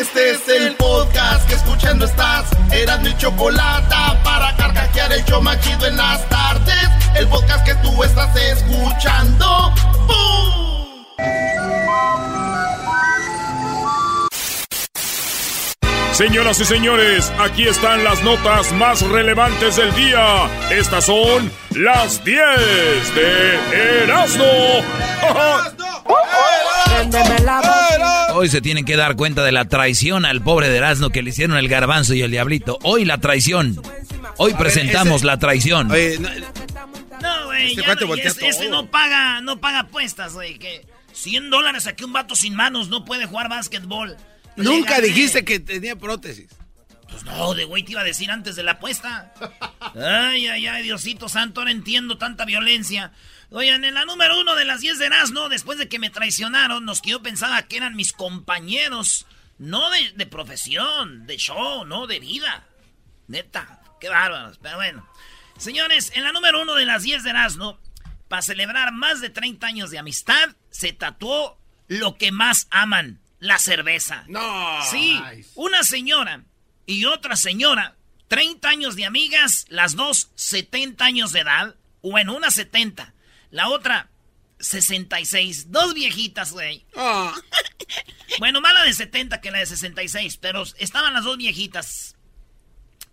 Este es el podcast que escuchando estás. Eran mi chocolate para carcajear el yo machido en las tardes. El podcast que tú estás escuchando. ¡Bum! Señoras y señores, aquí están las notas más relevantes del día. Estas son las 10 de Erasmo. Hoy se tienen que dar cuenta de la traición al pobre de Erasmo que le hicieron el garbanzo y el diablito. Hoy la traición. Hoy presentamos la traición. no, güey, este ese, no paga, no paga apuestas, güey, que 100 dólares a que un vato sin manos no puede jugar básquetbol. Nunca dijiste que tenía prótesis. Pues no, de güey te iba a decir antes de la apuesta. Ay, ay, ay, Diosito Santo, ahora entiendo tanta violencia. Oigan, en la número uno de las 10 de Erasmo, después de que me traicionaron, nos quedó pensaba que eran mis compañeros. No de, de, profesión, de show, no de vida. Neta, qué bárbaros. Pero bueno. Señores, en la número uno de las 10 de Erasmo, para celebrar más de 30 años de amistad, se tatuó lo que más aman, la cerveza. No. Sí, una señora y otra señora, 30 años de amigas, las dos 70 años de edad, bueno, una 70 la otra, 66. Dos viejitas, güey. Ah. bueno, más la de 70 que la de 66, pero estaban las dos viejitas.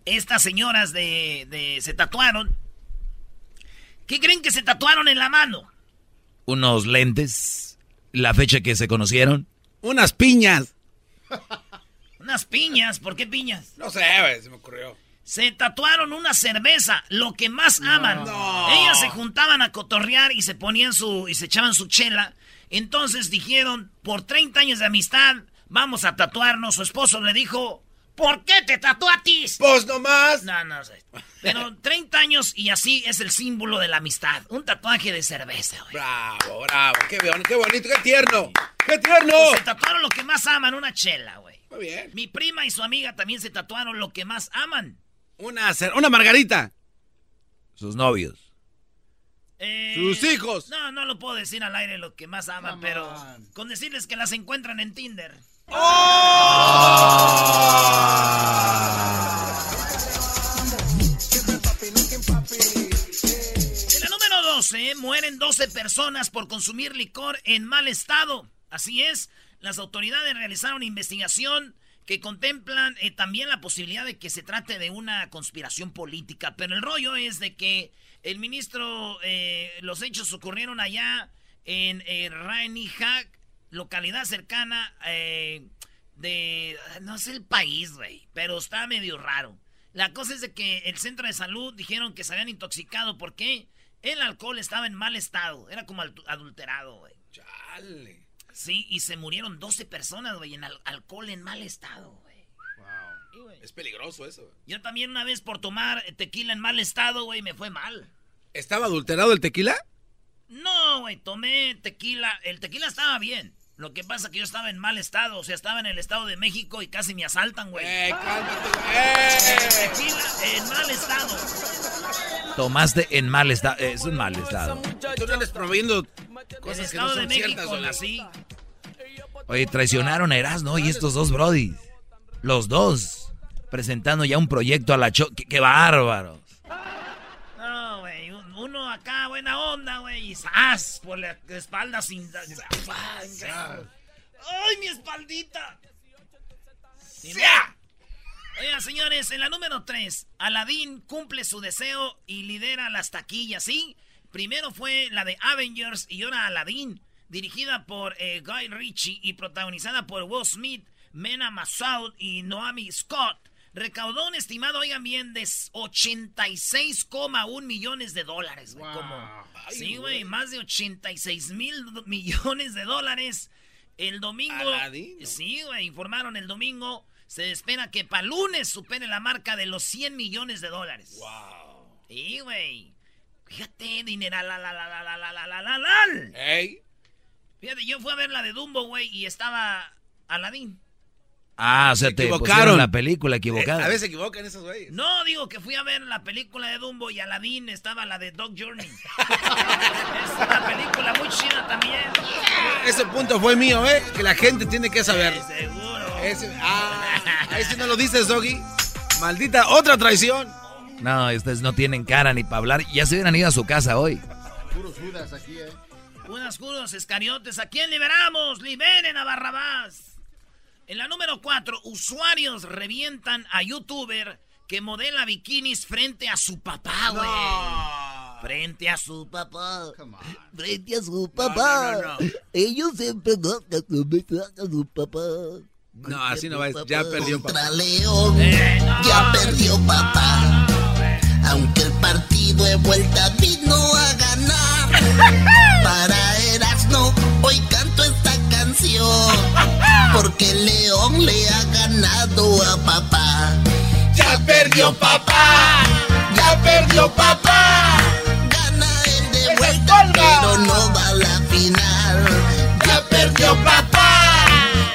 Estas señoras de, de se tatuaron. ¿Qué creen que se tatuaron en la mano? Unos lentes. La fecha que se conocieron. Unas piñas. Unas piñas, ¿por qué piñas? No sé, se me ocurrió se tatuaron una cerveza, lo que más aman. Ellas se juntaban a cotorrear y se ponían su y se echaban su chela. Entonces dijeron, por 30 años de amistad, vamos a tatuarnos. Su esposo le dijo, ¿por qué te tatuatis? Pues nomás. No, no sé. Pero 30 años y así es el símbolo de la amistad. Un tatuaje de cerveza, güey. Bravo, bravo. Qué, qué bonito, qué tierno. ¡Qué tierno! Pues se tatuaron lo que más aman, una chela, güey. Muy bien. Mi prima y su amiga también se tatuaron lo que más aman. Una, una margarita. Sus novios. Eh, Sus hijos. No, no lo puedo decir al aire lo que más aman, pero con decirles que las encuentran en Tinder. ¡Oh! En la número 12, mueren 12 personas por consumir licor en mal estado. Así es, las autoridades realizaron investigación que contemplan eh, también la posibilidad de que se trate de una conspiración política. Pero el rollo es de que el ministro, eh, los hechos ocurrieron allá en eh, localidad cercana eh, de, no sé el país, güey, pero está medio raro. La cosa es de que el centro de salud dijeron que se habían intoxicado porque el alcohol estaba en mal estado, era como adulterado, güey. Chale. Sí, y se murieron 12 personas, güey, en alcohol en mal estado, güey. Wow. es peligroso eso. Yo también una vez por tomar tequila en mal estado, güey, me fue mal. ¿Estaba adulterado el tequila? No, güey, tomé tequila. El tequila estaba bien. Lo que pasa es que yo estaba en mal estado. O sea, estaba en el estado de México y casi me asaltan, güey. ¡Eh, cálmate, güey! Tequila en mal estado. Tomaste en mal estado. Es un mal estado. Tú no andas promoviendo cosas estado que no son de México, así. Oye, traicionaron a Erasmo y estos dos brodis. Los dos. Presentando ya un proyecto a la cho... ¡Qué, bárbaro! No, güey. Uno acá, buena onda, güey. Y ¡zas! Por la espalda sin... ¡Ay, mi espaldita! ¡Ya! Oigan, señores, en la número 3, Aladdin cumple su deseo y lidera las taquillas, ¿sí? Primero fue la de Avengers y ahora Aladdin, dirigida por eh, Guy Ritchie y protagonizada por Will Smith, Mena Massoud y Noami Scott. Recaudó un estimado, oigan bien, de 86,1 millones de dólares, güey. Sí, güey, más de 86 mil millones de dólares. El domingo. Aladino. Sí, güey, informaron el domingo. Se espera que para lunes supere la marca de los 100 millones de dólares. ¡Wow! Sí, güey. Fíjate, dinero. La, la, la, la, la, la, la, la, ¡Ey! Fíjate, yo fui a ver la de Dumbo, güey, y estaba Aladín. Ah, o sea, te equivocaron la película equivocada. Eh, a veces se equivocan esos güeyes. No, digo que fui a ver la película de Dumbo y Aladdin estaba la de Dog Journey. es una película muy chida también. Ese punto fue mío, ¿eh? Que la gente tiene que saber. seguro. ah, ahí sí no lo dices, Doggy. Maldita, otra traición. No, ustedes no tienen cara ni para hablar. Ya se hubieran ido a su casa hoy. Puros judas aquí, eh. Judas, judas, escariotes. ¿A quién liberamos? Liberen a Barrabás. En la número 4, usuarios revientan a youtuber que modela bikinis frente a su papá, güey. Frente a su papá. Frente a su papá. Ellos siempre no a su papá. No, así no va. Ya perdió papá. León, eh, ya perdió papá. Aunque el partido de vuelta vino a ganar. Para Erasno, hoy canto canción. Porque León le ha ganado a papá. Ya perdió papá. Ya perdió papá. Gana el de vuelta, pero no va a la final. Ya perdió papá.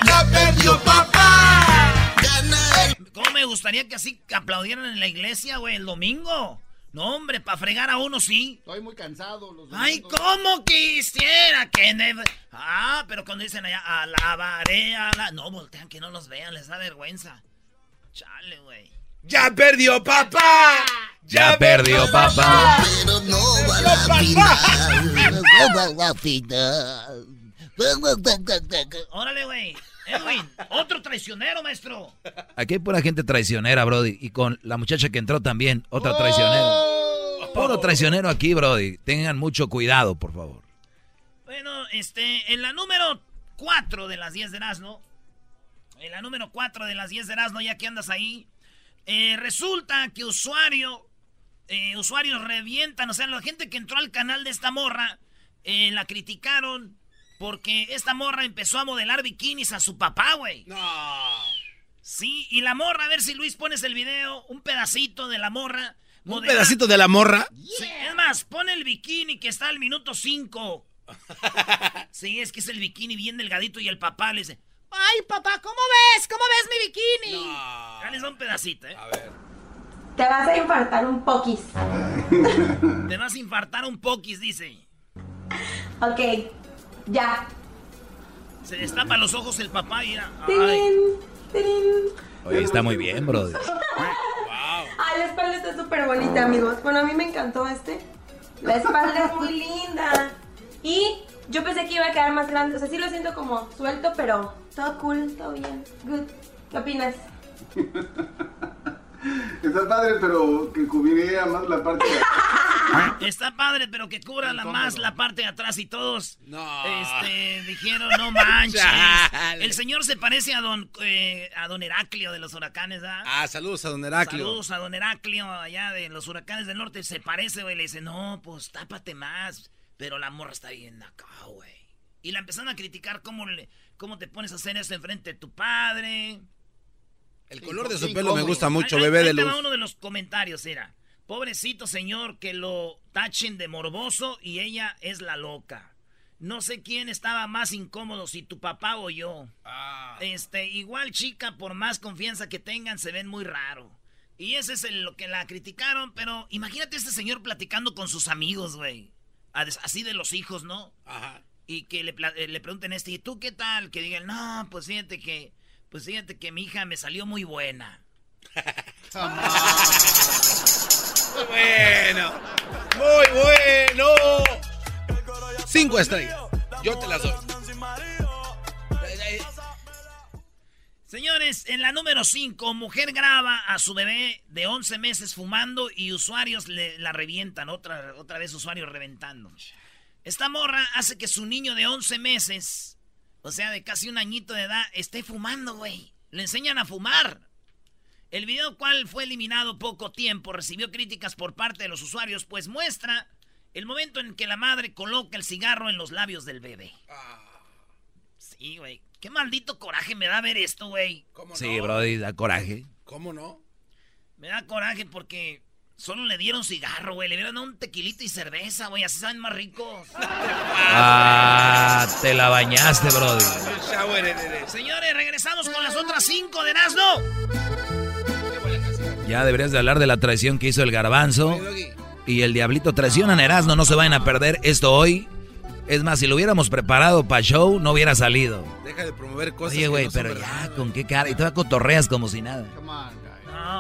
Ya perdió papá. Gana el... ¿Cómo me gustaría que así aplaudieran en la iglesia, güey, el domingo? No, hombre, para fregar a uno sí. Estoy muy cansado. Los Ay, ¿cómo quisiera que... Ah, pero cuando dicen allá, alabaré a la... No, voltean que no los vean, les da vergüenza. Chale, güey. ¡Ya perdió papá! ¡Ya, perdió papá! Pero no va a la final. No va a la final. Órale, güey. Edwin, otro traicionero, maestro. Aquí hay pura gente traicionera, Brody. Y con la muchacha que entró también, otra traicionera. Oh. Puro traicionero aquí, Brody. Tengan mucho cuidado, por favor. Bueno, este, en la número 4 de las 10 de Erasmo. En la número 4 de las 10 de Erasmo, ya que andas ahí. Eh, resulta que usuario, eh, usuarios revientan, o sea, la gente que entró al canal de esta morra, eh, la criticaron porque esta morra empezó a modelar bikinis a su papá, güey. No. Sí, y la morra, a ver si Luis pones el video, un pedacito de la morra. ¿Un pedacito de la morra? Sí, es más, pon el bikini que está al minuto 5. sí, es que es el bikini bien delgadito y el papá le dice, ay papá, ¿cómo ves? ¿Cómo ves mi bikini? No. Dale un pedacito, ¿eh? A ver. Te vas a infartar un poquis. Te vas a infartar un poquis, dice. Ok, ya. Se destapa los ojos el papá y Oye, está muy bien, brother. Ay, la espalda está súper bonita, amigos. Bueno, a mí me encantó este. La espalda es muy linda. Y yo pensé que iba a quedar más grande. O sea, sí lo siento como suelto, pero todo cool, todo bien. Good. ¿Qué opinas? Está padre, pero que cubriría más la parte de Está padre, pero que cubra la más la parte de atrás y todos no. este, dijeron, no manches. El señor se parece a don, eh, a don Heraclio de los huracanes, ¿ah? Ah, saludos a don Heraclio. Saludos a don Heraclio allá de los huracanes del norte. Se parece, güey. Le dice, no, pues tápate más. Pero la morra está bien acá, güey. Y la empezaron a criticar cómo, le, cómo te pones a hacer eso enfrente de tu padre. El color de su pelo me gusta mucho, bebé de luz. uno de los comentarios era, pobrecito señor que lo tachen de morboso y ella es la loca. No sé quién estaba más incómodo, si tu papá o yo. Ah. Este, igual chica, por más confianza que tengan, se ven muy raro. Y ese es lo que la criticaron, pero imagínate este señor platicando con sus amigos, güey. Así de los hijos, ¿no? Ajá. Y que le, eh, le pregunten este, ¿y tú qué tal? Que digan, no, pues fíjate que pues fíjate que mi hija me salió muy buena. muy bueno. Muy bueno. Cinco estrellas. Yo te las doy. Señores, en la número 5, mujer graba a su bebé de 11 meses fumando y usuarios le, la revientan. Otra, otra vez usuarios reventando. Esta morra hace que su niño de 11 meses o sea, de casi un añito de edad, esté fumando, güey. Le enseñan a fumar. El video cual fue eliminado poco tiempo recibió críticas por parte de los usuarios, pues muestra el momento en que la madre coloca el cigarro en los labios del bebé. Sí, güey. Qué maldito coraje me da ver esto, güey. Sí, brody, da coraje. ¿Cómo no? Me da coraje porque Solo le dieron cigarro, güey. Le dieron un tequilito y cerveza, güey. Así saben más ricos. ah, te la bañaste, brody. Señores, regresamos con las otras cinco de Nazno. Ya deberías de hablar de la traición que hizo el garbanzo. Y el diablito traicionan Erasmo. No se vayan a perder esto hoy. Es más, si lo hubiéramos preparado para show, no hubiera salido. Deja de promover cosas. Oye, güey, pero ya, ¿con qué cara? Y todavía cotorreas como si nada. no,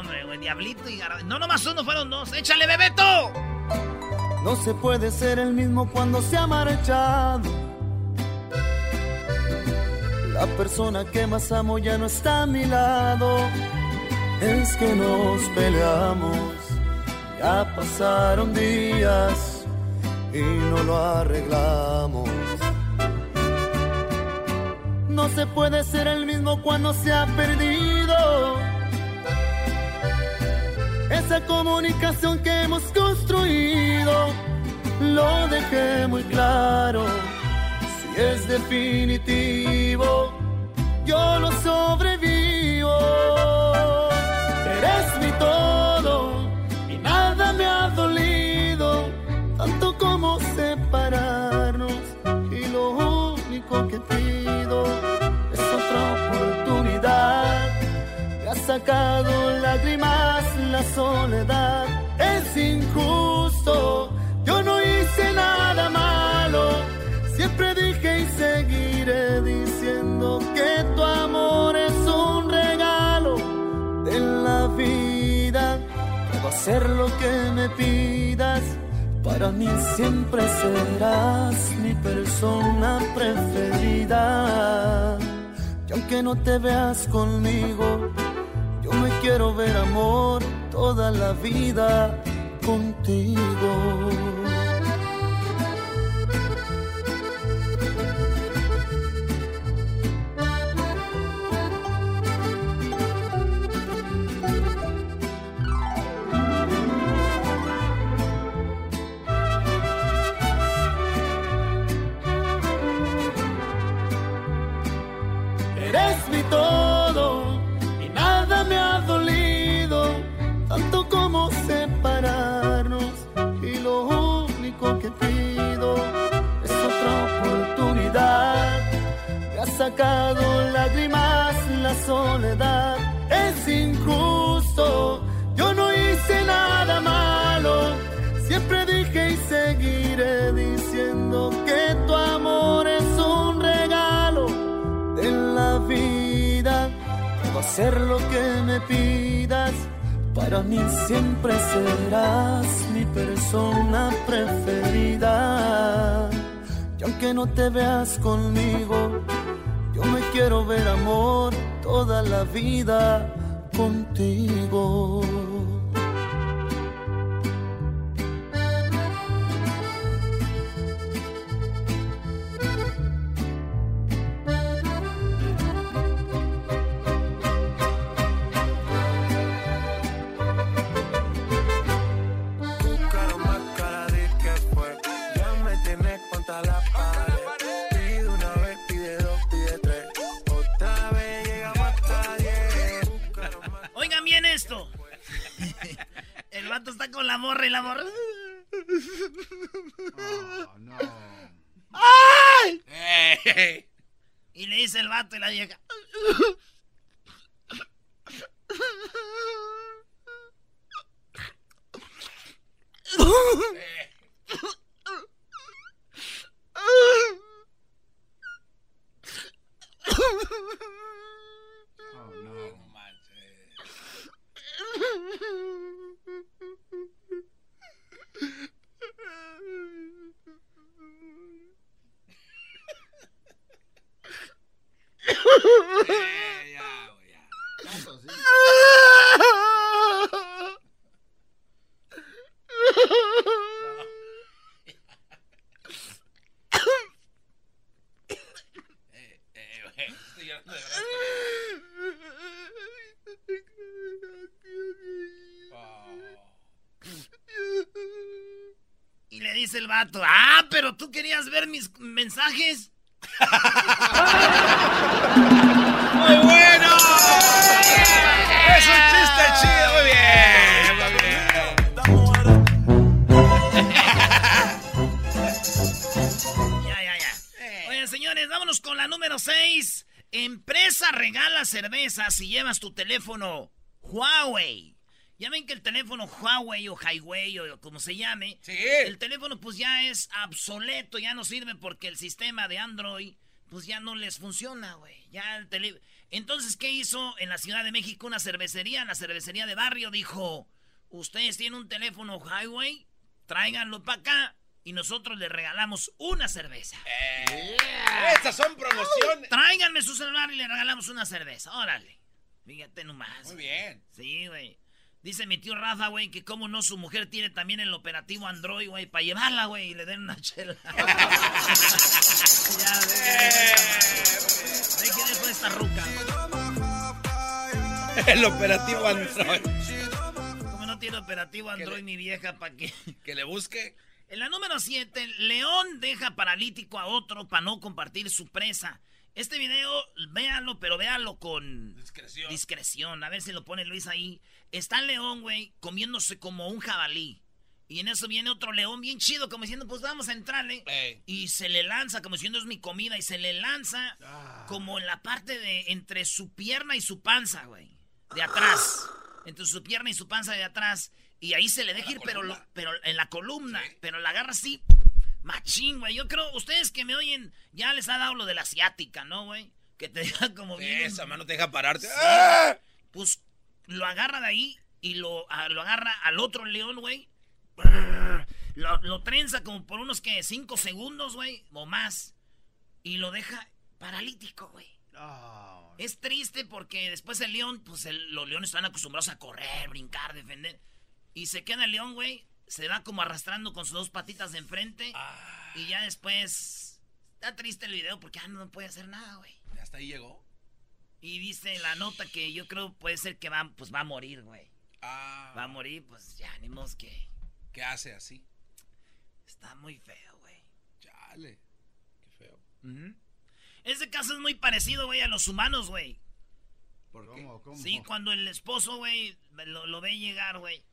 hombre, Diablito y Garbanzo. No, nomás uno, fueron dos. ¡Échale, Bebeto! No se puede ser el mismo cuando se ha marchado. La persona que más amo ya no está a mi lado. Es que nos peleamos. Ya pasaron días y no lo arreglamos. No se puede ser el mismo cuando se ha perdido esa comunicación que hemos construido. Lo dejé muy claro, si es definitivo, yo lo sobrevivo. Eres mi todo y nada me ha dolido, tanto como separarnos. Y lo único que pido es otra oportunidad. Me ha sacado lágrimas la soledad, es injusto. Yo no hice nada malo, siempre dije y seguiré diciendo que tu amor es un regalo de la vida. Puedo hacer lo que me pidas, para mí siempre serás mi persona preferida. Y aunque no te veas conmigo, yo me quiero ver amor toda la vida contigo. Sacado lágrimas la soledad. Es injusto, yo no hice nada malo. Siempre dije y seguiré diciendo que tu amor es un regalo en la vida. Puedo hacer lo que me pidas. Para mí siempre serás mi persona preferida. Y aunque no te veas conmigo, yo me quiero ver amor toda la vida contigo. Vato y la vieja. Si llevas tu teléfono Huawei. Ya ven que el teléfono Huawei o Highway o como se llame, Sí. el teléfono pues ya es obsoleto, ya no sirve porque el sistema de Android pues ya no les funciona, güey. Ya el tele... Entonces, ¿qué hizo en la Ciudad de México una cervecería? La cervecería de barrio dijo, ustedes tienen un teléfono Highway, tráiganlo para acá y nosotros les regalamos una cerveza. Eh, Estas son promociones. Tráiganme su celular y le regalamos una cerveza. Órale. Fíjate nomás. Muy bien. Sí, güey. Dice mi tío Rafa, güey, que como no su mujer tiene también el operativo Android, güey, para llevarla, güey, y le den una chela. ya, ve que dejo esta ruca. El operativo Android. Como no tiene operativo Android mi vieja, ¿para qué? Que le busque. En la número 7, León deja paralítico a otro para no compartir su presa. Este video, véanlo, pero véanlo con Discreción. discreción. A ver si lo pone Luis ahí. Está el león, güey, comiéndose como un jabalí. Y en eso viene otro león bien chido, como diciendo, pues vamos a entrarle. Y se le lanza, como diciendo, es mi comida. Y se le lanza como en la parte de entre su pierna y su panza, güey. De atrás. Entre su pierna y su panza de atrás. Y ahí se le deja ir, pero, lo- pero en la columna. Pero la agarra así. Machín, güey. Yo creo, ustedes que me oyen, ya les ha dado lo de la asiática, ¿no, güey? Que te deja como bien. Esa mano te deja pararte. ¡Ah! Pues lo agarra de ahí y lo, a- lo agarra al otro león, güey. Lo, lo trenza como por unos que cinco segundos, güey, o más. Y lo deja paralítico, güey. Es triste porque después el león, pues el- los leones están acostumbrados a correr, brincar, defender. Y se queda el león, güey. Se va como arrastrando con sus dos patitas de enfrente. Y ya después. Está triste el video porque ya no puede hacer nada, güey. Hasta ahí llegó. Y dice la nota que yo creo puede ser que va, pues va a morir, güey. Ah, Va a morir, pues ya, ni modo que. ¿Qué hace así? Está muy feo, güey. Chale. Qué feo. Ese caso es muy parecido, güey, a los humanos, güey. ¿Por qué? ¿Cómo, cómo? Sí, cuando el esposo, güey, lo, lo ve llegar, güey,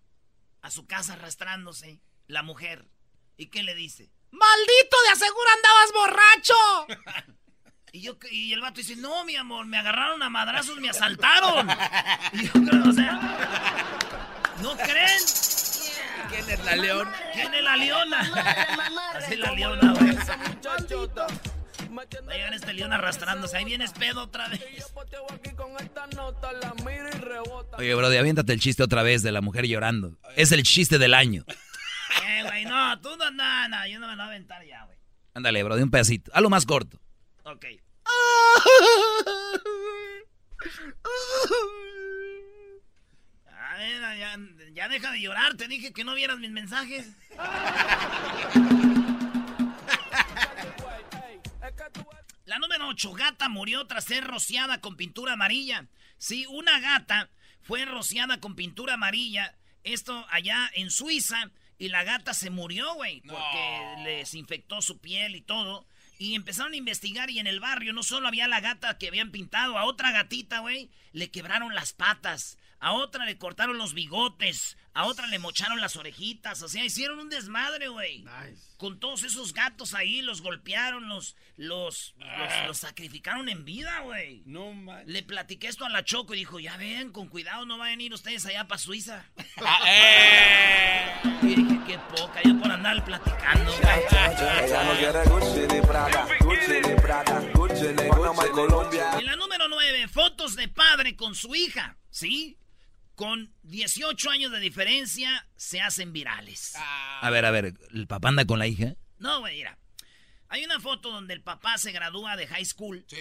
a su casa arrastrándose, la mujer. ¿Y qué le dice? ¡Maldito, de aseguro andabas borracho! Y, yo, y el vato dice, no, mi amor, me agarraron a madrazos, me asaltaron. Y yo creo, o sea, ¿no creen? ¿Quién es la leona? ¿Quién es la leona? Así la leona, güey. Llegar este león arrastrándose. Ahí vienes pedo otra vez. Oye, Brody, aviéntate el chiste otra vez de la mujer llorando. Es el chiste del año. Eh, güey, no, tú no, no, no, yo no me lo voy a aventar ya, güey. Ándale, Brody, un pedacito. Algo más corto. Ok. A ver, ya, ya deja de llorar, te dije que no vieras mis mensajes. La número 8, gata murió tras ser rociada con pintura amarilla. Sí, una gata fue rociada con pintura amarilla. Esto allá en Suiza. Y la gata se murió, güey. Porque les infectó su piel y todo. Y empezaron a investigar y en el barrio no solo había la gata que habían pintado, a otra gatita, güey, le quebraron las patas, a otra le cortaron los bigotes, a otra le mocharon las orejitas, o sea, hicieron un desmadre, güey. Con todos esos gatos ahí, los golpearon, los, los, los, los sacrificaron en vida, güey. No man. Le platiqué esto a la Choco y dijo, ya ven, con cuidado, no vayan a ir ustedes allá para Suiza. Ah, eh. Y dije, qué poca, yo por andar platicando, güey. En la número 9, fotos de padre con su hija, ¿sí? Con 18 años de diferencia se hacen virales. A ver, a ver, ¿el papá anda con la hija? No, güey, mira. Hay una foto donde el papá se gradúa de high school Sí.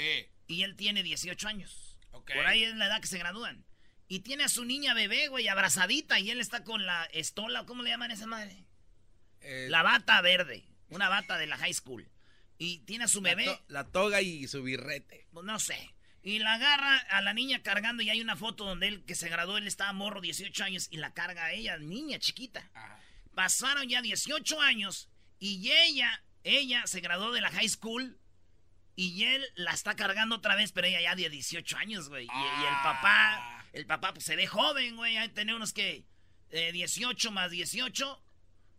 y él tiene 18 años. Por ahí es la edad que se gradúan. Y tiene a su niña bebé, güey, abrazadita y él está con la estola, ¿cómo le llaman a esa madre? Eh, La bata verde, una bata de la high school. Y tiene a su la bebé, to- la toga y su birrete. pues no sé. Y la agarra a la niña cargando y hay una foto donde él que se graduó, él estaba morro, 18 años, y la carga a ella, niña chiquita. Ajá. Pasaron ya 18 años y ella, ella se graduó de la high school y él la está cargando otra vez, pero ella ya de 18 años, güey. Y, y el papá, el papá pues se ve joven, güey, hay tener unos que eh, 18 más 18,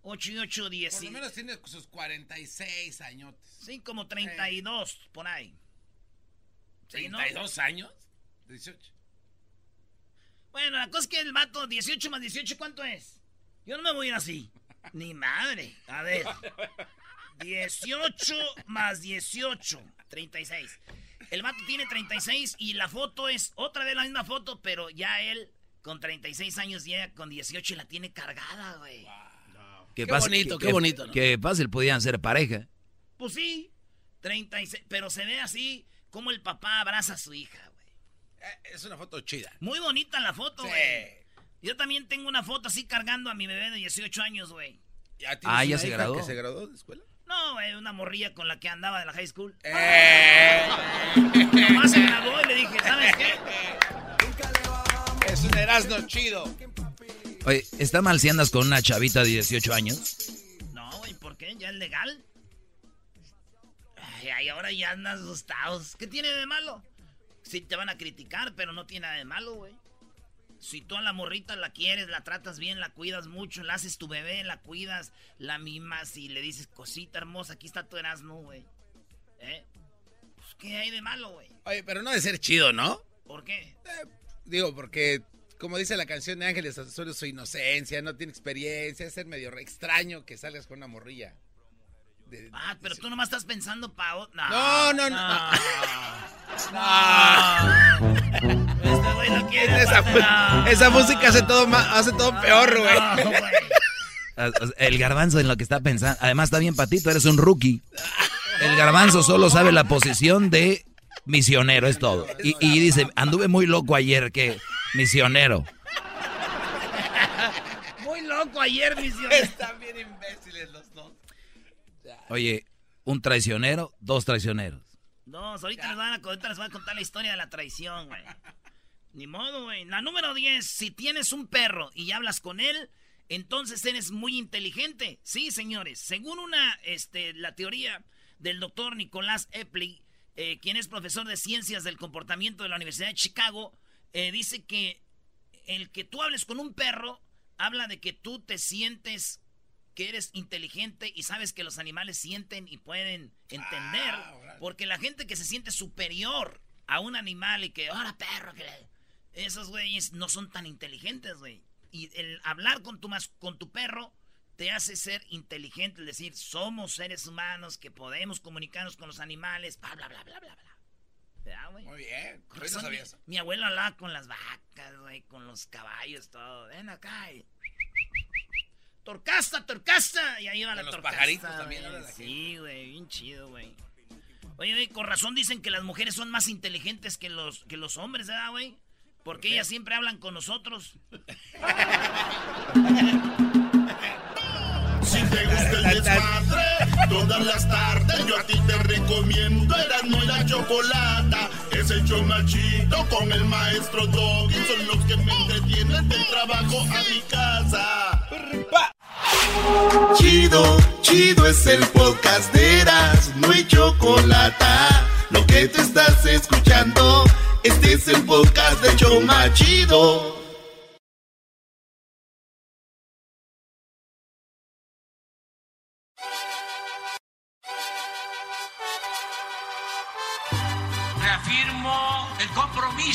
8 y 8, 10. Por lo menos tiene sus 46 añotes. Sí, como 32, por ahí. Sí, ¿no? ¿32 años? 18. Bueno, la cosa es que el vato, 18 más 18, ¿cuánto es? Yo no me voy a ir así. Ni madre. A ver. 18 más 18. 36. El vato tiene 36 y la foto es otra vez la misma foto, pero ya él con 36 años llega con 18 y la tiene cargada, güey. Qué, bonito, qué, bonito. ¿no? Qué fácil, podían ser pareja. Pues sí, 36, pero se ve así como el papá abraza a su hija, güey. Eh, es una foto chida. Muy bonita la foto, güey. Yo también tengo una foto así cargando a mi bebé de 18 años, güey. Ah, ¿ya se graduó? que se graduó de escuela? No, güey, una morrilla con la que andaba de la high school. Eh. Nomás se graduó y le dije, ¿sabes qué? Es un Erasmo chido. Oye, ¿está mal si andas con una chavita de 18 años? No, güey, ¿por qué? ¿Ya es legal? Ay, ay, ahora ya andas asustados. ¿Qué tiene de malo? Sí te van a criticar, pero no tiene nada de malo, güey. Si tú a la morrita la quieres, la tratas bien, la cuidas mucho, la haces tu bebé, la cuidas, la mimas y le dices, cosita hermosa, aquí está tu Erasmo, güey. ¿Eh? Pues, ¿qué hay de malo, güey? Oye, pero no de ser chido, ¿no? ¿Por qué? Eh, digo, porque como dice la canción de Ángeles Azules, su inocencia, no tiene experiencia, es ser medio extraño que salgas con una morrilla. De, ah, pero tú nomás estás pensando pa... No, no, no. no. no. Este güey no quiere. Esa, no. esa música hace todo, hace todo peor, güey. El garbanzo en lo que está pensando. Además está bien patito, eres un rookie. El garbanzo solo sabe la posición de misionero, es todo. Y, y dice, anduve muy loco ayer, que misionero. Muy loco ayer, misionero. Están bien imbéciles los. Oye, un traicionero, dos traicioneros. No, ahorita les, van a contar la historia de la traición, güey. Ni modo, güey. La número 10, si tienes un perro y hablas con él, entonces eres muy inteligente. Sí, señores. Según una, este, la teoría del doctor Nicolás Epley, eh, quien es profesor de ciencias del comportamiento de la Universidad de Chicago, eh, dice que el que tú hables con un perro habla de que tú te sientes que eres inteligente y sabes que los animales sienten y pueden entender. Ah, porque la gente que se siente superior a un animal y que, ahora perro, que le... esos güeyes no son tan inteligentes, güey. Y el hablar con tu, mas con tu perro te hace ser inteligente, es decir, somos seres humanos que podemos comunicarnos con los animales, bla, bla, bla, bla, bla, bla. ¿Verdad? Muy bien. Razón, mi, mi abuelo hablaba con las vacas, güey, con los caballos, todo. Ven acá y... Torcasta, torcasta. Y ahí va la los torcasta. pajaritos también. güey. Sí, güey, bien chido, güey. Oye, güey, con razón dicen que las mujeres son más inteligentes que los, que los hombres, ¿verdad, güey? Porque ellas siempre hablan con nosotros. Si te gusta el desmadre, todas las tardes yo a ti te recomiendo Erasmo y la Chocolata. Es el show más chido con el maestro Doggy. Son los que me entretienen del trabajo a mi casa. Chido, chido es el podcast de Erasmo y Chocolata. Lo que te estás escuchando, este es el podcast de Choma Chido.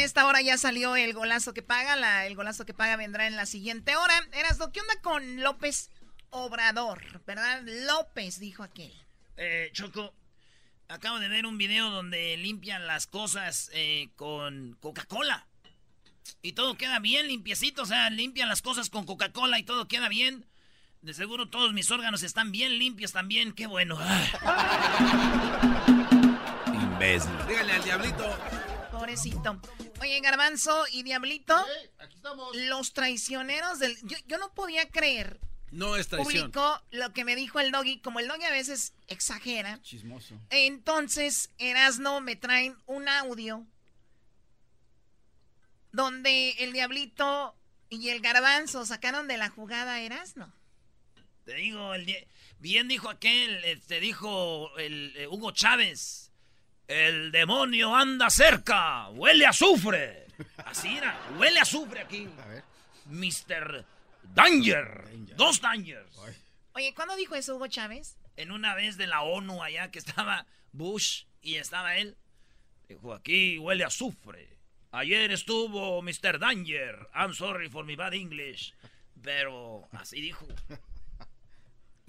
En esta hora ya salió el golazo que paga. La, el golazo que paga vendrá en la siguiente hora. Erasno, ¿qué onda con López Obrador? ¿Verdad? López, dijo aquel. Eh, Choco, acabo de ver un video donde limpian las cosas eh, con Coca-Cola. Y todo queda bien limpiecito, o sea, limpian las cosas con Coca-Cola y todo queda bien. De seguro todos mis órganos están bien limpios también, qué bueno. Imbécil. Dígale al diablito. Pobrecito. Oye, Garbanzo y Diablito, Aquí estamos. los traicioneros del... Yo, yo no podía creer. No es traición. Publicó lo que me dijo el doggy. Como el doggy a veces exagera. Chismoso. Entonces, Erasno me traen un audio donde el diablito Y el garbanzo, sacaron de la jugada Erasno. Te digo, el bien dijo aquel, te este, dijo el eh, Hugo Chávez. El demonio anda cerca, huele a azufre. Así era, huele a azufre aquí. A ver. Mr. Danger. Dos Dangers. Oye, ¿cuándo dijo eso Hugo Chávez? En una vez de la ONU allá que estaba Bush y estaba él. Dijo, aquí huele a azufre. Ayer estuvo Mr. Danger. I'm sorry for my bad English. Pero así dijo.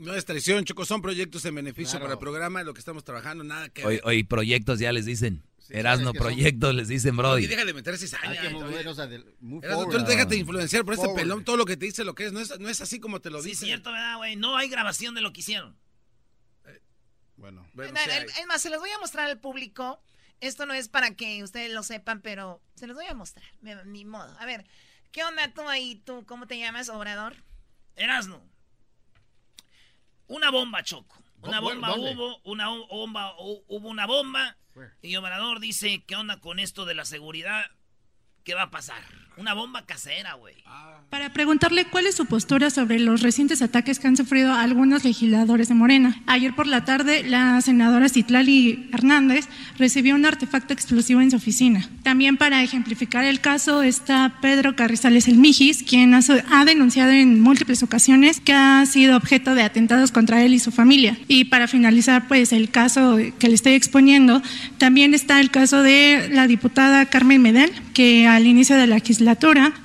No es traición, Choco, son proyectos en beneficio para el programa, lo que estamos trabajando, nada que hoy, hoy proyectos ya les dicen. Erasno proyectos les dicen, Brody. Y deja de meter cizaña. tú déjate influenciar por ese pelón, todo lo que te dice lo que es, no es, no es así como te lo dice. Sí, cierto, ¿verdad, güey? No hay grabación de lo que hicieron. Eh, bueno. es más, se los voy a mostrar al público. Esto no es para que ustedes lo sepan, pero se los voy a mostrar. Ni modo. A ver, ¿qué onda tú ahí? ¿Tú cómo te llamas, Obrador? Erasno. Una bomba, Choco. Una bomba hubo, una bomba, hubo una bomba. Y Obrador dice, ¿qué onda con esto de la seguridad? ¿Qué va a pasar? Una bomba casera, güey. Para preguntarle cuál es su postura sobre los recientes ataques que han sufrido algunos legisladores de Morena. Ayer por la tarde, la senadora Citlali Hernández recibió un artefacto explosivo en su oficina. También para ejemplificar el caso está Pedro Carrizales El Mijis, quien ha denunciado en múltiples ocasiones que ha sido objeto de atentados contra él y su familia. Y para finalizar, pues el caso que le estoy exponiendo, también está el caso de la diputada Carmen Medel, que al inicio de la legislatura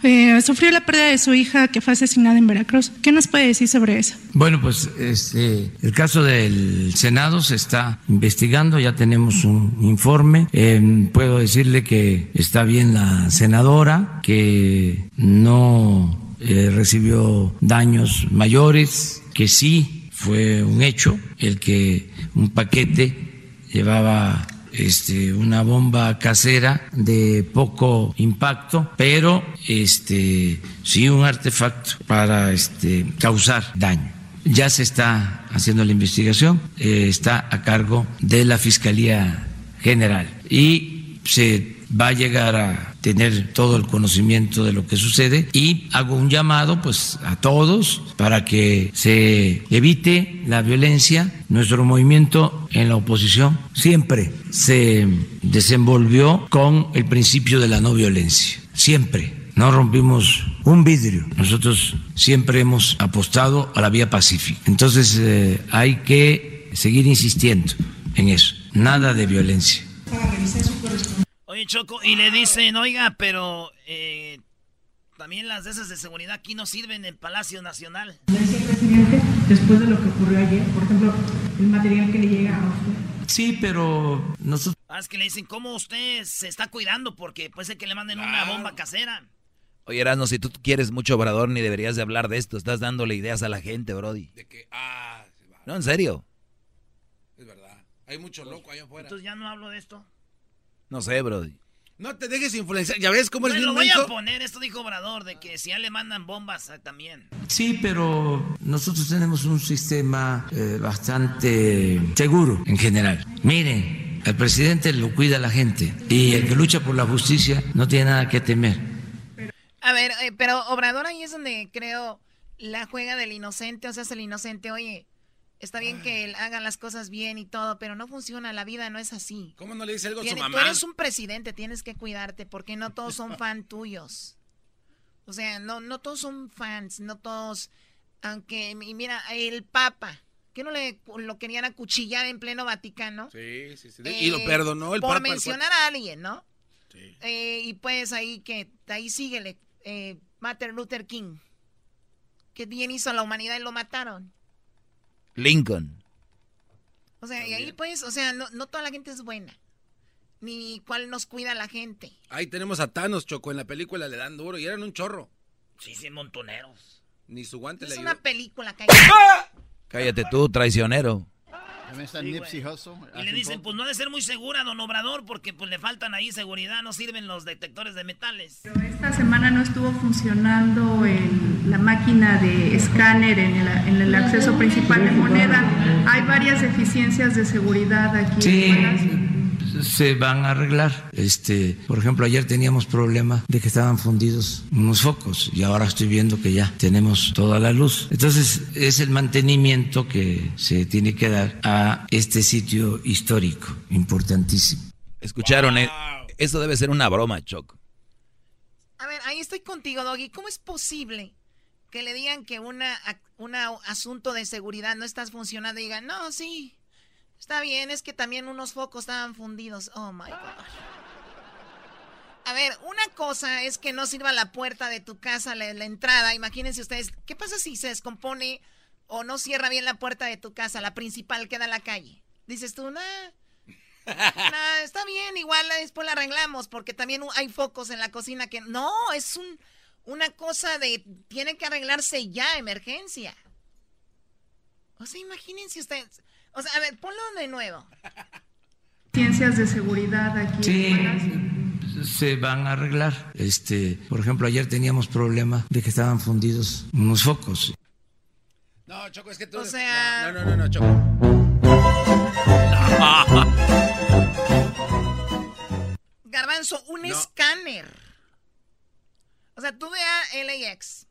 eh, sufrió la pérdida de su hija que fue asesinada en Veracruz. ¿Qué nos puede decir sobre eso? Bueno, pues este, el caso del Senado se está investigando, ya tenemos un informe. Eh, puedo decirle que está bien la senadora, que no eh, recibió daños mayores, que sí fue un hecho el que un paquete llevaba este, una bomba casera de poco impacto, pero este, sí un artefacto para este, causar daño. Ya se está haciendo la investigación, eh, está a cargo de la Fiscalía General y se va a llegar a tener todo el conocimiento de lo que sucede y hago un llamado pues a todos para que se evite la violencia. Nuestro movimiento en la oposición siempre se desenvolvió con el principio de la no violencia, siempre. No rompimos un vidrio. Nosotros siempre hemos apostado a la vía pacífica. Entonces eh, hay que seguir insistiendo en eso. Nada de violencia. Oye, Choco, y le dicen, oiga, pero eh, también las de esas de seguridad aquí no sirven en Palacio Nacional. presidente, después de lo que ocurrió ayer, por ejemplo, el material que le llega a usted. Sí, pero nosotros... Ah, es que le dicen, ¿cómo usted se está cuidando? Porque puede ser que le manden una bomba casera. Oye, Erasmo, si tú quieres mucho obrador, ni deberías de hablar de esto. Estás dándole ideas a la gente, Brody. De que, ah... No, en serio. Es verdad. Hay mucho loco allá afuera. Entonces ya no hablo de esto. No sé, Brody. No te dejes influenciar. Ya ves cómo es lo voy a poner, esto dijo Obrador, de que si ya le mandan bombas ah, también. Sí, pero nosotros tenemos un sistema eh, bastante seguro en general. Miren, el presidente lo cuida a la gente y el que lucha por la justicia no tiene nada que temer. A ver, eh, pero Obrador ahí es donde creo la juega del inocente, o sea, es el inocente, oye Está bien que él haga las cosas bien y todo, pero no funciona, la vida no es así. ¿Cómo no le dice algo a su mamá? Tú eres un presidente, tienes que cuidarte porque no todos son fan tuyos. O sea, no, no todos son fans, no todos, aunque, y mira, el Papa, que no le lo querían acuchillar en pleno Vaticano. Sí, sí, sí. y lo perdonó el por Papa. Por mencionar a alguien, ¿no? Sí. Eh, y pues ahí que, ahí síguele, eh, Martin Luther King. Que bien hizo a la humanidad y lo mataron. Lincoln. O sea, y ahí pues, o sea, no, no toda la gente es buena. Ni cuál nos cuida la gente. Ahí tenemos a Thanos, Choco, en la película le dan duro y eran un chorro. Sí, sí, montoneros. Ni su guante es le Es una película, cállate. Cállate tú, traicionero. Y le dicen, pues no ha de ser muy segura, don Obrador, porque pues le faltan ahí seguridad, no sirven los detectores de metales. Pero esta semana no estuvo funcionando la máquina de escáner en el, acceso principal de moneda. Hay varias deficiencias de seguridad aquí. Sí, se van a arreglar. Este, por ejemplo, ayer teníamos problema de que estaban fundidos unos focos y ahora estoy viendo que ya tenemos toda la luz. Entonces, es el mantenimiento que se tiene que dar a este sitio histórico importantísimo. Escucharon, eh? eso debe ser una broma, Choc. A ver, ahí estoy contigo, Doggy. ¿Cómo es posible que le digan que una, una asunto de seguridad no está funcionando y digan, no, sí, Está bien, es que también unos focos estaban fundidos. Oh my God. A ver, una cosa es que no sirva la puerta de tu casa, la, entrada. Imagínense ustedes, ¿qué pasa si se descompone o no cierra bien la puerta de tu casa, la principal queda en la calle? Dices tú, nah, nah, está bien, igual después la arreglamos, porque también hay focos en la cocina que. No, es un, una cosa de. Tiene que arreglarse ya, emergencia. O sea, imagínense ustedes. O sea, a ver, ponlo de nuevo. Ciencias de seguridad aquí. Sí, se van a arreglar. Este, por ejemplo, ayer teníamos problema de que estaban fundidos unos focos. No, Choco, es que tú. O sea. No, no, no, no, Choco. Garbanzo, un escáner. O sea, tú ve a LAX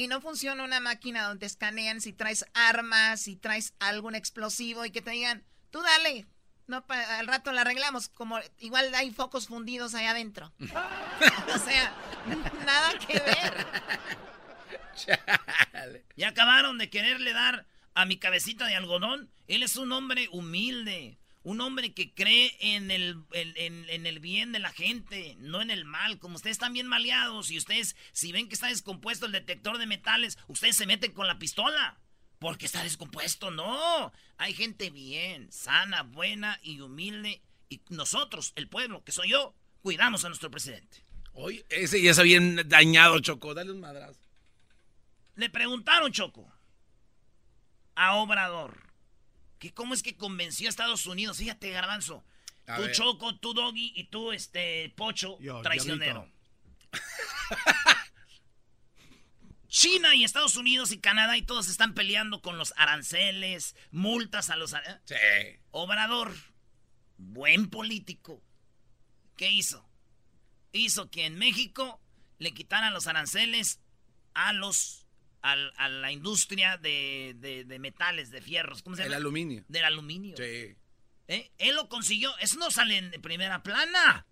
y no funciona una máquina donde escanean si traes armas, si traes algún explosivo y que te digan, tú dale, no, al rato la arreglamos, como igual hay focos fundidos ahí adentro. o sea, nada que ver. Ya acabaron de quererle dar a mi cabecita de algodón. Él es un hombre humilde. Un hombre que cree en el, en, el bien de la gente, no en el mal. Como ustedes están bien maleados y ustedes, si ven que está descompuesto el detector de metales, ustedes se meten con la pistola. Porque está descompuesto, no. Hay gente bien, sana, buena y humilde. Y nosotros, el pueblo, que soy yo, cuidamos a nuestro presidente. Oye, ese ya está bien dañado, Choco. Dale un madrazo. Le preguntaron, Choco, a Obrador que cómo es que convenció a Estados Unidos. Fíjate, Garbanzo. tú Choco, tú Doggy y tú este Pocho, traicionero. China y Estados Unidos y Canadá y todos están peleando con los aranceles, multas a los... Sí. Obrador, buen político. ¿Qué hizo? Hizo que en México le quitaran los aranceles a los a la industria de, metales, de fierros. ¿Cómo se llama? El aluminio. Del aluminio. Sí. ¿Eh? Él lo consiguió. Eso no sale en primera plana.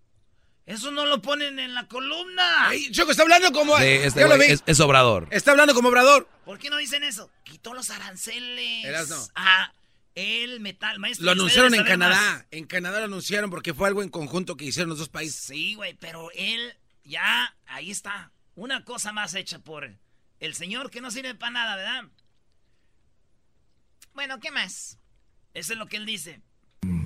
Eso no lo ponen en la columna. Choco, está hablando como. este es, Obrador. Está hablando como Obrador. ¿Por qué no dicen eso? Quitó los aranceles. no. A el metal, maestro. Lo anunciaron en Canadá. En Canadá lo anunciaron porque fue algo en conjunto que hicieron los dos países. Sí, güey, pero él ya, ahí está. Una cosa más hecha por el señor que no sirve para nada, ¿verdad? Bueno, ¿qué más? Eso es lo que él dice.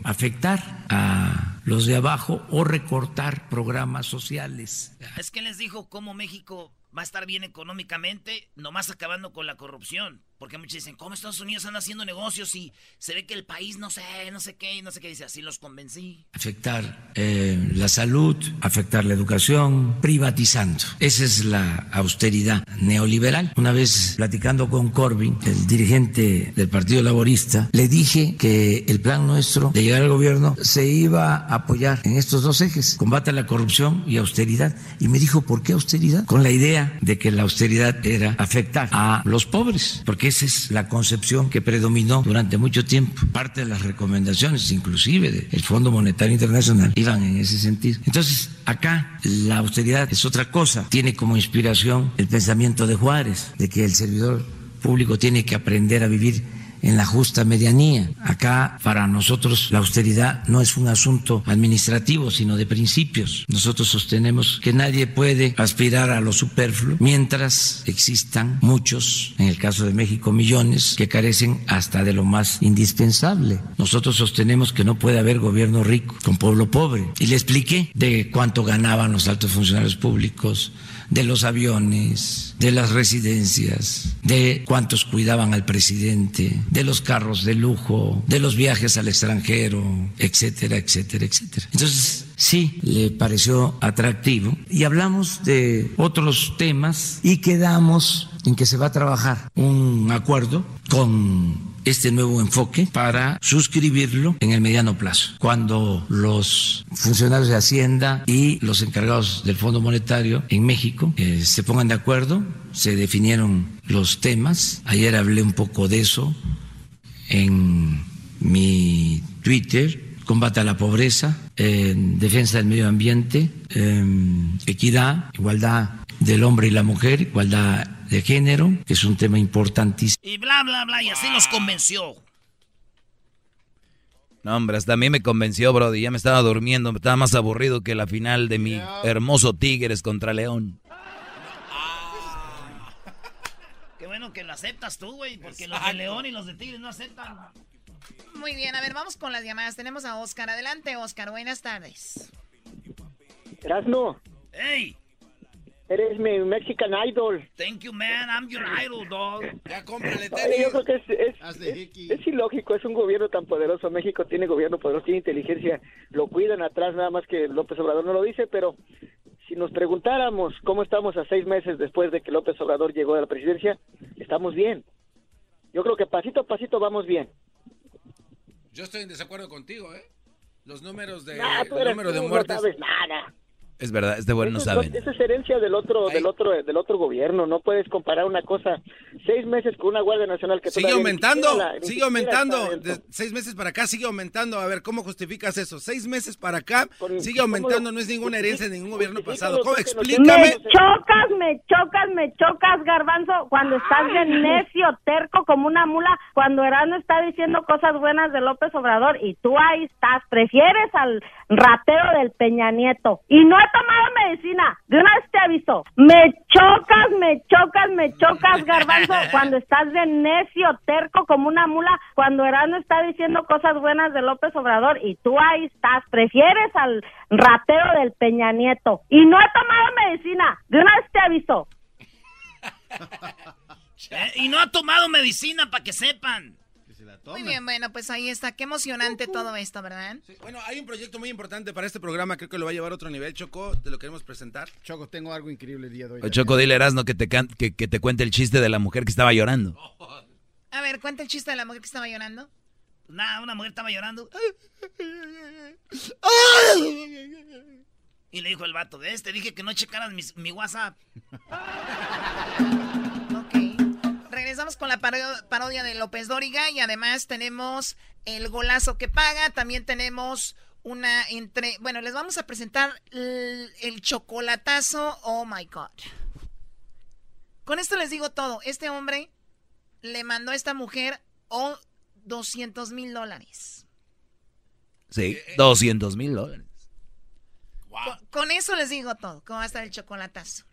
Afectar a los de abajo o recortar programas sociales. Es que les dijo cómo México va a estar bien económicamente, nomás acabando con la corrupción. Porque muchos dicen, ¿cómo Estados Unidos están haciendo negocios y se ve que el país no sé, no sé qué, no sé qué? Dice, así los convencí. Afectar eh, la salud, afectar la educación, privatizando. Esa es la austeridad neoliberal. Una vez platicando con Corbyn, el dirigente del Partido Laborista, le dije que el plan nuestro de llegar al gobierno se iba a apoyar en estos dos ejes, combate a la corrupción y austeridad. Y me dijo, ¿por qué austeridad? Con la idea de que la austeridad era afectar a los pobres, porque esa es la concepción que predominó durante mucho tiempo. Parte de las recomendaciones, inclusive del Fondo Monetario Internacional, iban en ese sentido. Entonces, acá la austeridad es otra cosa. Tiene como inspiración el pensamiento de Juárez, de que el servidor público tiene que aprender a vivir en la justa medianía. Acá para nosotros la austeridad no es un asunto administrativo, sino de principios. Nosotros sostenemos que nadie puede aspirar a lo superfluo mientras existan muchos, en el caso de México millones, que carecen hasta de lo más indispensable. Nosotros sostenemos que no puede haber gobierno rico con pueblo pobre. Y le expliqué de cuánto ganaban los altos funcionarios públicos, de los aviones, de las residencias, de cuántos cuidaban al presidente, de los carros de lujo, de los viajes al extranjero, etcétera, etcétera, etcétera. Entonces, sí, le pareció atractivo y hablamos de otros temas y quedamos en que se va a trabajar un acuerdo con este nuevo enfoque para suscribirlo en el mediano plazo. Cuando los funcionarios de Hacienda y los encargados del Fondo Monetario en México eh, se pongan de acuerdo, se definieron los temas. Ayer hablé un poco de eso en mi Twitter, combate a la pobreza, defensa del medio ambiente, em, equidad, igualdad del hombre y la mujer, igualdad de género, que es un tema importantísimo. Y bla, bla, bla, y así nos convenció. No, hombre, hasta a mí me convenció, Brody. Ya me estaba durmiendo, me estaba más aburrido que la final de mi hermoso Tigres contra León. Qué bueno que lo aceptas tú, güey, porque los de León y los de Tigres no aceptan. Muy bien, a ver, vamos con las llamadas. Tenemos a Oscar. Adelante, Oscar. Buenas tardes. Erasno. ¡Ey! Eres mi Mexican Idol. Thank you, man. I'm your idol, dog. Ya cómprale Yo creo que es, es, es, ilógico. Es un gobierno tan poderoso. México tiene gobierno poderoso, tiene inteligencia. Lo cuidan atrás, nada más que López Obrador no lo dice, pero si nos preguntáramos cómo estamos a seis meses después de que López Obrador llegó a la presidencia, estamos bien. Yo creo que pasito a pasito vamos bien. Yo estoy en desacuerdo contigo, ¿eh? Los números de, nah, número de muertes. No sabes nada. Es verdad, este bueno no saben. Esa es herencia del otro, del otro, del otro gobierno. No puedes comparar una cosa seis meses con una Guardia Nacional que sigue aumentando, sigue aumentando. De seis meses para acá sigue aumentando. A ver, ¿cómo justificas eso? Seis meses para acá sigue aumentando. No es ninguna herencia de ningún gobierno pasado. ¿Cómo? Explícame. Me chocas, me chocas, me chocas, Garbanzo, cuando estás de necio, terco como una mula. Cuando Erasmo está diciendo cosas buenas de López Obrador y tú ahí estás. Prefieres al ratero del Peña Nieto y no tomado medicina. De una vez te aviso. Me chocas, me chocas, me chocas, garbanzo, cuando estás de necio, terco como una mula, cuando Erasmo está diciendo cosas buenas de López Obrador y tú ahí estás. Prefieres al ratero del Peña Nieto. Y no he tomado medicina. De una vez te aviso. Eh, y no ha tomado medicina para que sepan. Muy bien, bueno, pues ahí está. Qué emocionante todo esto, ¿verdad? bueno, hay un proyecto muy importante para este programa. Creo que lo va a llevar a otro nivel, Choco. Te lo queremos presentar. Choco, tengo algo increíble el día de hoy. Choco, dile Erasno que te, que, que te cuente el chiste de la mujer que estaba llorando. A ver, cuenta el chiste de la mujer que estaba llorando. Nada, una mujer estaba llorando. Y le dijo el vato, de este, dije que no checaras mi WhatsApp. Regresamos con la parodia de López Dóriga y además tenemos el golazo que paga. También tenemos una entre. Bueno, les vamos a presentar el, chocolatazo. Oh my God. Con esto les digo todo. Este hombre le mandó a esta mujer oh, 200 mil dólares. Sí, 200 mil dólares. Con, con, eso les digo todo. ¿Cómo va a estar el chocolatazo?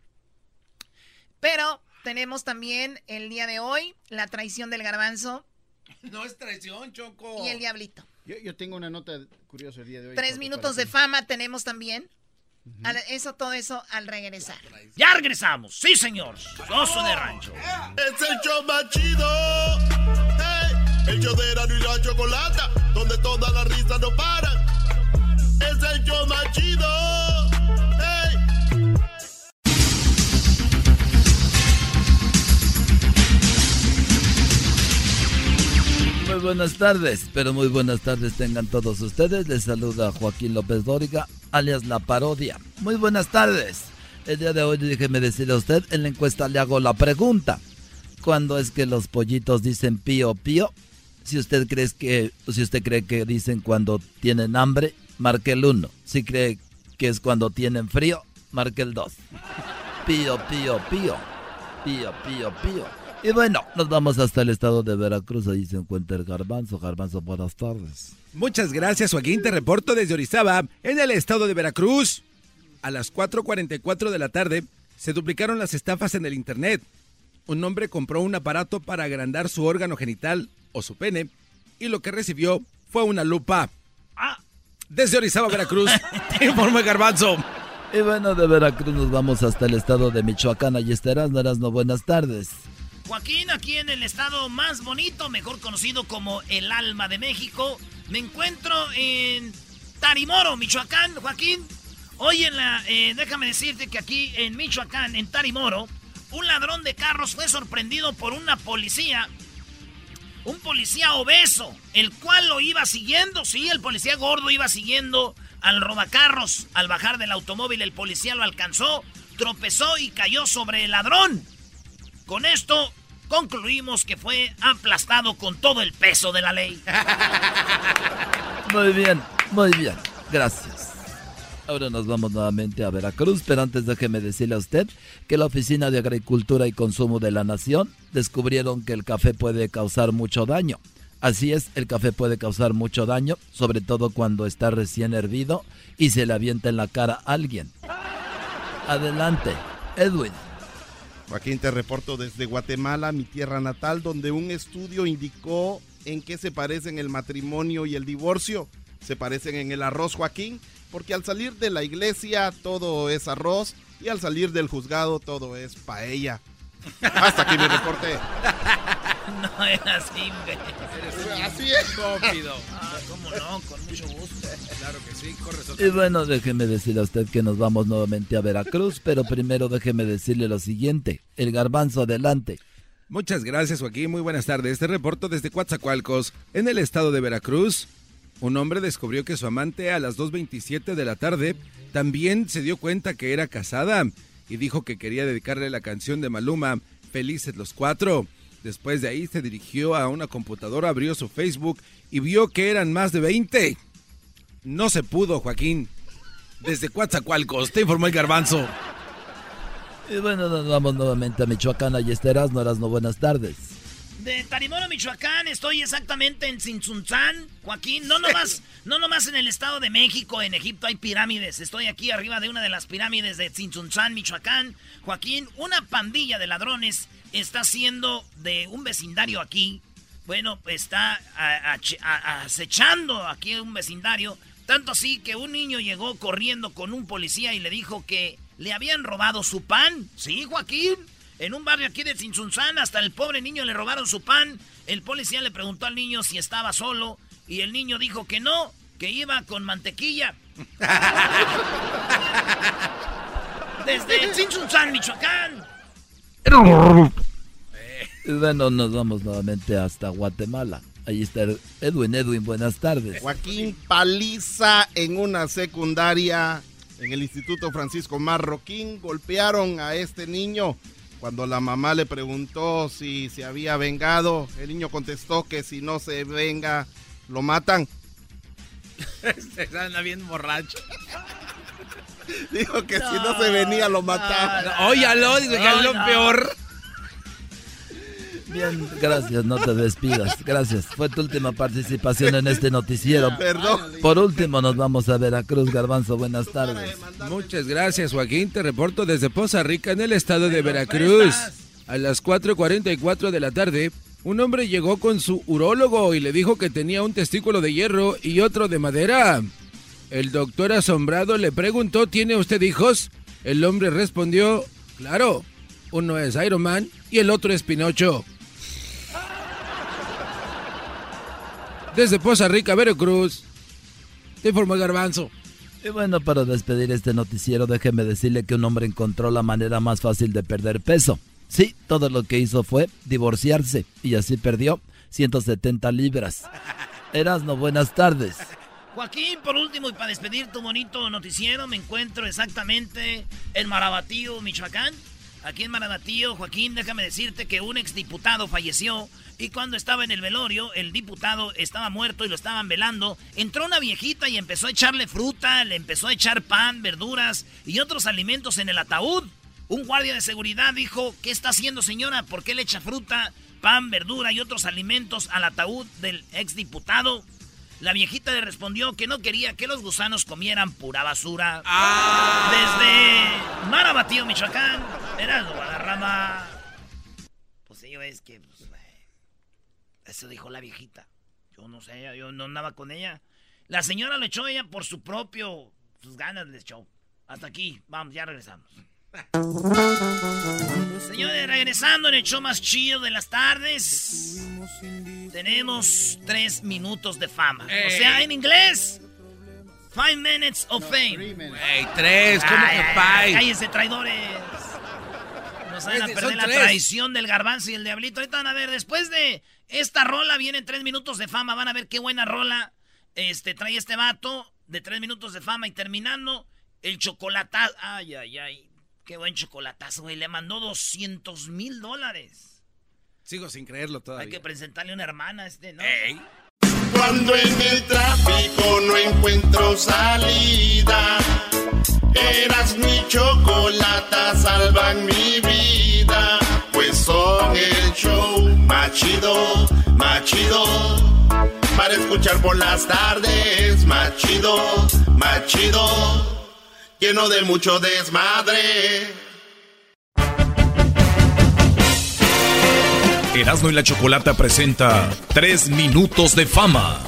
Pero tenemos también el día de hoy la traición del garbanzo. No es traición, Choco. Y el diablito. Yo, tengo una nota curiosa el día de hoy. Tres minutos de fama tenemos también. eso, todo eso al regresar. Ya regresamos, sí señor. Oso de rancho. Es el show más chido. el show de y la chocolata, donde todas las risas no paran. Es el show más chido Muy buenas tardes, pero muy buenas tardes tengan todos ustedes. Les saluda Joaquín López Dóriga, alias La Parodia. Muy buenas tardes. El día de hoy déjeme decirle a usted, en la encuesta le hago la pregunta. ¿Cuándo es que los pollitos dicen pío pío? Si usted cree que, si usted cree que dicen cuando tienen hambre, marque el 1. Si cree que es cuando tienen frío, marque el 2. Pío, pío, pío. Pío, pío, pío. Y bueno, nos vamos hasta el estado de Veracruz. Ahí se encuentra el Garbanzo. Garbanzo, buenas tardes. Muchas gracias, Joaquín. Te reporto desde Orizaba, en el estado de Veracruz. A las 4.44 de la tarde se duplicaron las estafas en el Internet. Un hombre compró un aparato para agrandar su órgano genital o su pene y lo que recibió fue una lupa. Ah. Desde Orizaba, Veracruz, te informa Garbanzo. Y bueno, de Veracruz nos vamos hasta el estado de Michoacán. Allí estarás, no buenas tardes. Joaquín, aquí en el estado más bonito, mejor conocido como el alma de México, me encuentro en Tarimoro, Michoacán, Joaquín. Hoy en la, eh, déjame decirte que aquí en Michoacán, en Tarimoro, un ladrón de carros fue sorprendido por una policía un policía obeso, el cual lo iba siguiendo, sí, el policía gordo iba siguiendo al robacarros. Al bajar del automóvil el policía lo alcanzó, tropezó y cayó sobre el ladrón. Con esto concluimos que fue aplastado con todo el peso de la ley. Muy bien, muy bien. Gracias. Ahora nos vamos nuevamente a Veracruz, pero antes déjeme decirle a usted que la Oficina de Agricultura y Consumo de la Nación descubrieron que el café puede causar mucho daño. Así es, el café puede causar mucho daño, sobre todo cuando está recién hervido y se le avienta en la cara a alguien. Adelante, Edwin. Joaquín, te reporto desde Guatemala, mi tierra natal, donde un estudio indicó en qué se parecen el matrimonio y el divorcio. Se parecen en el arroz, Joaquín, porque al salir de la iglesia todo es arroz y al salir del juzgado todo es paella. Hasta aquí mi reporte. No es así, güey. Así es. Ah, cómo no, con mucho gusto. Claro que sí, corre Y bueno, déjeme decirle a usted que nos vamos nuevamente a Veracruz, pero primero déjeme decirle lo siguiente. El garbanzo adelante. Muchas gracias, Joaquín. Muy buenas tardes. Este reporto desde Coatzacoalcos, en el estado de Veracruz. Un hombre descubrió que su amante a las 2.27 de la tarde también se dio cuenta que era casada y dijo que quería dedicarle la canción de Maluma, Felices los Cuatro. Después de ahí se dirigió a una computadora, abrió su Facebook y vio que eran más de 20. No se pudo, Joaquín. Desde Coatzacoalcos, te informó el garbanzo. Y bueno, nos vamos nuevamente a Michoacán. Ahí estarás, no no buenas tardes. De Tarimoro, Michoacán, estoy exactamente en Tzintzuntzán, Joaquín. No nomás, no nomás en el Estado de México, en Egipto hay pirámides. Estoy aquí arriba de una de las pirámides de Tzintzuntzán, Michoacán. Joaquín, una pandilla de ladrones está haciendo de un vecindario aquí. Bueno, está acechando aquí un vecindario. Tanto así que un niño llegó corriendo con un policía y le dijo que le habían robado su pan. Sí, Joaquín. En un barrio aquí de Tzintzunzán, hasta el pobre niño le robaron su pan. El policía le preguntó al niño si estaba solo y el niño dijo que no, que iba con mantequilla. Desde Tzintzunzán, Michoacán. Bueno, nos vamos nuevamente hasta Guatemala. Ahí está Edwin. Edwin, buenas tardes. Joaquín Paliza en una secundaria en el Instituto Francisco Marroquín. Golpearon a este niño cuando la mamá le preguntó si se había vengado, el niño contestó que si no se venga, lo matan. se anda bien borracho. Dijo que si no se venía, lo mataban. Óyalo, digo, que es lo peor. Bien, gracias, no te despidas. Gracias. Fue tu última participación en este noticiero. Perdón. Por último, nos vamos a Veracruz, Garbanzo. Buenas tardes. Muchas gracias, Joaquín. Te reporto desde Poza Rica, en el estado de Veracruz. A las 4.44 de la tarde, un hombre llegó con su urólogo y le dijo que tenía un testículo de hierro y otro de madera. El doctor asombrado le preguntó, ¿tiene usted hijos? El hombre respondió, claro, uno es Iron Man y el otro es Pinocho. Desde Poza Rica, Veracruz, te informó el garbanzo. Y bueno, para despedir este noticiero, déjeme decirle que un hombre encontró la manera más fácil de perder peso. Sí, todo lo que hizo fue divorciarse y así perdió 170 libras. Erasno, buenas tardes. Joaquín, por último, y para despedir tu bonito noticiero, me encuentro exactamente en Marabatío, Michoacán. Aquí en Marabatío, Joaquín, déjame decirte que un exdiputado falleció y cuando estaba en el velorio, el diputado estaba muerto y lo estaban velando. Entró una viejita y empezó a echarle fruta, le empezó a echar pan, verduras y otros alimentos en el ataúd. Un guardia de seguridad dijo, ¿qué está haciendo señora? ¿Por qué le echa fruta, pan, verdura y otros alimentos al ataúd del exdiputado? La viejita le respondió que no quería que los gusanos comieran pura basura. Ah. Desde Marabatío, Michoacán, era Guadarrama. Pues ello es que eso dijo la viejita. Yo no sé, yo no andaba con ella. La señora lo echó ella por su propio, sus ganas le echó. Hasta aquí, vamos, ya regresamos. Señores, regresando en el show más chido de las tardes. Tenemos tres minutos de fama. O sea, en inglés, five minutes of fame. Hey, tres, ¿cómo que five? Cállense, traidores. No saben a perder la traición del garbanzo y el diablito. Ahorita van a ver, después de esta rola vienen tres minutos de fama. Van a ver qué buena rola este, trae este vato de tres minutos de fama. Y terminando, el chocolatazo. Ay, ay, ay. Qué buen chocolatazo, güey. Le mandó 200 mil dólares. Sigo sin creerlo todavía. Hay que presentarle una hermana a este, ¿no? Cuando en el tráfico no encuentro salida, eras mi chocolata, salvan mi vida, pues son el show machido, machido, para escuchar por las tardes, machido, machido, lleno de mucho desmadre. Erasmo y la Chocolata presenta 3 minutos de fama,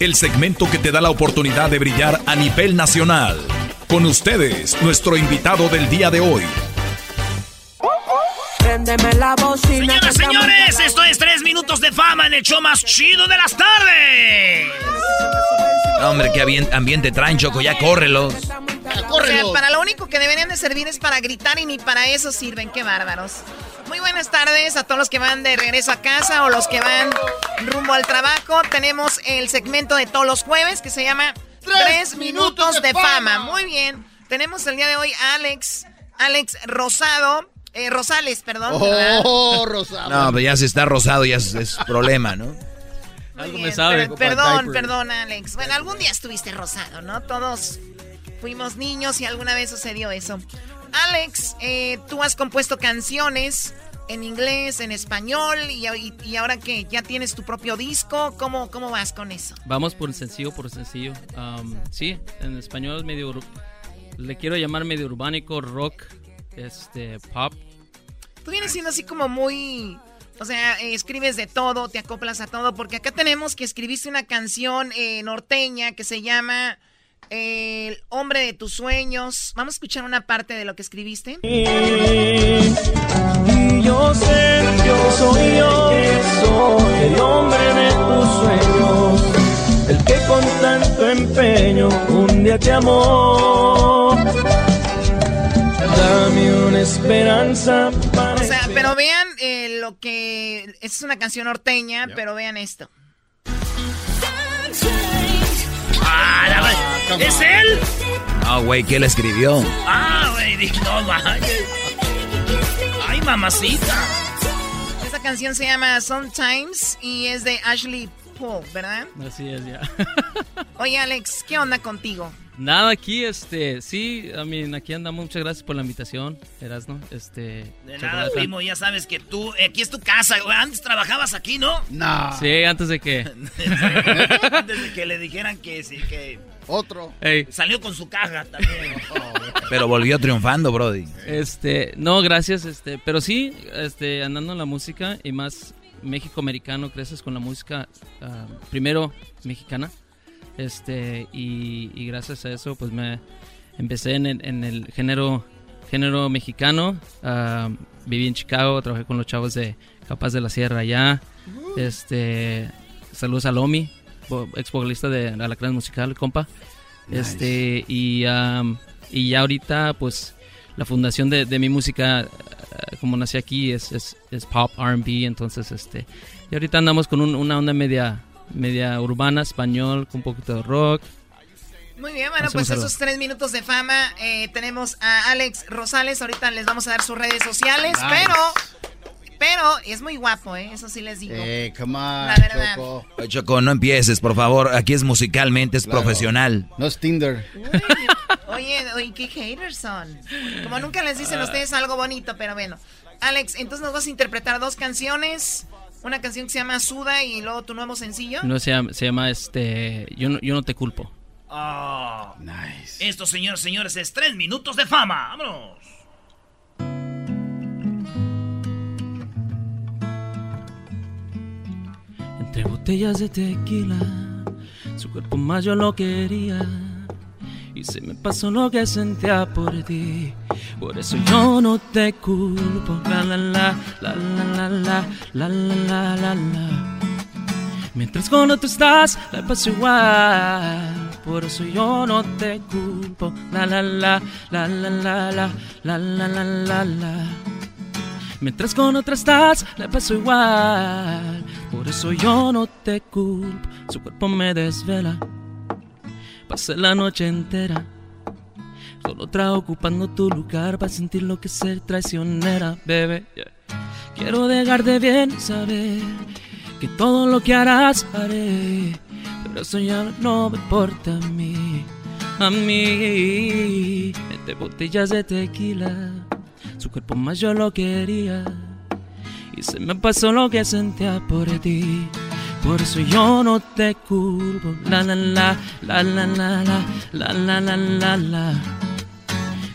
el segmento que te da la oportunidad de brillar a nivel nacional. Con ustedes, nuestro invitado del día de hoy. Señoras, señores, esto es 3 minutos de fama en el show más chido de las tardes. Hombre, qué ambiente traen, Choco, ya córrelos. O sea, para lo único que deberían de servir es para gritar y ni para eso sirven, qué bárbaros. Muy buenas tardes a todos los que van de regreso a casa o los que van rumbo al trabajo. Tenemos el segmento de todos los jueves que se llama Tres, minutos, de, fama. Muy bien. Tenemos el día de hoy a Alex, Alex Rosado. Eh, Rosales, perdón. Oh, Rosado. No, pero ya se está rosado, ya es, problema, ¿no? Algo me sabe. perdón, perdón, Alex. Bueno, algún día estuviste rosado, ¿no? Todos fuimos niños y alguna vez sucedió eso. Alex, eh, tú has compuesto canciones en inglés, en español y, ahora que ya tienes tu propio disco, ¿cómo, ¿cómo vas con eso? Vamos por sencillo, por sencillo. Um, sí, en español es medio... Le quiero llamar medio urbánico, rock, este, pop. Tú vienes siendo así como muy... O sea, eh, escribes de todo, te acoplas a todo, porque acá tenemos que escribiste una canción eh, norteña que se llama el hombre de tus sueños. Vamos a escuchar una parte de lo que escribiste. Y yo sé, yo soy yo, soy el hombre de tus sueños, el que con tanto empeño un día te amó. Dame una esperanza para. O sea, pero vean eh, lo que. Es una canción norteña, pero vean esto. Ah, ¿Es él? No, güey, ¿quién le escribió? Ah, güey, no Ay, mamacita. Esta canción se llama Sometimes y es de Ashley Paul, ¿verdad? Así es, ya. Oye, Alex, ¿qué onda contigo? Nada, aquí, este, sí, I mean, aquí andamos. Muchas gracias por la invitación, Erasno. Este, de nada, primo, ya sabes que tú, aquí es tu casa. Antes trabajabas aquí, ¿no? No. Sí, antes de que. antes de que le dijeran que sí, que. Otro. Salió con su caja también. pero volvió triunfando, Brody. Este, no, gracias, este, pero sí, este, andando en la música y más México americano, creces con la música, ah, primero mexicana este, y, gracias a eso, pues me empecé en el, género, género mexicano. Ah, viví en Chicago, trabajé con los chavos de Capaz de la Sierra allá. Este, saludos a Lomi, ex vocalista de Alacrán Musical, compa. Este, y, y ya ahorita, pues, la fundación de, mi música, ah, como nací aquí, es, es, pop, RB. Entonces, este, y ahorita andamos con una onda media media urbana, español, con un poquito de rock. Muy bien, bueno, pues esos tres minutos de fama. Eh, tenemos a Alex Rosales. Ahorita les vamos a dar sus redes sociales, pero. Pero es muy guapo, ¿eh? Eso sí les digo. Eh, come on, La verdad. Choco. Choco, no empieces, por favor. Aquí es musicalmente, es profesional. No es Tinder. oye, oye, qué haters son. Como nunca les dicen a ustedes algo bonito, pero bueno. Alex, entonces nos vas a interpretar dos canciones. Una canción que se llama Suda y luego tu nuevo sencillo. No, se llama, se llama este, yo no, yo no te culpo. Oh, nice. Esto, señores, señores, es tres minutos de fama. ¡Vámonos! Entre botellas de tequila, su cuerpo más yo lo quería y se me pasó lo que sentía por ti. Por eso yo no te culpo. La la la, la la la la, la la la la Mientras cuando tú estás, la paso igual. Por eso yo no te culpo. La la la, la la la la, la la la la la. Mientras con otra estás, le paso igual. Por eso yo no te culpo. Su cuerpo me desvela. Pasé la noche entera. Solo otra ocupando tu lugar para sentir lo que ser traicionera, bebé. Quiero dejarte bien saber que todo lo que harás haré. Pero eso ya no me importa a mí. A mí, entre botellas de tequila su cuerpo más yo lo quería. Y se me pasó lo que sentía por ti. Por eso yo no te culpo. La la la, la la la la, la la la la la.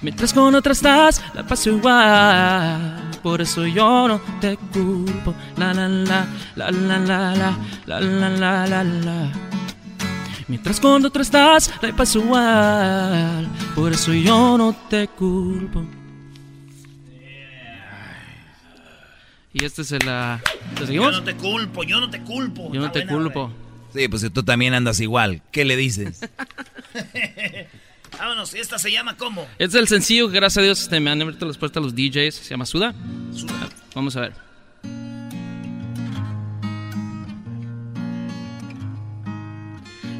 Mientras con otra estás, la paso igual. Por eso yo no te culpo. La la la, la la la la, la la la la la. Mientras con otra estás, la paso igual. Por eso yo no te culpo. Y este es el... ¿Te seguimos? Yo no te culpo, yo no te culpo. Yo no te culpo. Sí, pues tú también andas igual. ¿Qué le dices? Vámonos, ¿esta se llama cómo? Este es el sencillo gracias a Dios este, me han abierto las puertas los DJs. Se llama Suda. Suda. Vamos a ver.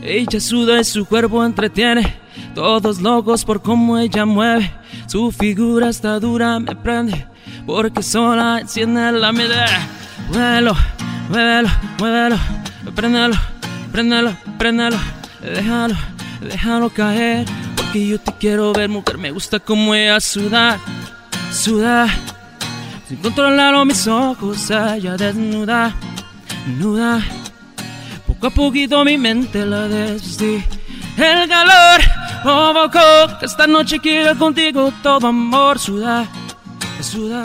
Ella suda y su cuerpo entretiene. Todos locos por cómo ella mueve. Su figura está dura, me prende porque sola enciende la medida. Muévelo, muévelo, muévelo, préndelo, préndelo, préndelo, déjalo, déjalo caer, porque yo te quiero ver, mujer, me gusta como ella suda, suda, sin controlar mis ojos, ella desnuda, nuda, poco a poquito mi mente la desvestí. El calor provocó que esta noche quiero contigo todo amor, suda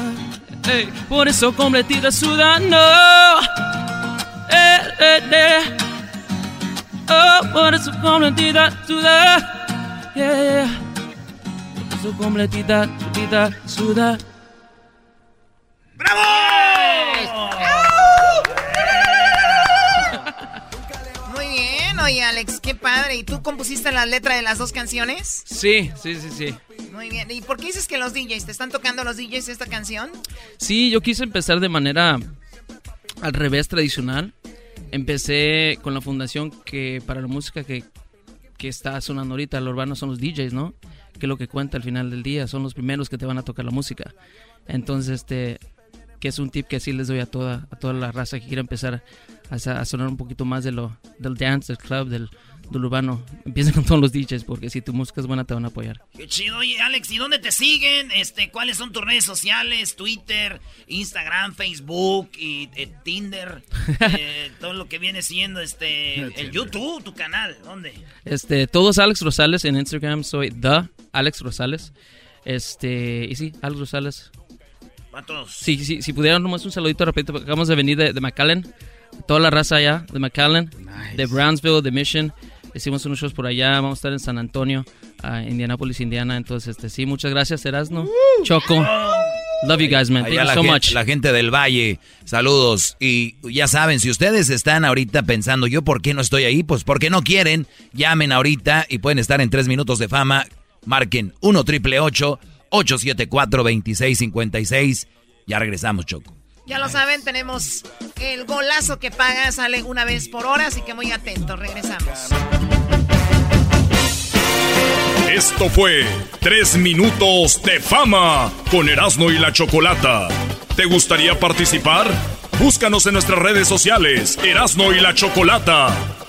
suda, por eso completita sudando. Eh, eh, eh. Oh, por eso completita suda, yeah, Por eso completita, completita suda. ¡Bravo! Muy bien, oye Alex, qué padre. ¿Y tú compusiste la letra de las dos canciones? Sí, sí, sí, sí. Muy bien. ¿Y por qué dices que los DJs te están tocando los DJs esta canción? Sí, yo quise empezar de manera al revés tradicional. Empecé con la fundación que para la música que, que está sonando ahorita, el urbano son los DJs, ¿no? Que es lo que cuenta al final del día, son los primeros que te van a tocar la música. Entonces, este, que es un tip que sí les doy a toda, a toda la raza que quiera empezar a, a sonar un poquito más de lo, del dance, del club, del, del urbano. Empieza con todos los DJs porque si tu música es buena te van a apoyar. Qué chido. Oye, Alex, ¿y dónde te siguen? Este, ¿Cuáles son tus redes sociales? Twitter, Instagram, Facebook y eh, Tinder. Eh, todo lo que viene siendo este el YouTube, tu canal. ¿Dónde? Este, todos Alex Rosales en Instagram. Soy The Alex Rosales. Este, y sí, Alex Rosales. ¿A todos? Sí, sí, si pudieran nomás un saludito rápido, acabamos de venir de, de McAllen. Toda la raza allá, de McAllen, de Brownsville, de Mission. Hicimos unos shows por allá, vamos a estar en San Antonio, uh, Indianapolis, Indiana. Entonces, este sí, muchas gracias, Erasno. Choco. Love you guys, man. Thank you so gente, much. La gente del Valle, saludos. Y ya saben, si ustedes están ahorita pensando, ¿yo por qué no estoy ahí? Pues porque no quieren. Llamen ahorita y pueden estar en tres minutos de fama. Marquen 1 triple 874 2656. Ya regresamos, Choco. Ya lo saben, tenemos el golazo que paga, sale una vez por hora, así que muy atentos, regresamos. Esto fue Tres Minutos de Fama con Erasmo y la Chocolata. ¿Te gustaría participar? Búscanos en nuestras redes sociales, Erasmo y la Chocolata.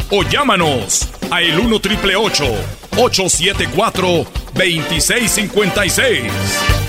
O llámanos a el 1 triple 874 2656.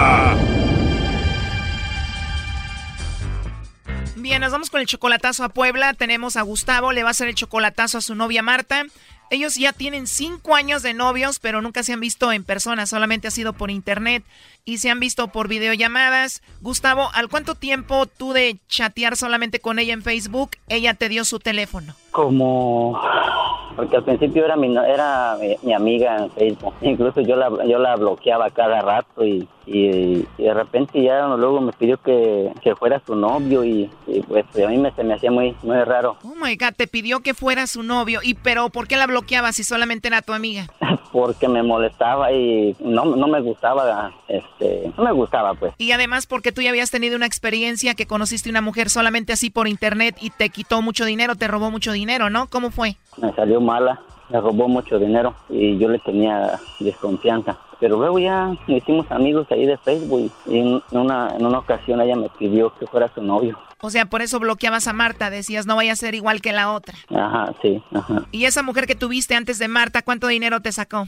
Bien, nos vamos con el chocolatazo a Puebla. Tenemos a Gustavo, le va a hacer el chocolatazo a su novia Marta. Ellos ya tienen cinco años de novios, pero nunca se han visto en persona, solamente ha sido por internet y se han visto por videollamadas. Gustavo, ¿al cuánto tiempo tú de chatear solamente con ella en Facebook, ella te dio su teléfono? Como porque al principio era mi era mi, amiga en Facebook. Incluso yo la yo la bloqueaba cada rato y, y, de repente ya luego me pidió que, que fuera su novio y, pues a mí me, se me hacía muy muy raro. Oh my god te pidió que fuera su novio. Y pero por qué la bloqueaba si solamente era tu amiga porque me molestaba y no, no me gustaba este no me gustaba pues. Y además porque tú ya habías tenido una experiencia que conociste una mujer solamente así por internet y te quitó mucho dinero te robó mucho dinero no cómo fue me salió mala, me robó mucho dinero y yo le tenía desconfianza. Pero luego ya hicimos amigos ahí de Facebook y en una, en una ocasión ella me pidió que fuera su novio. O sea, por eso bloqueabas a Marta, decías no vaya a ser igual que la otra. Ajá, sí, ajá. ¿Y esa mujer que tuviste antes de Marta, cuánto dinero te sacó?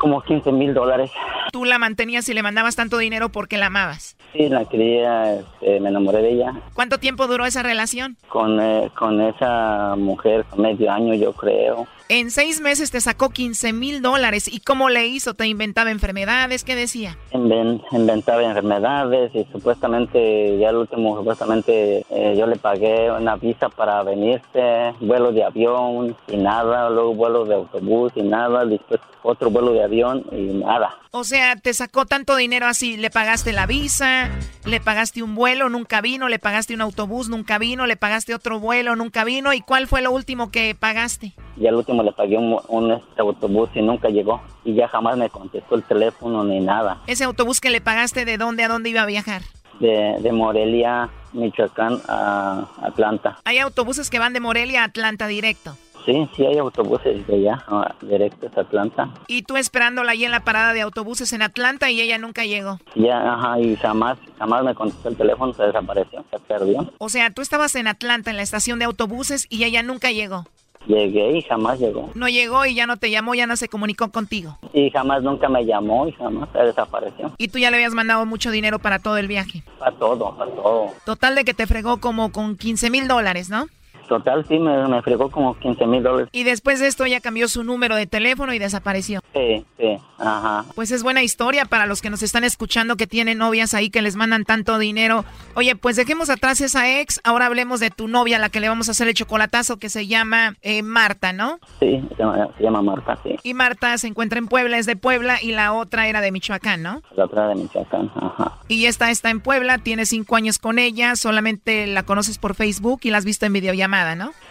como 15 mil dólares. ¿Tú la mantenías y le mandabas tanto dinero porque la amabas? Sí, la quería, este, me enamoré de ella. ¿Cuánto tiempo duró esa relación? Con, eh, con esa mujer, medio año yo creo. En seis meses te sacó 15 mil dólares. ¿Y cómo le hizo? ¿Te inventaba enfermedades? ¿Qué decía? inventaba enfermedades y supuestamente, ya el último, supuestamente eh, yo le pagué una visa para venirse, vuelo de avión y nada, luego vuelo de autobús y nada, después otro vuelo de avión y nada. O sea, te sacó tanto dinero así, le pagaste la visa, le pagaste un vuelo, nunca vino, le pagaste un autobús, nunca vino, le pagaste otro vuelo, nunca vino. ¿Y cuál fue lo último que pagaste? Último le pagué un, este autobús y nunca llegó. Y ya jamás me contestó el teléfono ni nada. ¿Ese autobús que le pagaste de dónde a dónde iba a viajar? De, de Morelia, Michoacán a Atlanta. ¿Hay autobuses que van de Morelia a Atlanta directo? Sí, sí hay autobuses de allá, directos a Atlanta. ¿Y tú esperándola ahí en la parada de autobuses en Atlanta y ella nunca llegó? Ya, ajá, y jamás, jamás me contestó el teléfono, se desapareció, se perdió. O sea, tú estabas en Atlanta en la estación de autobuses y ella nunca llegó. Llegué y jamás llegó. No llegó y ya no te llamó, ya no se comunicó contigo. Y jamás nunca me llamó y jamás se desapareció. ¿Y tú ya le habías mandado mucho dinero para todo el viaje? Para todo, para todo. Total de que te fregó como con 15 mil dólares, ¿no? Total, sí, me, me fregó como 15 mil dólares. Y después de esto ya cambió su número de teléfono y desapareció. Sí, sí, ajá. Pues es buena historia para los que nos están escuchando que tienen novias ahí que les mandan tanto dinero. Oye, pues dejemos atrás esa ex, ahora hablemos de tu novia, la que le vamos a hacer el chocolatazo, que se llama eh, Marta, ¿no? Sí, se llama, se llama, Marta, sí. Y Marta se encuentra en Puebla, es de Puebla, y la otra era de Michoacán, ¿no? La otra de Michoacán, ajá. Y esta está en Puebla, tiene cinco años con ella, solamente la conoces por Facebook y la has visto en videollamada,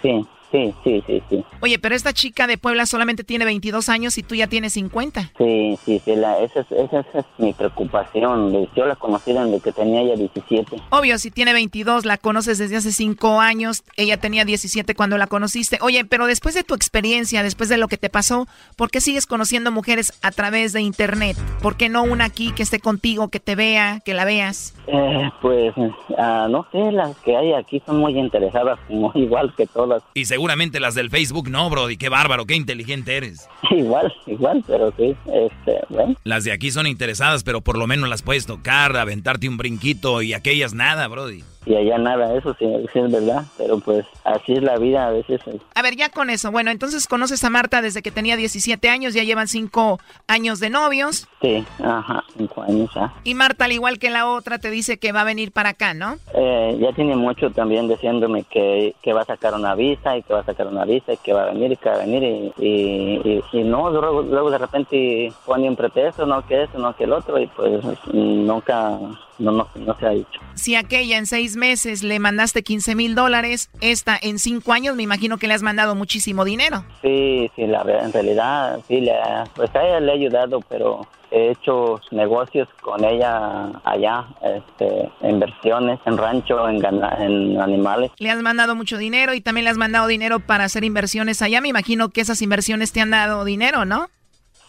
Sí. Sí, sí, sí, sí. Oye, pero esta chica de Puebla solamente tiene 22 años y tú ya tienes 50. Sí, sí, sí, la, esa, es, esa, es mi preocupación. Yo la conocí desde que tenía ya 17. Obvio, si tiene 22, la conoces desde hace 5 años, ella tenía 17 cuando la conociste. Oye, pero después de tu experiencia, después de lo que te pasó, ¿por qué sigues conociendo mujeres a través de internet? ¿Por qué no una aquí que esté contigo, que te vea, que la veas? Eh, pues, uh, no sé, las que hay aquí son muy interesadas, como igual que todas. Y seguramente las del Facebook no, Brody. Qué bárbaro, qué inteligente eres. Igual, igual, pero sí, este, bueno. Las de aquí son interesadas, pero por lo menos las puedes tocar, aventarte un brinquito y aquellas nada, Brody y allá nada, eso sí, es verdad, pero pues así es la vida a veces. A ver, ya con eso, bueno, entonces conoces a Marta desde que tenía 17 años, ya llevan 5 años de novios. Sí, ajá, 5 años ya. Y Marta, al igual que la otra, te dice que va a venir para acá, ¿no? Eh, ya tiene mucho también diciéndome que, que va a sacar una visa y que va a sacar una visa y que va a venir y que va a venir y, y, y, no, luego, luego de repente pone un pretexto, no que eso, no que el otro y pues nunca no, no, no se ha dicho. Si aquella en seis meses le mandaste 15 mil dólares, esta en cinco años me imagino que le has mandado muchísimo dinero. Sí, sí, la, en realidad sí, le, pues a ella le he ayudado, pero he hecho negocios con ella allá, este, inversiones en rancho, en, en animales. Le has mandado mucho dinero y también le has mandado dinero para hacer inversiones allá. Me imagino que esas inversiones te han dado dinero, ¿no?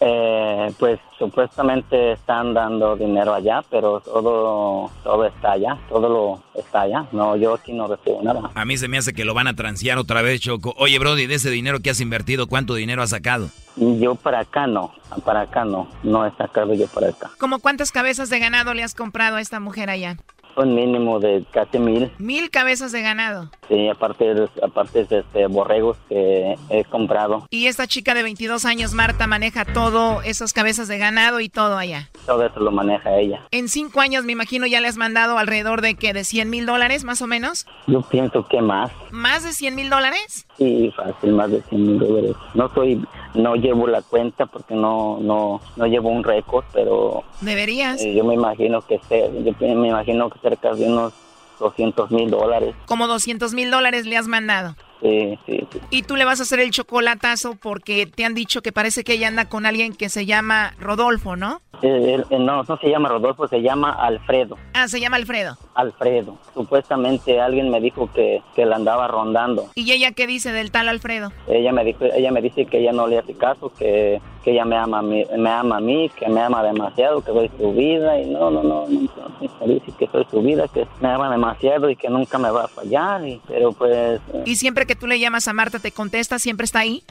Eh, pues supuestamente están dando dinero allá, pero todo, todo está allá, todo lo está allá. No, yo aquí no recibo nada. A mí se me hace que lo van a transear otra vez, Choco. Oye, Brody, de ese dinero que has invertido, ¿cuánto dinero has sacado? Yo para acá no, para acá no, no he sacado yo para acá. ¿Cómo cuántas cabezas de ganado le has comprado a esta mujer allá? Un mínimo de casi mil. Mil cabezas de ganado. Sí, aparte, de- aparte de este, borregos que he comprado. Y esta chica de 22 años, Marta, maneja todo, esas cabezas de ganado y todo allá. Todo eso lo maneja ella. En cinco años, me imagino, ya le has mandado alrededor de que de 100 mil dólares, más o menos. Yo pienso que más. ¿Más de 100 mil dólares? Sí, fácil, más de 100 mil dólares. No soy, no llevo la cuenta porque no, no, no llevo un récord, pero Deberías. eh, yo me imagino que se- yo me imagino que cerca de unos 200 mil dólares. Como 200 mil dólares le has mandado. Sí, sí, sí. Y tú le vas a hacer el chocolatazo porque te han dicho que parece que ella anda con alguien que se llama Rodolfo, ¿no? Eh, él- eh, no, no se llama Rodolfo, se llama Alfredo. Ah, se llama Alfredo. Alfredo. Supuestamente alguien me dijo que, que la andaba rondando. ¿Y ella qué dice del tal Alfredo? Ella me dijo, ella me dice que ella no le hace caso, que, que ella me ama, a mí, me ama a mí, que me ama demasiado, que soy su vida y no, no, no, no, dice que soy su vida, que me ama demasiado y que nunca me va a fallar, y, pero pues eh, Y siempre que tú le llamas a Marta te contesta, siempre está ahí.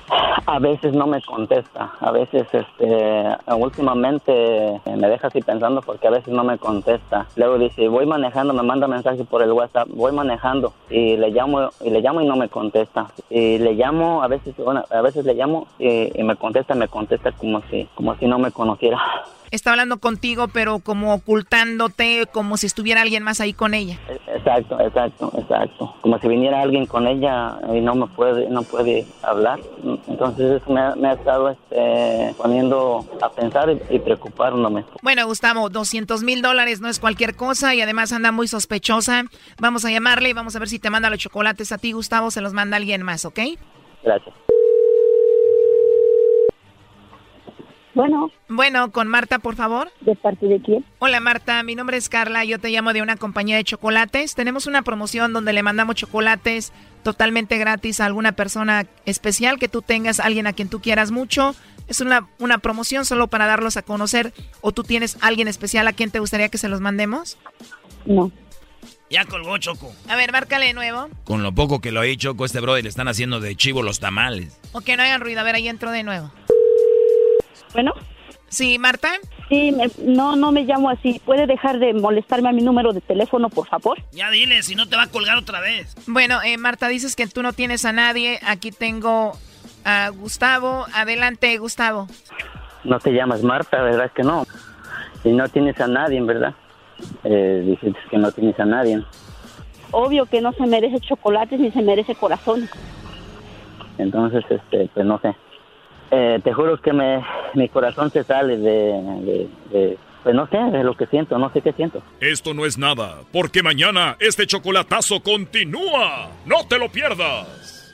a veces no me contesta, a veces este, últimamente eh, me deja así pensando porque a veces no me contesta. Luego dice, voy manejando, me manda mensaje por el WhatsApp, voy manejando y le llamo y le llamo y no me contesta. Y le llamo, a veces, bueno, a veces le llamo y, y me contesta, me contesta como si, como si no me conociera. Está hablando contigo, pero como ocultándote, como si estuviera alguien más ahí con ella. Exacto, exacto, exacto. Como si viniera alguien con ella y no me puede, no puede hablar. Entonces eso me ha, me ha estado este, poniendo a pensar y, y preocupándome. Bueno, Gustavo, 200 mil dólares no es cualquier cosa y además anda muy sospechosa. Vamos a llamarle y vamos a ver si te manda los chocolates a ti, Gustavo, se los manda alguien más, ¿ok? Gracias. Bueno. Bueno, con Marta, por favor. ¿De parte de quién? Hola Marta, mi nombre es Carla, yo te llamo de una compañía de chocolates. Tenemos una promoción donde le mandamos chocolates totalmente gratis a alguna persona especial que tú tengas, alguien a quien tú quieras mucho. Es una, una promoción solo para darlos a conocer. ¿O tú tienes alguien especial a quien te gustaría que se los mandemos? No. Ya colgó Choco. A ver, márcale de nuevo. Con lo poco que lo he hecho, con este brother le están haciendo de chivo los tamales. O que no hagan ruido. A ver, ahí entro de nuevo. Bueno. Sí, Marta. Sí, me- no, no me llamo así. ¿Puede dejar de molestarme a mi número de teléfono, por favor? Ya dile, si no te va a colgar otra vez. Bueno, eh, Marta, dices que tú no tienes a nadie. Aquí tengo a Gustavo. Adelante, Gustavo. No te llamas Marta, ¿verdad que no? Y no tienes a nadie, ¿verdad? Eh, dices que no tienes a nadie. Obvio que no se merece chocolates ni se merece corazón. Entonces, este, pues no sé. Eh, te juro que me, mi corazón se sale de, de, de- pues no sé, de lo que siento, no sé qué siento. Esto no es nada, porque mañana este chocolatazo continúa. No te lo pierdas.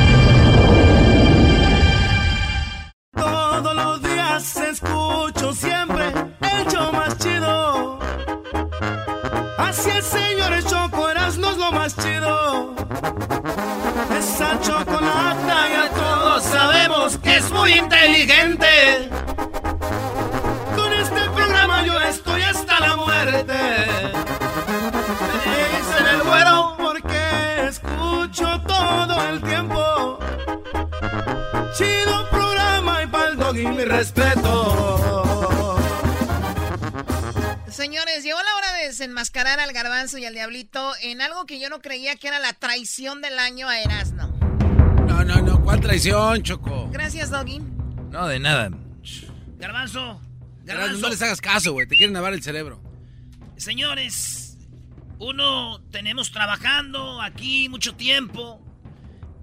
Así es, señores, Choco Erasmo es lo más chido. Esa chocolata ya todos sabemos que es muy inteligente. Con este programa yo estoy hasta la muerte. Me dicen el güero porque escucho todo el tiempo. Chido programa y pa'l doggy mi respeto. Señores, llegó la desenmascarar al garbanzo y al diablito en algo que yo no creía que era la traición del año a Erasmo. No, no, no. ¿Cuál traición, Choco? Gracias, Doggy. No, de nada. Garbanzo. Garbanzo, no les hagas caso, güey. Te quieren lavar el cerebro. Señores, uno tenemos trabajando aquí mucho tiempo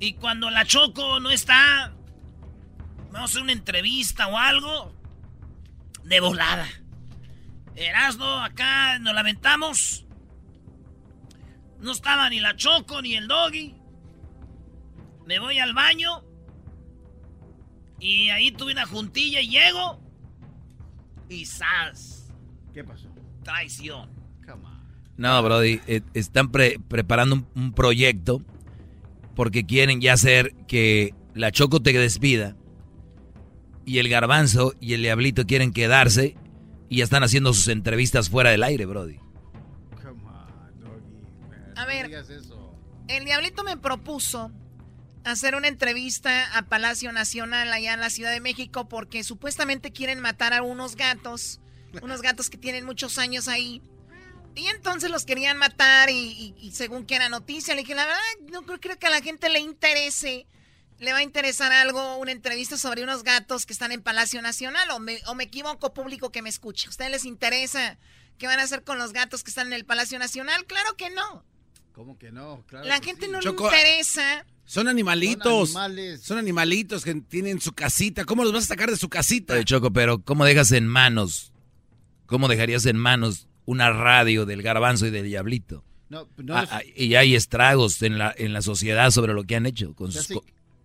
y cuando la Choco no está, vamos a hacer una entrevista o algo de volada. Erasno, acá nos lamentamos. No estaba ni la Choco ni el Doggy. Me voy al baño y ahí tuve una juntilla y llego y ¡zas! ¿Qué pasó? Traición. No, Brody, eh, están pre- preparando un, un proyecto porque quieren ya hacer que la Choco te despida y el garbanzo y el diablito quieren quedarse y ya están haciendo sus entrevistas fuera del aire, Brody. A ver, el diablito me propuso hacer una entrevista a Palacio Nacional allá en la Ciudad de México porque supuestamente quieren matar a unos gatos, unos gatos que tienen muchos años ahí. Y entonces los querían matar y, según que era noticia, le dije, la verdad, no creo que a la gente le interese, le va a interesar algo, una entrevista sobre unos gatos que están en Palacio Nacional, o me, o me equivoco público que me escuche. ¿A ustedes les interesa qué van a hacer con los gatos que están en el Palacio Nacional? Claro que no. ¿Cómo que no? la gente no le interesa. Son animalitos. Son, animalitos que tienen su casita. ¿Cómo los vas a sacar de su casita? Choco, pero ¿cómo dejas en manos? ¿Cómo dejarías en manos una radio del garbanzo y del diablito? No, no ah, ah, y hay estragos en la, en la sociedad sobre lo que han hecho con sus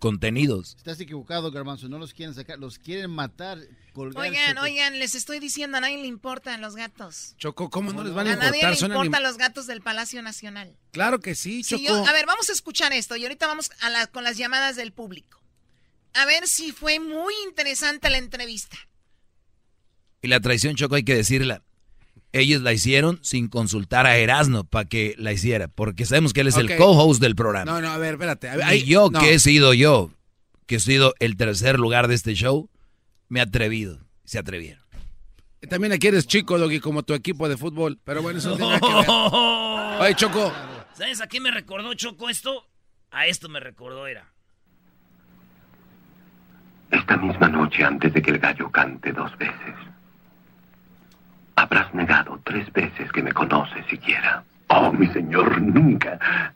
contenidos. Estás equivocado, garbanzo. No los quieren sacar, los quieren matar. Oigan, oigan, les estoy diciendo, a nadie le importan los gatos. Choco, ¿cómo no les van a, importar? A nadie le importan los gatos del Palacio Nacional. Claro que sí, Choco. a ver, vamos a escuchar esto y ahorita vamos a con las llamadas del público. A ver si fue muy interesante la entrevista. Y la traición, Choco, hay que decirla. Ellos la hicieron sin consultar a Erasmo para que la hiciera, porque sabemos que él es el co-host del programa. No, no, a ver, espérate. y yo, que he sido yo, que he sido el tercer lugar de este show, me he atrevido. Se atrevieron. También aquí eres chico, Doggy, como tu equipo de fútbol. Pero bueno, eso tiene que ver. Oye, Choco. ¿Sabes a qué me recordó, Choco, esto? A esto me recordó, era. Esta misma noche, antes de que el gallo cante dos veces, habrás negado tres veces que me conoces siquiera. Oh, mi señor, nunca.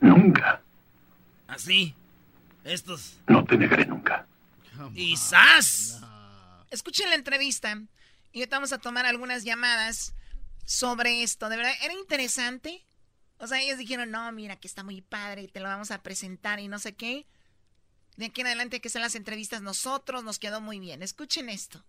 Nunca. ¿Así? Estos. No te negaré nunca. ¿Y sas? Escuchen la entrevista y ahorita vamos a tomar algunas llamadas sobre esto. De verdad, era interesante. O sea, ellos dijeron, no, mira, que está muy padre, te lo vamos a presentar y no sé qué. De aquí en adelante que sean las entrevistas nosotros, nos quedó muy bien. Escuchen esto.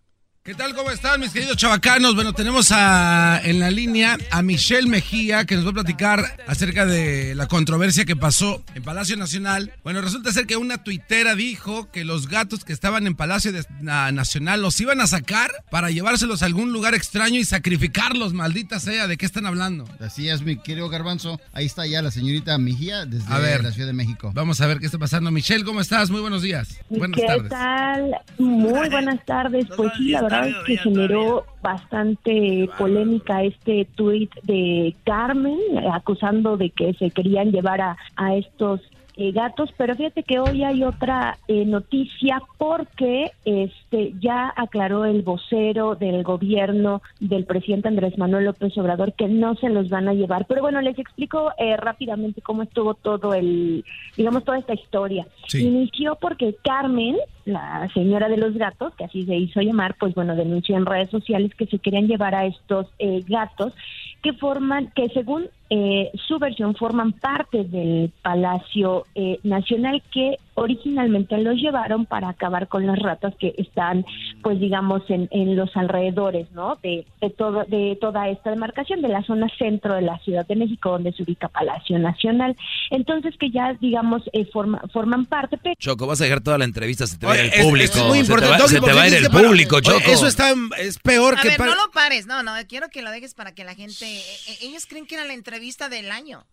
¿Qué tal? ¿Cómo están mis queridos chavacanos? Bueno, tenemos a, en la línea a Michelle Mejía que nos va a platicar acerca de la controversia que pasó en Palacio Nacional. Bueno, resulta ser que una tuitera dijo que los gatos que estaban en Palacio Nacional los iban a sacar para llevárselos a algún lugar extraño y sacrificarlos, maldita sea. ¿De qué están hablando? Así es, mi querido Garbanzo. Ahí está ya la señorita Mejía desde la Ciudad de México. Vamos a ver qué está pasando. Michelle, ¿cómo estás? Muy buenos días. Buenas ¿Qué tal? Muy buenas tardes. Pues sí, la que generó bastante polémica este tuit de Carmen acusando de que se querían llevar a, a estos eh, gatos, pero fíjate que hoy hay otra eh, noticia porque este ya aclaró el vocero del gobierno del presidente Andrés Manuel López Obrador que no se los van a llevar. Pero bueno, les explico eh, rápidamente cómo estuvo todo el, digamos, toda esta historia. Inició porque Carmen, la señora de los gatos, que así se hizo llamar, pues bueno, denunció en redes sociales que se querían llevar a estos gatos que forman, que según eh, su versión forman parte del Palacio eh, Nacional que originalmente los llevaron para acabar con las ratas que están, pues digamos, en, en los alrededores, ¿no? De, de, todo, de toda esta demarcación, de la zona centro de la Ciudad de México, donde se ubica Palacio Nacional. Entonces, que ya, digamos, eh, forman parte. Choco, vas a dejar toda la entrevista, se te va a ir el público. Es, muy importante. Se te va, a ir el público, Choco. eso está, es peor a que... Ver, no lo pares, no, no, quiero que lo dejes para que la gente... Eh, eh, ellos creen que era la entrevista del año.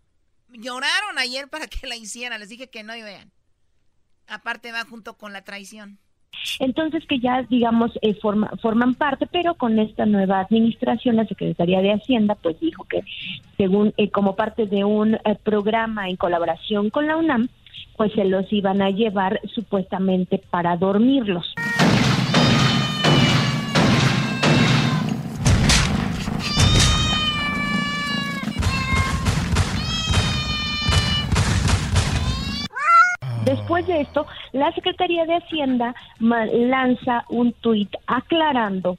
Lloraron ayer para que la hiciera, les dije que no y vean. Aparte va junto con la traición. Entonces que ya, digamos, eh, forman parte, pero con esta nueva administración, la Secretaría de Hacienda, pues dijo que según eh, como parte de un eh, programa en colaboración con la UNAM, pues se los iban a llevar supuestamente para dormirlos. Después de esto, la Secretaría de Hacienda lanza un tuit aclarando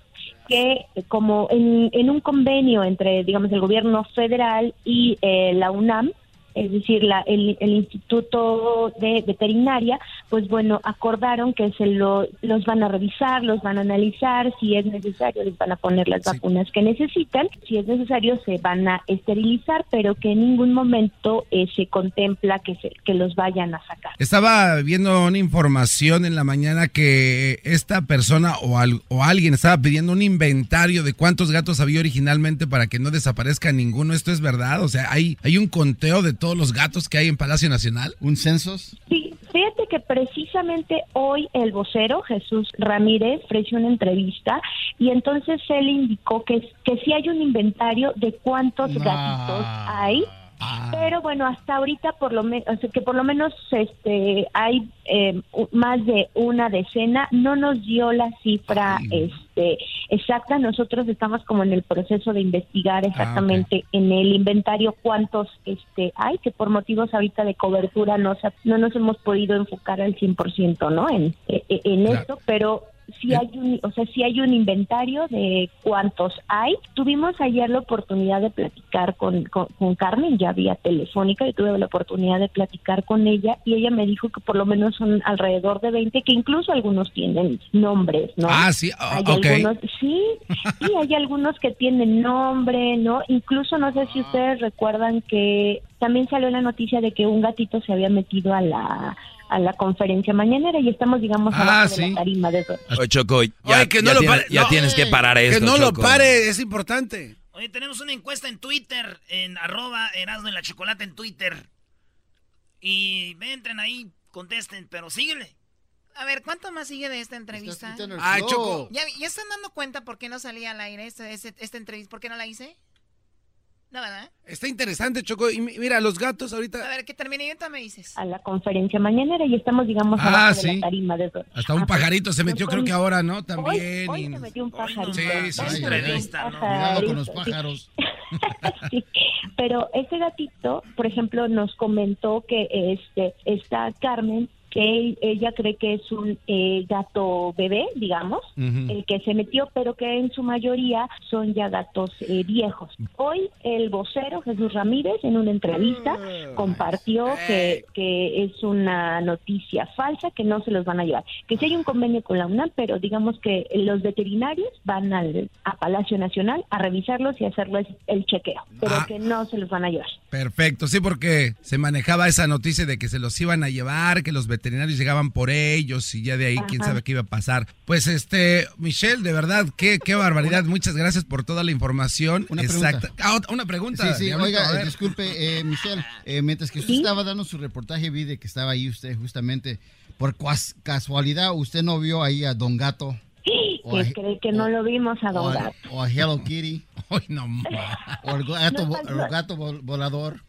que como en, un convenio entre, digamos, el gobierno federal y eh, la UNAM, es decir, la, el, el, Instituto de Veterinaria, pues bueno, acordaron que se lo, los van a revisar, los van a analizar, si es necesario les van a poner las vacunas que necesitan, si es necesario se van a esterilizar, pero que en ningún momento eh, se contempla que, se, que los vayan a sacar. Estaba viendo una información en la mañana que esta persona o, al, o alguien estaba pidiendo un inventario de cuántos gatos había originalmente para que no desaparezca ninguno. ¿Esto es verdad? O sea, ¿hay, hay un conteo de todos los gatos que hay en Palacio Nacional? ¿Un censos? Sí, fíjate que precisamente hoy el vocero Jesús Ramírez ofreció una entrevista y entonces él indicó que, que sí hay un inventario de cuántos gatitos hay Ah. Pero bueno, hasta ahorita por lo menos, que por lo menos este hay eh, más de una decena, no nos dio la cifra este exacta. Nosotros estamos como en el proceso de investigar ah, exactamente en el inventario cuántos este hay, que por motivos ahorita de cobertura no no nos hemos podido enfocar al 100%, ¿no? En e, e, en, esto, pero si hay un, o sea, si hay un inventario de cuántos hay. Tuvimos ayer la oportunidad de platicar con, con, Carmen, ya vía telefónica, y tuve la oportunidad de platicar con ella y ella me dijo que por lo menos son alrededor de 20, que incluso algunos tienen nombres, ¿no? Ah, sí, hay algunos, sí, sí, hay algunos que tienen nombre, ¿no? Incluso no sé si ustedes recuerdan que también salió la noticia de que un gatito se había metido a la a la conferencia mañanera y estamos, digamos, ah, de la tarima de Oye, Choco, ya, que no ya, tienes que parar esto, Que no lo pare, es importante. Oye, tenemos una encuesta en Twitter, en arroba Erasmo en la Chocolate en Twitter. Y entren ahí, contesten, pero síguele. A ver, ¿cuánto más sigue de esta entrevista? Ah, Choco. ¿Ya, ¿Ya, están dando cuenta por qué no salía al aire esta, esta entrevista? ¿Por qué no la hice? No, ¿verdad? Está interesante, Choco. Y mira, los gatos ahorita. A ver, que termine y me dices. A la conferencia mañanera y estamos, digamos, ah, sí. de la tarima. De... Hasta un pajarito se metió, creo que ahora, ¿no? También. Hoy, se metió un pajarito. Sí, sí, sí. Entrevista, ¿no? Cuidado con los pájaros. sí. Pero ese gatito, por ejemplo, nos comentó que este está Carmen que ella cree que es un eh, gato bebé, digamos, el que se metió, pero que en su mayoría son ya gatos eh, viejos. Hoy el vocero Jesús Ramírez en una entrevista ah. compartió que, que es una noticia falsa, que no se los van a llevar, que sí hay un convenio con la UNAM, pero digamos que los veterinarios van al, a Palacio Nacional a revisarlos y hacerles el chequeo, pero ah. que no se los van a llevar. Perfecto, sí, porque se manejaba esa noticia de que se los iban a llevar, que los veterinarios veterinarios llegaban por ellos y ya de ahí quién sabe qué iba a pasar. Pues este, Michelle, de verdad, qué, qué barbaridad. Muchas gracias por toda la información. Una Exacta. pregunta. Ah, una pregunta. Sí, sí, oiga, disculpe, eh, Michelle, eh, mientras que usted estaba dando su reportaje, vi de que estaba ahí usted justamente. Por casualidad, ¿usted no vio ahí a Don Gato? Pues cree que no lo vimos a Don Gato. O a Hello Kitty. Ay, no, o el gato, el gato volador.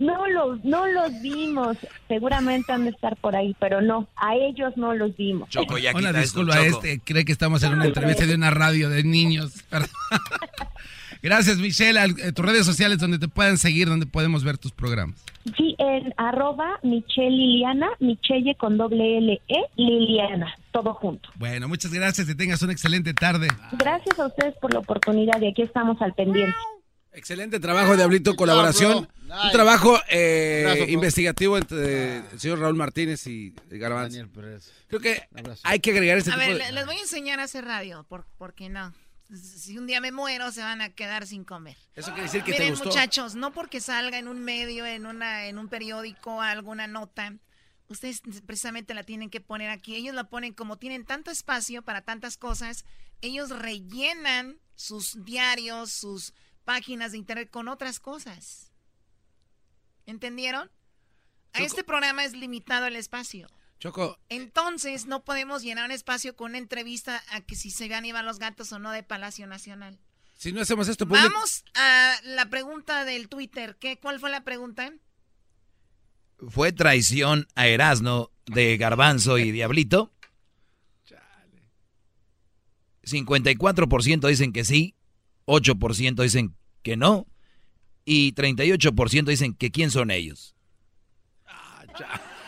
No los, no los vimos. Seguramente han de estar por ahí, pero no, a ellos no los vimos. Choco, ya Una disculpa, a este cree que estamos en una entrevista de una radio de niños. Gracias, Michelle. Eh, tus redes sociales donde te puedan seguir, donde podemos ver tus programas. Sí, en arroba Michelle Liliana, Michelle con doble L E Liliana, todo junto. Bueno, muchas gracias y tengas una excelente tarde. Gracias a ustedes por la oportunidad y aquí estamos al pendiente. Excelente trabajo, Diablito, colaboración. Un trabajo eh, investigativo entre el señor Raúl Martínez y Garbanzo. Creo que hay que agregar ese a ver, les voy a enseñar a hacer radio, por, porque no. Si un día me muero, se van a quedar sin comer. Eso quiere decir que Miren, te gustó. muchachos, no porque salga en un medio, en, una, en un periódico, alguna nota, ustedes precisamente la tienen que poner aquí. Ellos la ponen como tienen tanto espacio para tantas cosas, ellos rellenan sus diarios, sus páginas de internet con otras cosas. ¿Entendieron? A este programa es limitado el espacio. Choco. Entonces no podemos llenar un espacio con una entrevista a que si se van a llevar los gatos o no de Palacio Nacional. Si no hacemos esto, pues Vamos a la pregunta del Twitter. ¿Qué, ¿Cuál fue la pregunta? ¿Fue traición a Erasno de Garbanzo y Diablito? 54% dicen que sí, 8% dicen que no y 38% dicen que quién son ellos. Ah,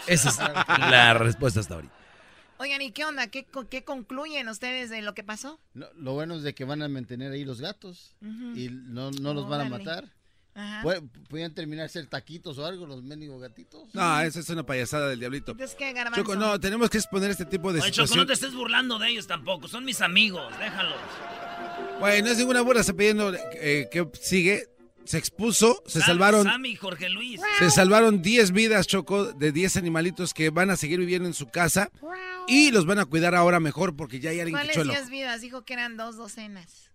Esa es la respuesta hasta ahorita. Oigan, ¿y qué onda? ¿Qué, concluyen ustedes de lo que pasó? lo bueno es de que van a mantener ahí los gatos y no, no los van a matar. ¿Pueden terminar ser taquitos o algo los mendigos gatitos? No, esa es una payasada del diablito. ¿qué, Garbanzo? Choco, no, tenemos que exponer este tipo de Oye, Choco, situación. no te estés burlando de ellos tampoco. Son mis amigos. Déjalos. Güey, no es ninguna burla, está pidiendo eh, que sigue. Se expuso, se Sam- salvaron. Sammy, Jorge Luis. Se salvaron 10 vidas, Choco, de 10 animalitos que van a seguir viviendo en su casa y los van a cuidar ahora mejor porque ya hay alguien que ¿Cuáles echó el ojo. 10 vidas? Dijo que eran dos docenas.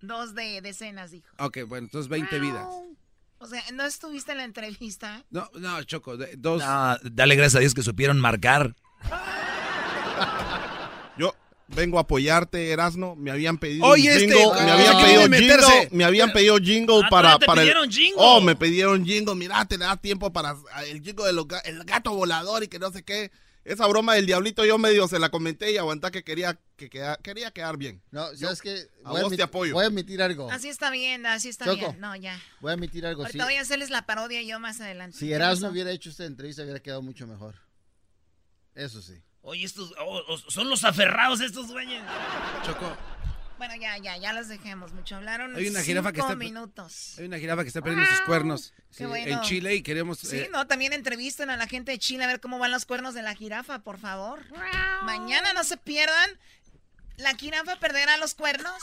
Dos de decenas, dijo. Ok, bueno, entonces 20 vidas. O sea, ¿no estuviste en la entrevista? No, no, Choco, de- dos. No, dale gracias a Dios que supieron marcar. Vengo a apoyarte, Erasno. Me habían pedido Oye, un este, jingle. ah, me habían pedido jingle. Me habían pedido jingle Ah, para, te para el. pidieron jingle. Oh, me pidieron jingle. Mira, te da tiempo para el jingle del ga- el gato volador y que no sé qué. Esa broma del diablito yo medio se la comenté y aguantá que quería que queda- quería quedar bien. No, ¿sabes qué? A Voy a, vos te apoyo. voy a admitir algo. Así está bien, así está Choco. bien. No, ya. Voy a admitir algo. Ahorita sí. voy a hacerles la parodia yo más adelante. Si ¿Qué Erasmo hubiera hecho esta entrevista, hubiera quedado mucho mejor. Eso sí. Oye, estos oh, oh, son los aferrados estos güeyes. Choco. Bueno, ya, ya, ya los dejemos. Mucho hablaron. Hay una jirafa que cinco está- minutos. Hay una jirafa que está perdiendo sus cuernos Qué sí, bueno. en Chile y queremos. Sí, eh, no, también entrevisten a la gente de Chile a ver cómo van los cuernos de la jirafa, por favor. Mañana no se pierdan. ¿La jirafa perderá los cuernos?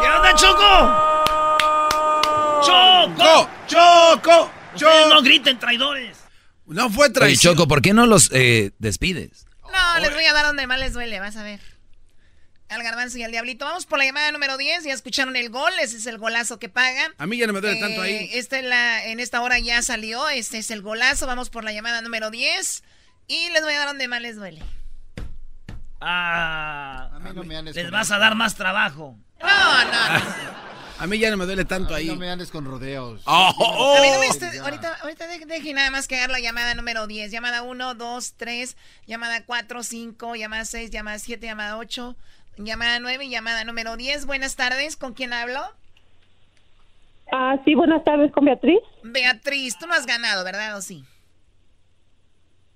¿Qué onda, Choco? ¡Choco! ¡Choco! Ustedes no griten, traidores. No fue Oye, traición. Choco, ¿por qué no los eh, despides? No, les voy a dar donde más les duele, vas a ver. Al garbanzo y al diablito. Vamos por la llamada número 10. Ya escucharon el gol. Ese es el golazo que pagan. A mí ya no me duele tanto ahí. Este es la, en esta hora ya salió. Este es el golazo. Vamos por la llamada número 10. Y les voy a dar donde más les duele. Ah, A mí no me andes les con vas a dar más trabajo. No, no. A mí ya no me duele tanto ahí. No me andes con rodeos. Oh, oh, A mí no me oh. esté- ahorita, ahorita de- dejen nada más que dar la llamada número 10. Llamada 1, 2, 3, llamada 4, 5, llamada 6, llamada 7, llamada 8, llamada 9 y llamada número 10. Buenas tardes, ¿con quién hablo? Ah, sí, buenas tardes con Beatriz. Beatriz, tú no has ganado, ¿verdad o sí?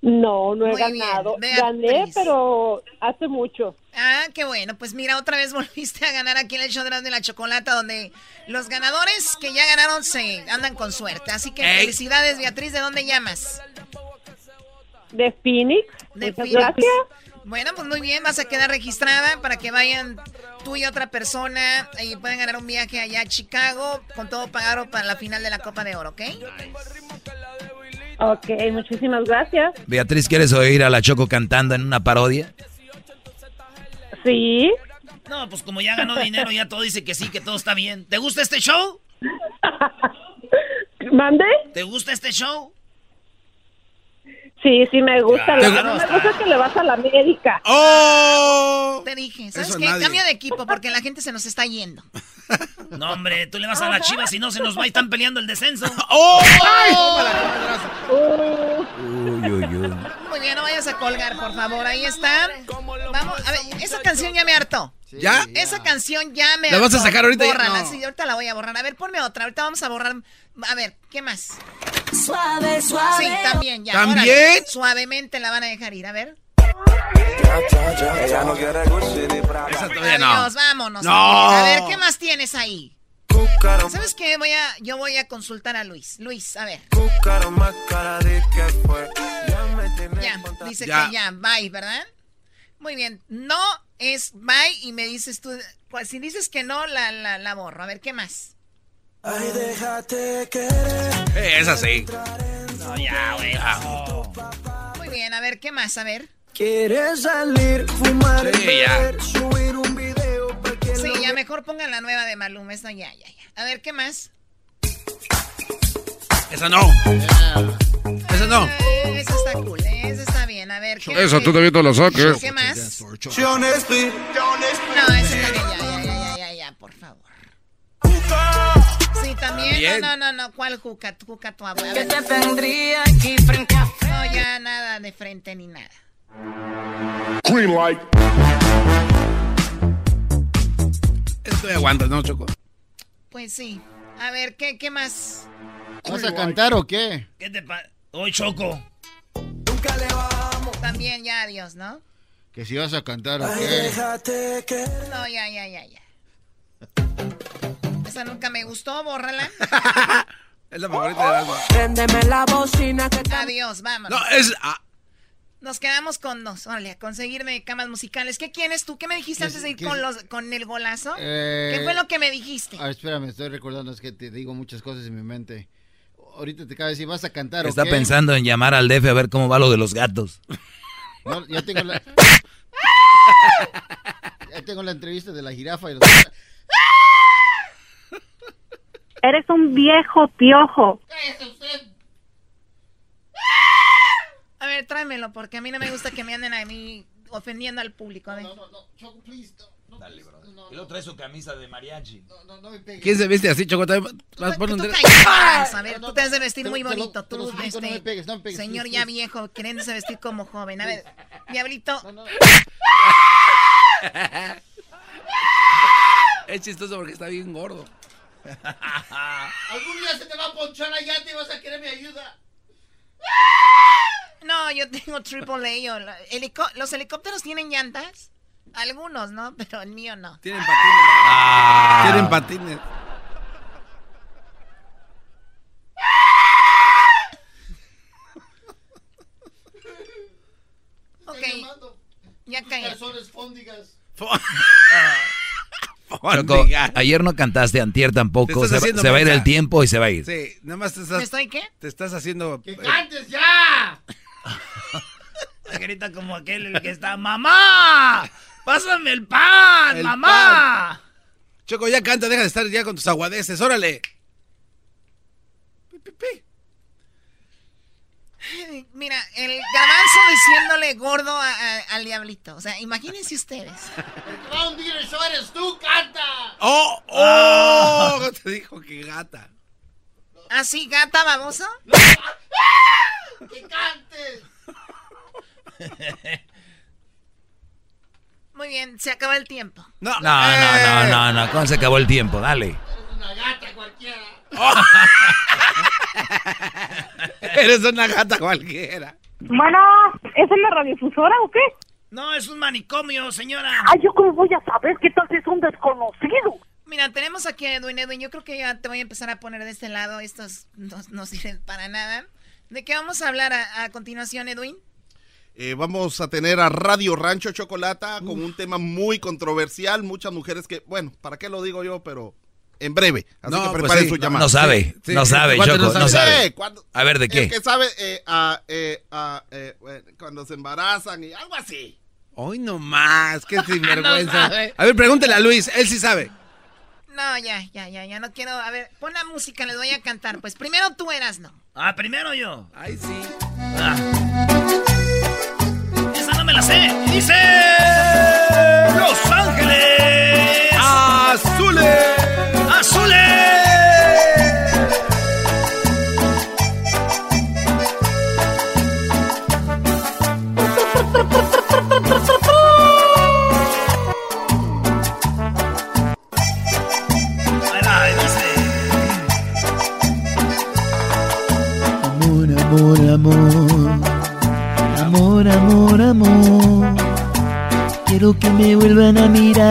No, no he Muy ganado. Beatriz. Gané, pero hace mucho. Ah, qué bueno. Pues mira, otra vez volviste a ganar aquí en el show de la, la chocolata, donde los ganadores que ya ganaron se andan con suerte. Así que Ey. felicidades, Beatriz. ¿De dónde llamas? De Phoenix. De Muchas Phoenix. gracias. Bueno, pues muy bien, vas a quedar registrada para que vayan tú y otra persona y puedan ganar un viaje allá a Chicago con todo pagado para la final de la Copa de Oro, ¿ok? Ok, muchísimas gracias. Beatriz, ¿quieres oír a la Choco cantando en una parodia? Sí. No, pues como ya ganó dinero, ya todo dice que sí, que todo está bien. ¿Te gusta este show? ¿Mande? ¿Te gusta este show? Sí, sí me gusta. Claro, Lo que no me gusta es que le vas a la América. ¡Oh! Te dije, ¿sabes Eso qué? nadie. Cambia de equipo porque la gente se nos está yendo. No, hombre, tú le vas a la chiva si no se nos va y están peleando el descenso. ¡Oh! Uy, uy, uy. Muy bien, no vayas a colgar, por favor. Ahí está. Vamos, a ver, esa canción ya me hartó. ¿Ya? Esa canción ya me ¿La vas a sacar ahorita? Bórrala, No. sí, ahorita la voy a borrar. A ver, ponme otra. Ahorita vamos a borrar. A ver, ¿qué más? Suave, suave. Sí, también, ya. ¿También? órale. Suavemente la van a dejar ir. A ver. Ella no quiere Gucci ni Prada. Esa todavía no. Adiós, vámonos. No. A ver, ¿qué más tienes ahí? ¿Sabes qué? Voy a, yo voy a consultar a Luis. Luis, a ver. Ya dice Ya. que ya, bye, ¿verdad? Muy bien. No es bye y me dices tú. pues, si dices que no, la, la, la borro. A ver, ¿qué más? Ay, déjate querer. Eh, Esa sí. No, ya, güey. Muy bien, a ver, ¿qué más? A ver. Quieres salir, fumar, Sí, ya. beber, subir un video pa' que Sí, ya mejor pongan la nueva de Maluma. Esta ya, ya, ya. A ver, ¿qué más? Esa no. Esa no. Eh, esa está cool, eh, esa está bien. A ver, ¿qué, Esa tú también te la saques. ¿Qué más? No, ese también, ya, ya, ya, ya, ya, ya, por favor. Sí, también. También. No, no, no, no. ¿Cuál juca? Juca tu abuela. ¿Qué te tendría aquí frente a No, ya nada de frente ni nada. Green light. Esto aguantas, ¿no, Choco? Pues sí. A ver, ¿qué, qué más? ¿Vas a cantar o qué? ¿Qué te pasa? Hoy Choco. También ya adiós, ¿no? Que si vas a cantar o qué. No, ya, ya, ya, ya. Esa nunca me gustó, bórrala. Es la favorita de algo. Préndeme la bocina que Adiós, vamos. No, es. ah, Nos quedamos con dos. Órale, a conseguirme camas musicales. ¿Qué quieres tú? ¿Qué me dijiste ¿Qué antes de ir con, los, con el golazo? Eh, ¿Qué fue lo que me dijiste? A ver, espérame, estoy recordando, es que te digo muchas cosas en mi mente. Ahorita te acabo de decir, ¿vas a cantar o Está pensando en llamar al DF a ver cómo va lo de los gatos. No, ya tengo la... ya tengo la entrevista de la jirafa y los... Eres un viejo piojo. A ver, tráemelo, porque a mí no me gusta que me anden a mí ofendiendo al público. A ver. Dale, bro. Y luego trae su camisa de mariachi. ¿Quién se viste así, Choco? Vas a poner un- A ver, tú te has de vestir Te- muy te lo- bonito. te lo Tú, suplico, no este, me pegues, no me pegues, señor please, ya please. viejo, queriéndose vestir como joven. A ver, diablito. Es chistoso porque está bien gordo. Algún día se te va a ponchar allá y vas a querer mi ayuda. No, yo tengo triple A. helico- ¿Los helicópteros tienen llantas? Algunos, ¿no? Pero el mío no. Tienen patines. Ah. Tienen patines. Ok. Ya caí. Calzones fóndigas. Choco, ayer no cantaste, antier tampoco. Se, va- haciendo se va a ir el tiempo y se va a ir. Sí, nada más te ¿Me estás, estoy qué? te estás haciendo. ¡Que eh, cantes ya! Grita como aquel el que está. ¡Mamá! ¡Pásame el pan! El ¡Mamá! Choco, ya canta, deja de estar ya con tus aguadeces, órale. Ay, Mira, el garbanzo diciéndole gordo a- a- al diablito. O sea, imagínense ustedes. El que va a hundir el show eres tú, canta. ¡Oh! ¡Oh! Te dijo que gata. ¿Así, gata baboso? ¡Que cantes! Muy bien, se acaba el tiempo. No, No, no, no, no, no. ¿Cómo se acabó el tiempo? Dale. Una gata cualquiera. Eres una gata cualquiera. Bueno, ¿es una radiodifusora o qué? No, es un manicomio, señora. Ay, ¿yo cómo voy a saber qué tal si es un desconocido? Mira, tenemos aquí a Edwin. Edwin, yo creo que ya te voy a empezar a poner de este lado. Estos no, no sirven para nada. ¿De qué vamos a hablar a, a continuación, Edwin? Eh, vamos a tener a Radio Rancho Chocolata con un tema muy controversial. Muchas mujeres que, bueno, ¿para qué lo digo yo? Pero en breve. Así No, que pues preparen sí. su llamada. No sabe, Sí, sí, no sabe, ¿cuánto Choco, no no sabe? cuando- A ver, ¿de El qué? que sabe eh, ah, eh, eh, cuando se embarazan y algo así. Hoy no más, qué sinvergüenza. a ver, pregúntale a Luis, él sí sabe. No, ya, ya, ya, ya no quiero. A ver, pon la música, les voy a cantar. Pues primero tú eras, ¿no? Ah, primero yo. Ay, sí. Ah. Esa no me la sé. Dice. Los Ángeles.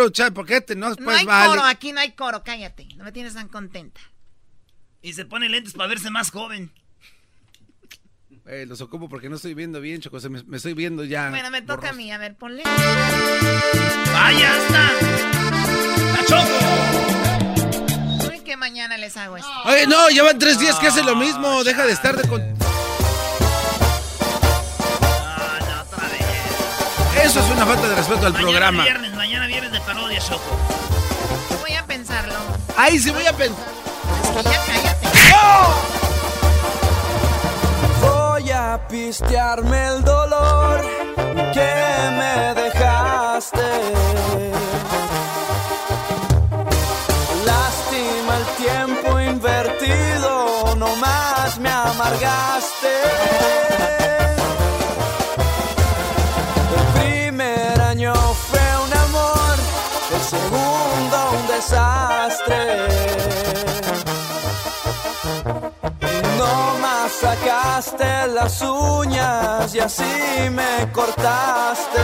coro, chay, ¿por qué te no, no hay coro, aquí no hay coro, cállate. No me tienes tan contenta. Y se pone lentes para verse más joven. Eh, los ocupo porque no estoy viendo bien, Choco. me, me, estoy viendo ya. Bueno, me toca a mí. A ver, ponle. ¡Vaya, está! ¡La Choco! Uy, que mañana les hago esto. Oye, no, llevan tres días que hace lo mismo. Deja de estar de con... Eso es una falta de respeto al mañana programa. Viernes, mañana viernes de Choco. Voy a pensarlo. Ay, sí, voy a pensar. Es que ya cállate. Voy a pistearme el dolor que me dejaste. Lástima el tiempo invertido, no más me amargaste. Sacaste las uñas y así me cortaste.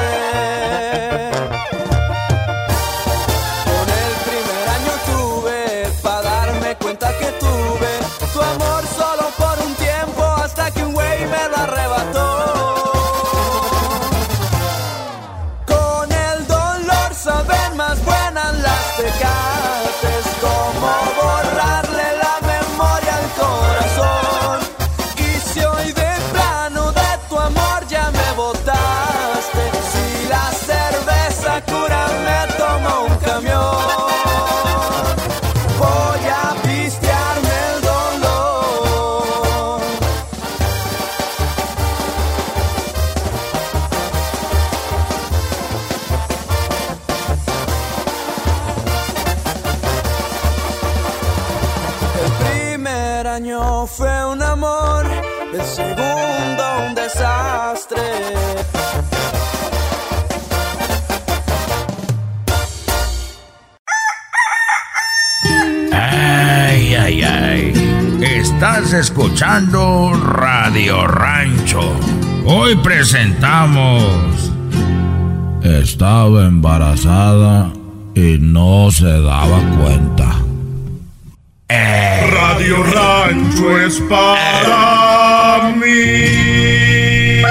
Estás escuchando Radio Rancho. Hoy presentamos... Estaba embarazada y no se daba cuenta. Radio Rancho es para mí.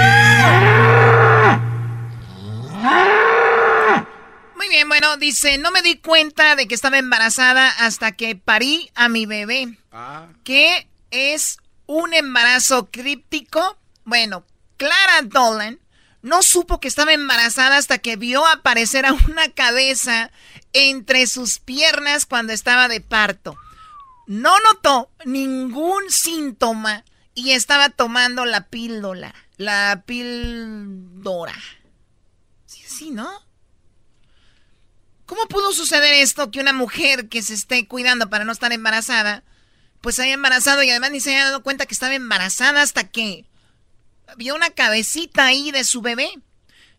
Muy bien, bueno, dice, no me di cuenta de que estaba embarazada hasta que parí a mi bebé. ¿Qué es un embarazo críptico? Bueno, Clara Dolan no supo que estaba embarazada hasta que vio aparecer a una cabeza entre sus piernas cuando estaba de parto. No notó ningún síntoma y estaba tomando la píldora, la píldora. Sí, sí, ¿no? ¿Cómo pudo suceder esto que una mujer que se esté cuidando para no estar embarazada, pues haya embarazado y además ni se haya dado cuenta que estaba embarazada hasta que vio una cabecita ahí de su bebé?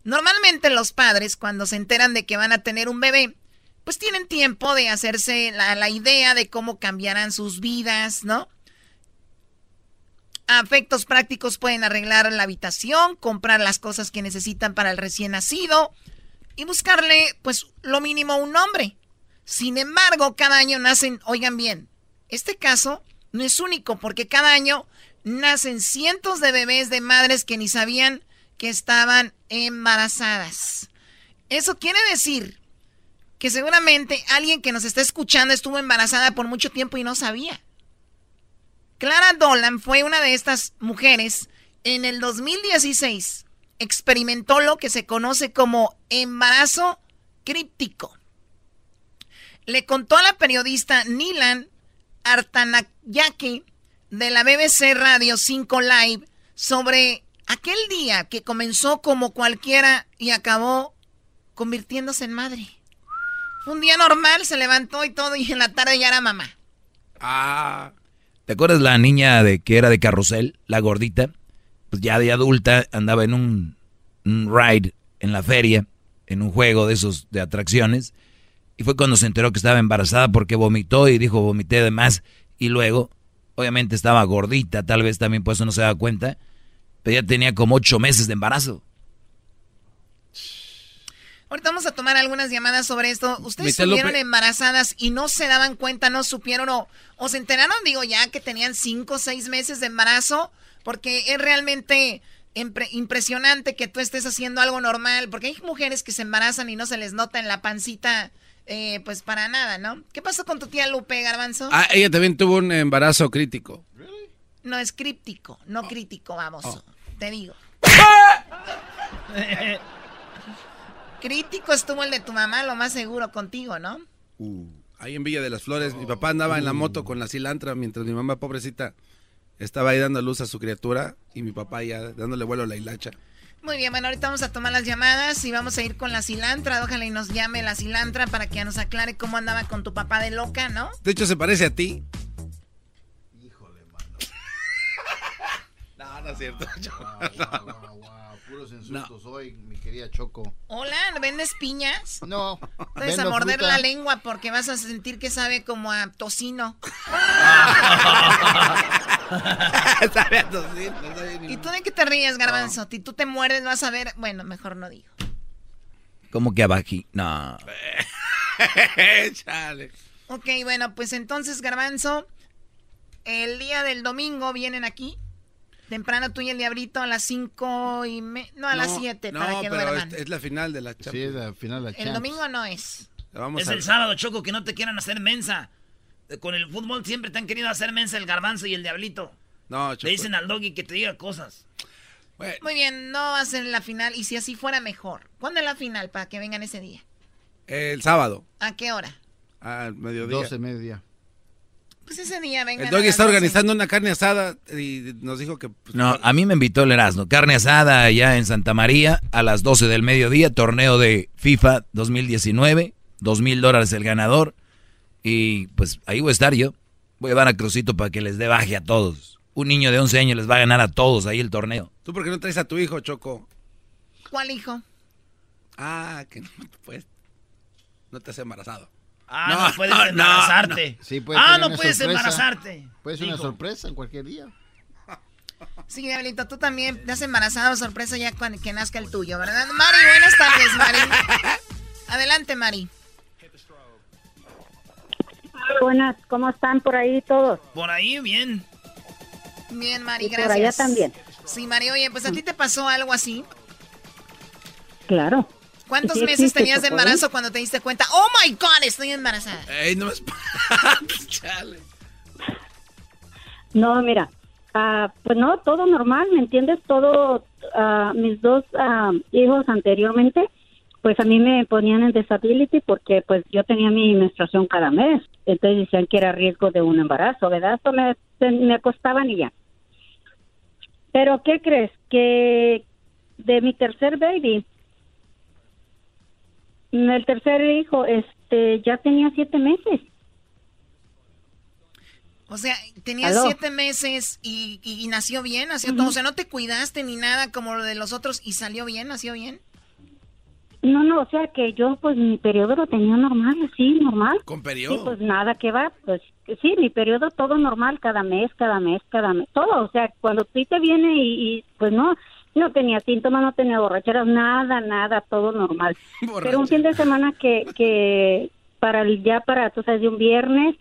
Normalmente los padres cuando se enteran de que van a tener un bebé, pues tienen tiempo de hacerse la, la idea de cómo cambiarán sus vidas, ¿no? A efectos prácticos pueden arreglar la habitación, comprar las cosas que necesitan para el recién nacido y buscarle, pues, lo mínimo un nombre. Sin embargo, cada año nacen, oigan bien, este caso no es único porque cada año nacen cientos de bebés de madres que ni sabían que estaban embarazadas. Eso quiere decir que seguramente alguien que nos está escuchando estuvo embarazada por mucho tiempo y no sabía. Clara Dolan fue una de estas mujeres en el 2016. Experimentó lo que se conoce como embarazo críptico. Le contó a la periodista Nilan Artanayake de la BBC Radio 5 Live sobre aquel día que comenzó como cualquiera y acabó convirtiéndose en madre. Un día normal, se levantó y todo, y en la tarde ya era mamá. Ah. ¿Te acuerdas la niña de que era de carrusel, la gordita? Pues ya de adulta andaba en un, un ride en la feria, en un juego de esos de atracciones. Y fue cuando se enteró que estaba embarazada porque vomitó y dijo vomité de más. Y luego, obviamente estaba gordita, tal vez también por eso no se daba cuenta. Pero ya tenía como ocho meses de embarazo. Ahorita vamos a tomar algunas llamadas sobre esto. ¿Ustedes estuvieron embarazadas y no se daban cuenta, no supieron o, o se enteraron, digo, ya que tenían cinco o seis meses de embarazo? Porque es realmente impresionante que tú estés haciendo algo normal, porque hay mujeres que se embarazan y no se les nota en la pancita, eh, pues para nada, ¿no? ¿Qué pasó con tu tía Lupe, Garbanzo? Ah, ella también tuvo un embarazo crítico. No es críptico, no crítico, vamos, oh. te digo. Crítico estuvo el de tu mamá, lo más seguro contigo, ¿no? Uh, ahí en Villa de las Flores, mi papá andaba en la moto con la cilantra mientras mi mamá, pobrecita, estaba ahí dando luz a su criatura y mi papá ya dándole vuelo a la hilacha. Muy bien, bueno, ahorita vamos a tomar las llamadas y vamos a ir con la cilantra. Ojalá y nos llame la cilantra para que nos aclare cómo andaba con tu papá de loca, ¿no? De hecho, se parece a ti. Híjole, mano. no, no es cierto. puros insultos hoy, mi querida Choco. Hola, ¿vendes piñas? No. Vas a morder la lengua porque vas a sentir que sabe como a tocino. sabe a tocino. ¿Y tú de qué te ríes, Garbanzo? Si tú te mueres, vas a ver. Bueno, mejor no digo. ¿Cómo que abají? No. Chale. Ok, bueno, pues entonces, Garbanzo, el día del domingo vienen aquí. Temprano tú y el diabrito a las 5 y me... No, a las 7 para que pero Es, la final de la Champions. Sí, es la final de la El domingo no es. es el sábado, Choco, que no te quieran hacer mensa. Con el fútbol siempre te han querido hacer mensa el garbanzo y el diablito. No, Choco. Le dicen al doggy que te diga cosas. Muy bien, no va a ser la final. Y si así fuera, mejor. ¿Cuándo es la final para que vengan ese día? El sábado. ¿A qué hora? Al mediodía. 12 mediodía. Pues ese día venga. El doggy está organizando una carne asada y nos dijo que. Pues, no, a mí me invitó el Erasmo. Carne asada allá en Santa María a las 12 del mediodía. Torneo de FIFA 2019. Dos mil dólares el ganador. Y pues ahí voy a estar yo. Voy a llevar a Crucito para que les dé baje a todos. Un niño de 11 años les va a ganar a todos ahí el torneo. ¿Tú por qué no traes a tu hijo, Choco? ¿Cuál hijo? Ah, que no, pues, no te has embarazado. Ah, no, puedes embarazarte. ah, no puedes embarazarte. Puede ser una sorpresa en cualquier día. Sí, Diablito, tú también te has embarazado sorpresa ya cuando que nazca el tuyo, ¿verdad? Mari, buenas tardes, Mari. Adelante, Mari. Buenas, ¿cómo están por ahí todos? Por ahí, bien. Bien, Mari, gracias. Por allá también. Sí, Mari, oye, pues a ti te pasó algo así. Claro. ¿Cuántos meses tenías de embarazo cuando te diste cuenta? ¡Oh, my God! Estoy embarazada. Ey, no me... Chale. No, mira, uh, pues no, todo normal, ¿me entiendes? Todo, uh, mis dos uh, hijos anteriormente, pues a mí me ponían en disability porque pues yo tenía mi menstruación cada mes. Entonces decían que era riesgo de un embarazo, ¿verdad? Eso me, me acostaban y ya. Pero ¿qué crees? Que de mi tercer baby, el tercer hijo, este, ya tenía siete meses. O sea, tenía siete meses y, y, nació bien, nació todo. O sea, no te cuidaste ni nada como lo de los otros y salió bien, nació bien. No, no, o sea que yo pues mi periodo lo tenía normal, sí, normal. ¿Con periodo? Sí, pues nada que va, pues sí, mi periodo todo normal, cada mes, cada mes, cada mes, todo. O sea, cuando tú te viene y, y pues no, no tenía síntomas, no tenía borracheras, nada, nada, todo normal. Pero un fin de semana que, que para el, ya para, tú sabes, de un viernes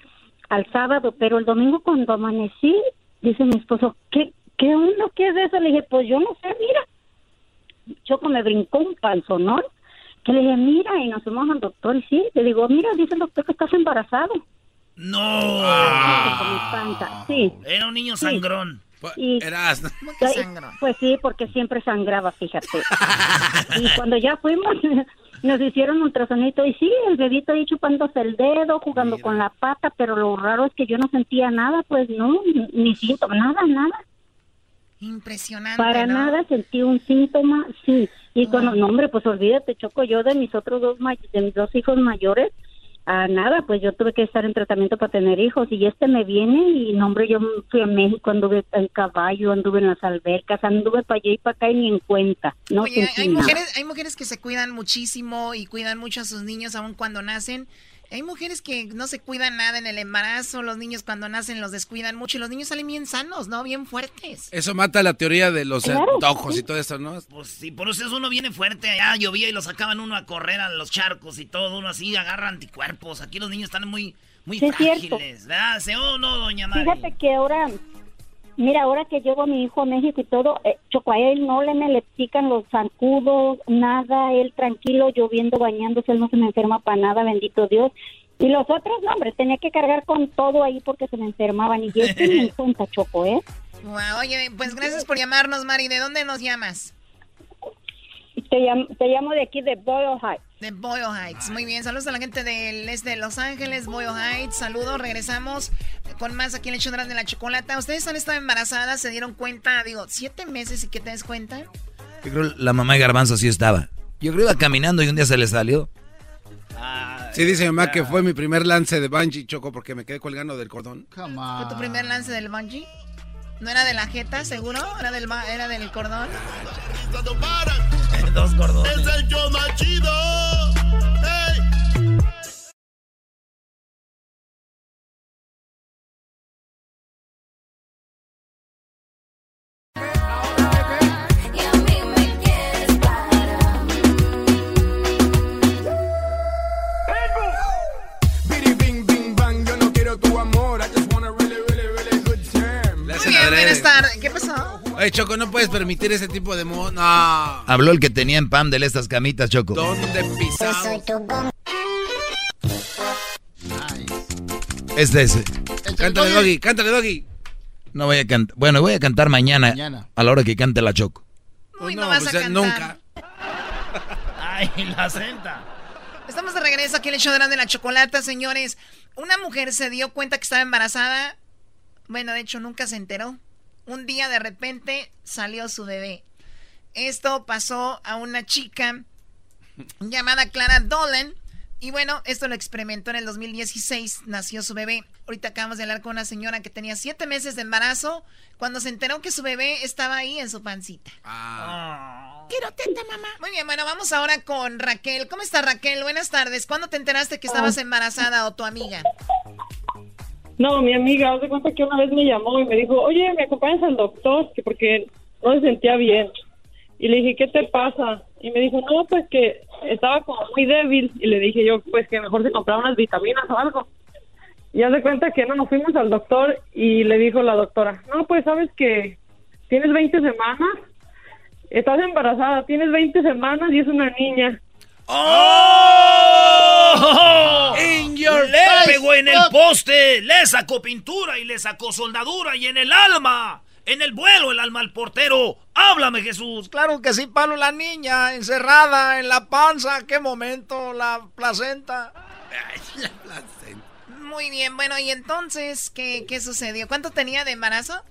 al sábado, pero el domingo cuando amanecí, dice mi esposo, ¿qué, qué uno qué es eso? Le dije, pues yo no sé, mira. Choco me brincó un panzonón, que le dije, mira, y nos fuimos al doctor, y sí, le digo, mira, dice el doctor que estás embarazado. No. Ah. Sí. Era un niño sangrón. Y, Pues sí, porque siempre sangraba, fíjate. y cuando ya fuimos, nos hicieron un ultrasonito y sí, el bebito ahí chupándose el dedo, jugando con la pata, pero lo raro es que yo no sentía nada, pues no, ni síntoma, nada, nada. Impresionante. Para nada sentí un síntoma, sí. Y con el nombre, pues olvídate, Choco, yo de mis otros dos, de mis dos hijos mayores, a nada, pues yo tuve que estar en tratamiento para tener hijos y este me viene y no hombre, yo fui a México, anduve en caballo, anduve en las albercas, anduve para allá y para acá y ni en cuenta. No Oye, hay mujeres, hay mujeres que se cuidan muchísimo y cuidan mucho a sus niños aun cuando nacen Hay mujeres que no se cuidan nada en el embarazo, los niños cuando nacen los descuidan mucho y los niños salen bien sanos, ¿no? Bien fuertes. Eso mata la teoría de los antojos y todo eso, ¿no? Pues sí, por eso uno viene fuerte. Allá llovía y lo sacaban uno a correr a los charcos y todo. Uno así agarra anticuerpos. Aquí los niños están muy, muy Sí, es cierto. frágiles. ¿verdad? ¿Sí o no, doña Mari? Fíjate que ahora, mira, ahora que llevo a mi hijo a México y todo, eh, Choco, a él no le me le pican los zancudos, nada, él tranquilo, lloviendo, bañándose, él no se me enferma para nada, bendito Dios. Y los otros, no, hombre, tenía que cargar con todo ahí porque se me enfermaban. Y yo estoy en cuenta, Choco, ¿eh? Wow, oye, pues gracias por llamarnos, Mari. ¿De dónde nos llamas? Te llamo, te llamo de aquí de Boyle Heights. De Boyle Heights. Muy bien, saludos a la gente del este de Los Ángeles, Boyle Heights. Saludos, regresamos con más aquí en el hecho de la chocolata. ¿Ustedes han estado embarazadas? ¿Se dieron cuenta? Digo, siete meses y que te des cuenta. Yo creo la mamá de Garbanzo sí estaba. Yo creo que iba caminando y un día se le salió. Sí, dice mi mamá que fue mi primer lance de bungee, Choco, porque me quedé colgando del cordón. ¿Fue tu primer lance del bungee? ¿No era de la jeta, seguro? ¿Era del, ba- era del cordón? Dos. Es el más chido. ¿Qué pasó? Oye, Choco, no puedes permitir ese tipo de mo... No. Habló el que tenía en Pam de estas camitas, Choco. ¿Dónde pisamos? Este es. Cántale, Doggy, cántale, Doggy. No voy a cantar. Bueno, voy a cantar mañana, Mañana. a la hora que cante la Choco. Uy, no, no, vas pues, a eh, cantar. nunca. Ay, la senta. Estamos de regreso aquí en el show de la- de la chocolata, señores. Una mujer se dio cuenta que estaba embarazada. Bueno, de hecho, nunca se enteró. Un día de repente salió su bebé. Esto pasó a una chica llamada Clara Dolan. Y bueno, esto lo experimentó en el 2016. Nació su bebé. Ahorita acabamos de hablar con una señora que tenía siete meses de embarazo cuando se enteró que su bebé estaba ahí en su pancita. Quiero teta, mamá. Muy bien, bueno, vamos ahora con Raquel. ¿Cómo está Raquel? Buenas tardes. ¿Cuándo te enteraste que estabas embarazada o tu amiga? No, mi amiga, haz de cuenta que una vez me llamó y me dijo, oye, ¿me acompañas al doctor? Que porque no se sentía bien. Y le dije, ¿qué te pasa? Y me dijo, no, pues que estaba como muy débil. Y le dije yo, pues que mejor se compraba unas vitaminas o algo. Y haz de cuenta que no, nos fuimos al doctor y le dijo la doctora, no, pues sabes que tienes 20 semanas, estás embarazada, tienes 20 semanas y es una niña. ¡Oh! In your le face, pegó en el poste, le sacó pintura y le sacó soldadura y en el alma, en el vuelo, el alma al portero. Háblame, Jesús. Claro que sí, Pablo, la niña encerrada en la panza. ¿Qué momento? La placenta. Muy bien, bueno, y entonces, ¿qué, qué sucedió? ¿Cuánto tenía de embarazo?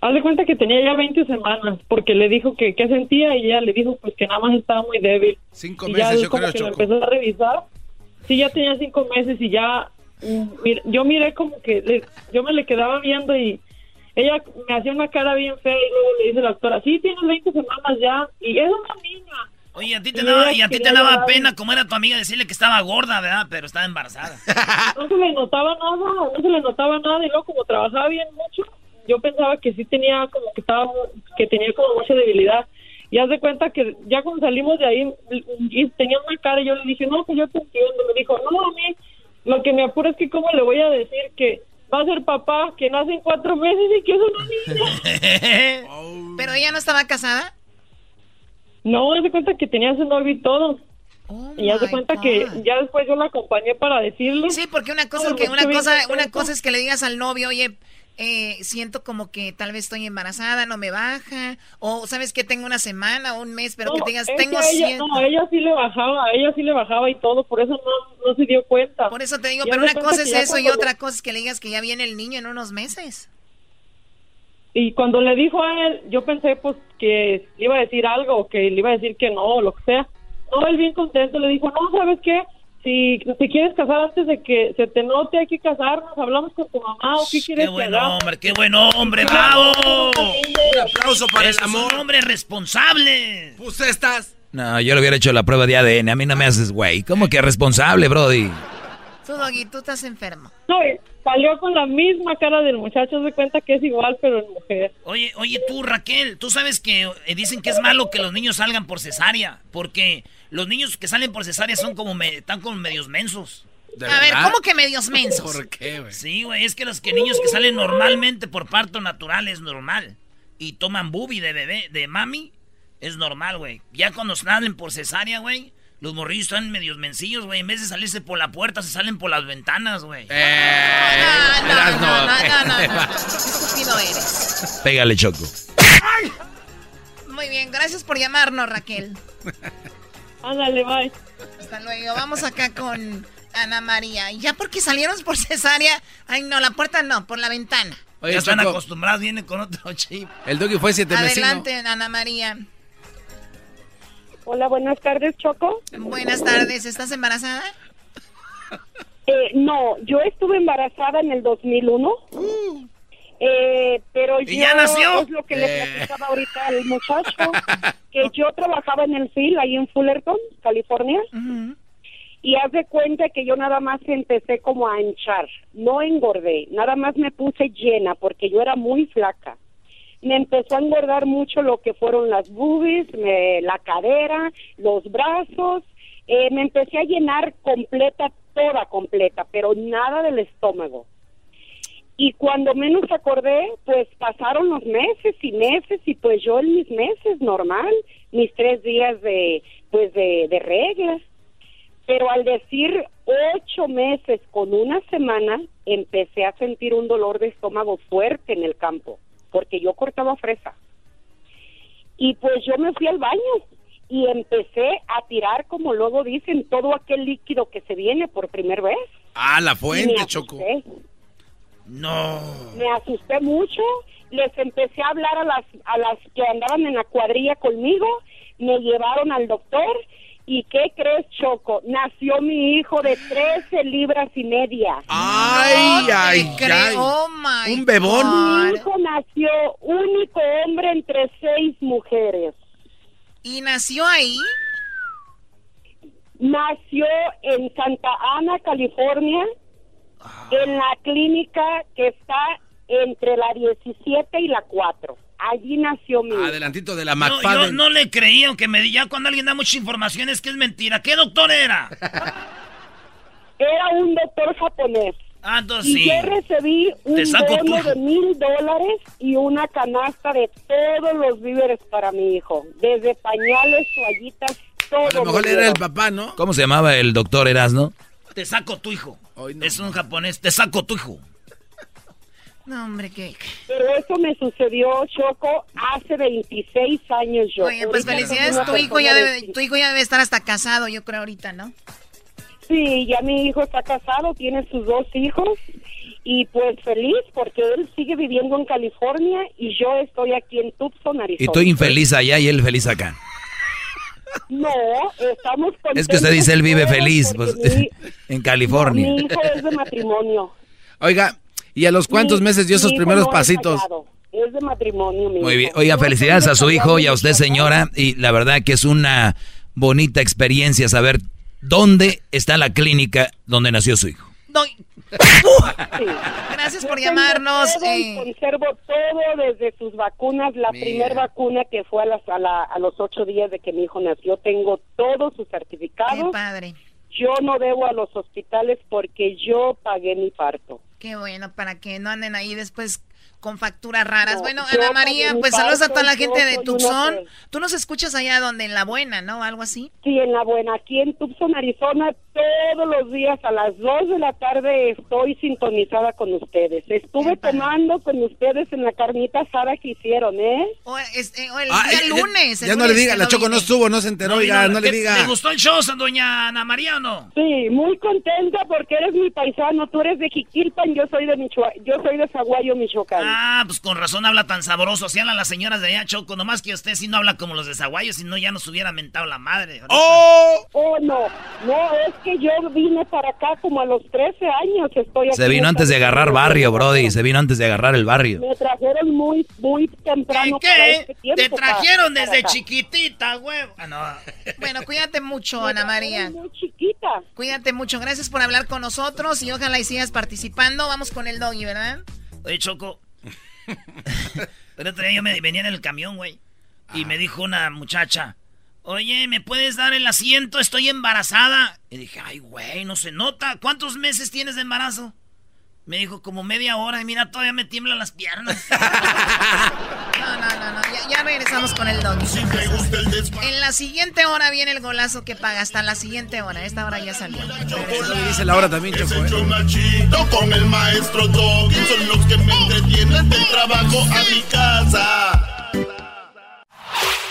Haz de cuenta que tenía ya 20 semanas porque le dijo que qué sentía y ella le dijo pues que nada más estaba muy débil. Cinco y ya meses, yo como creo, que lo empezó a revisar. Sí, ya tenía cinco meses y ya mm, mir- yo miré como que le- yo me le quedaba viendo y ella me hacía una cara bien fea y luego le dice la doctora, sí, tienes 20 semanas ya y es una niña. Oye, a ti te Y daba, y a ti te daba pena, como era tu amiga, decirle que estaba gorda, ¿verdad? Pero estaba embarazada. No se le notaba nada, no se le notaba nada y luego como trabajaba bien mucho, yo pensaba que sí tenía como que estaba, que tenía como mucha debilidad. Y haz de cuenta que ya cuando salimos de ahí y tenía una cara y yo le dije, no, pues yo te entiendo. Me dijo, no, a mí lo que me apura es que cómo le voy a decir que va a ser papá, que nace en cuatro meses y que es una niña. ¿Pero ella no estaba casada? No, haz de cuenta que tenía su novio y todo. y haz de cuenta God. que ya después yo la acompañé para decirle. Sí, porque una cosa No, que una cosa, una cosa es que le digas al novio, oye, eh, siento como que tal vez estoy embarazada, no me baja, o sabes que tengo una semana o un mes, pero que No, te digas, es que tengo ella, no, ella sí le bajaba, a ella sí le bajaba y todo, por eso no, no se dio cuenta. Por eso te digo, pero una cosa es eso y otra cosa es que le digas que ya viene el niño en unos meses. Y cuando le dijo a él, yo pensé pues que le iba a decir algo, que le iba a decir que no, o lo que sea. No, él bien contento le dijo, no, ¿sabes qué? Si te quieres casar antes de que se te note, hay que casarnos, hablamos con tu mamá, o qué quieres Qué buen que hagamos?" hombre, qué buen hombre, bravo. Un aplauso para el amor. son hombres responsables. Pues estás. No, yo le hubiera hecho la prueba de ADN. A mí no me haces, güey. ¿Cómo que responsable, Brody? Tú, Doggy, tú estás enfermo. No, salió con la misma cara del muchacho, se cuenta que es igual, pero en mujer. Oye, oye, tú, Raquel, tú sabes que eh, dicen que es malo que los niños salgan por cesárea, porque los niños que salen por cesárea son como, me, están como medios mensos. A ver, ¿cómo que medios mensos? ¿Por qué, güey? Sí, güey, es que los que niños que salen normalmente por parto natural es normal. Y toman bubi de bebé, de mami, es normal, güey. Ya cuando salen por cesárea, güey, los morrillos están medios mencillos, güey. En vez de salirse por la puerta, se salen por las ventanas, güey. Eh, no, no, no, no, no, no. Estúpido eres. Pégale, Choco. Muy bien, gracias por llamarnos, Raquel. Ándale, bye. Hasta luego. Vamos acá con Ana María. ¿Y ya porque salieron por cesárea? Ay, no, la puerta no, por la ventana. Oye, ya están acostumbrados, vienen con otro chip. El doggy fue siete meses. Adelante, Ana María. Hola, buenas tardes, Choco. Buenas tardes, ¿estás embarazada? Eh, no, yo estuve embarazada en el 2001. Eh, pero ¿Y yo ya nació? es lo que le Eh. platicaba ahorita al muchacho, que yo trabajaba en el FIL ahí en Fullerton, California. Y haz de cuenta que yo nada más empecé como a hinchar, no engordé, nada más me puse llena porque yo era muy flaca. Me empezó a engordar mucho lo que fueron las boobies, me- la cadera, los brazos, eh, me empecé a llenar completa, toda completa, pero nada del estómago. Y cuando menos acordé, pues pasaron los meses y meses y pues yo en mis meses normal, mis tres días de, pues de, de reglas. Pero al decir ocho meses con una semana, empecé a sentir un dolor de estómago fuerte en el campo, porque yo cortaba fresa. Y pues yo me fui al baño y empecé a tirar, como luego dicen, todo aquel líquido que se viene por primera vez. Ah, la fuente, Choco. No. Me asusté mucho, les empecé a hablar a las, a las que andaban en la cuadrilla conmigo, me llevaron al doctor y ¿qué crees, Choco? Nació mi hijo de 13 libras y media. Ay, ay, ay. Oh, my Un bebón. Mi hijo nació único hombre entre seis mujeres. ¿Y nació ahí? Nació en Santa Ana, California, en la clínica que está entre la 17 y la 4. Allí nació mi hijo. Adelantito de la No, yo no le creí, aunque me di ya cuando alguien da mucha información es que es mentira. ¿Qué doctor era? Era un doctor japonés. Ah, entonces Y sí. yo recibí un bono de mil dólares y una canasta de todos los víveres para mi hijo. Desde pañales, toallitas, todo. A lo mejor me era el papá, ¿no? ¿Cómo se llamaba el doctor Erasno? Te saco tu hijo. Es un japonés. Te saco tu hijo. No, hombre, ¿qué? Pero eso me sucedió, Choco, hace 26 años yo. Oye, pues felicidades, tu hijo, ya debe, de- tu hijo ya debe estar hasta casado, yo creo, ahorita, ¿no? Sí, ya mi hijo está casado, tiene sus dos hijos y pues feliz porque él sigue viviendo en California y yo estoy aquí en Tucson, Arizona. Y tú infeliz allá y él feliz acá. No, estamos contentos. Es que usted dice él vive feliz pues, mi- en California. Mi hijo es de matrimonio. Oiga, ¿y a los cuántos Mi- meses dio esos primeros no pasitos? Es de matrimonio, mi Muy bien. hijo. Oiga, felicidades a su hijo y a usted, señora. Y la verdad que es una bonita experiencia saber dónde está la clínica donde nació su hijo. Doy- Sí. Gracias por llamarnos. todo y eh, conservo todo desde sus vacunas. La primera vacuna que fue a, las- a, la- a los ocho días de que mi hijo nació. Tengo todos sus certificados. Qué padre. Yo no debo a los hospitales porque yo pagué mi parto. Qué bueno, para que no anden ahí después con facturas raras. No, bueno, Ana María, pues saludos a toda la gente de Tucson. Tú nos escuchas allá donde en La Buena, ¿no? Algo así. Sí, en la buena, aquí en Tucson, Arizona, todos los días a las 2 de la tarde estoy sintonizada con ustedes. Estuve tomando con ustedes en la carnita asada que hicieron, ¿eh? O, es- eh, o el Ah, día eh, ya- lunes. el Ya no le diga, la no Choco no estuvo, no se enteró, oiga, vino. no le ¿Qué- diga. ¿Le gustó el show, doña Ana María o no? Sí, muy contenta porque eres mi paisano. Tú eres de Jiquilpan, yo soy de Michoa yo soy de Zaguayo, Michoacán. Ah, pues con razón habla tan sabroso. Así hablan las señoras de allá, Choco. Nomás que usted sí no habla como los de Zaguayo, si no ya nos hubiera mentado la madre. ¡Oh! Oh, no, no, es que yo vine para acá como a los 13 años. Estoy Se vino antes de agarrar barrio, Brody. Se vino antes de agarrar el barrio. Me trajeron muy, muy temprano. ¿Qué? para este tiempo, Te trajeron para- desde para chiquitita, huevo. Ah, no. Bueno, cuídate mucho, Me Ana María. Muy chiquita. Cuídate mucho. Gracias por hablar con nosotros y ojalá y sigas participando. Vamos con el doggy, ¿verdad? Oye, Choco. El otro día yo me venía en el camión, güey. Y me dijo una muchacha, oye, ¿me puedes dar el asiento? Estoy embarazada. Y dije, ay, güey, no se nota. ¿Cuántos meses tienes de embarazo? Me dijo, como media hora. Y mira, todavía me tiemblan las piernas. No, no, no, no. Ya, ya regresamos con el doggy. En la siguiente hora viene el golazo que paga. Hasta la siguiente hora. Esta hora ya salió. Dice la hora también, Choco. ¿eh? Machito con el maestro Doggy son los que me entretienen del trabajo a mi casa.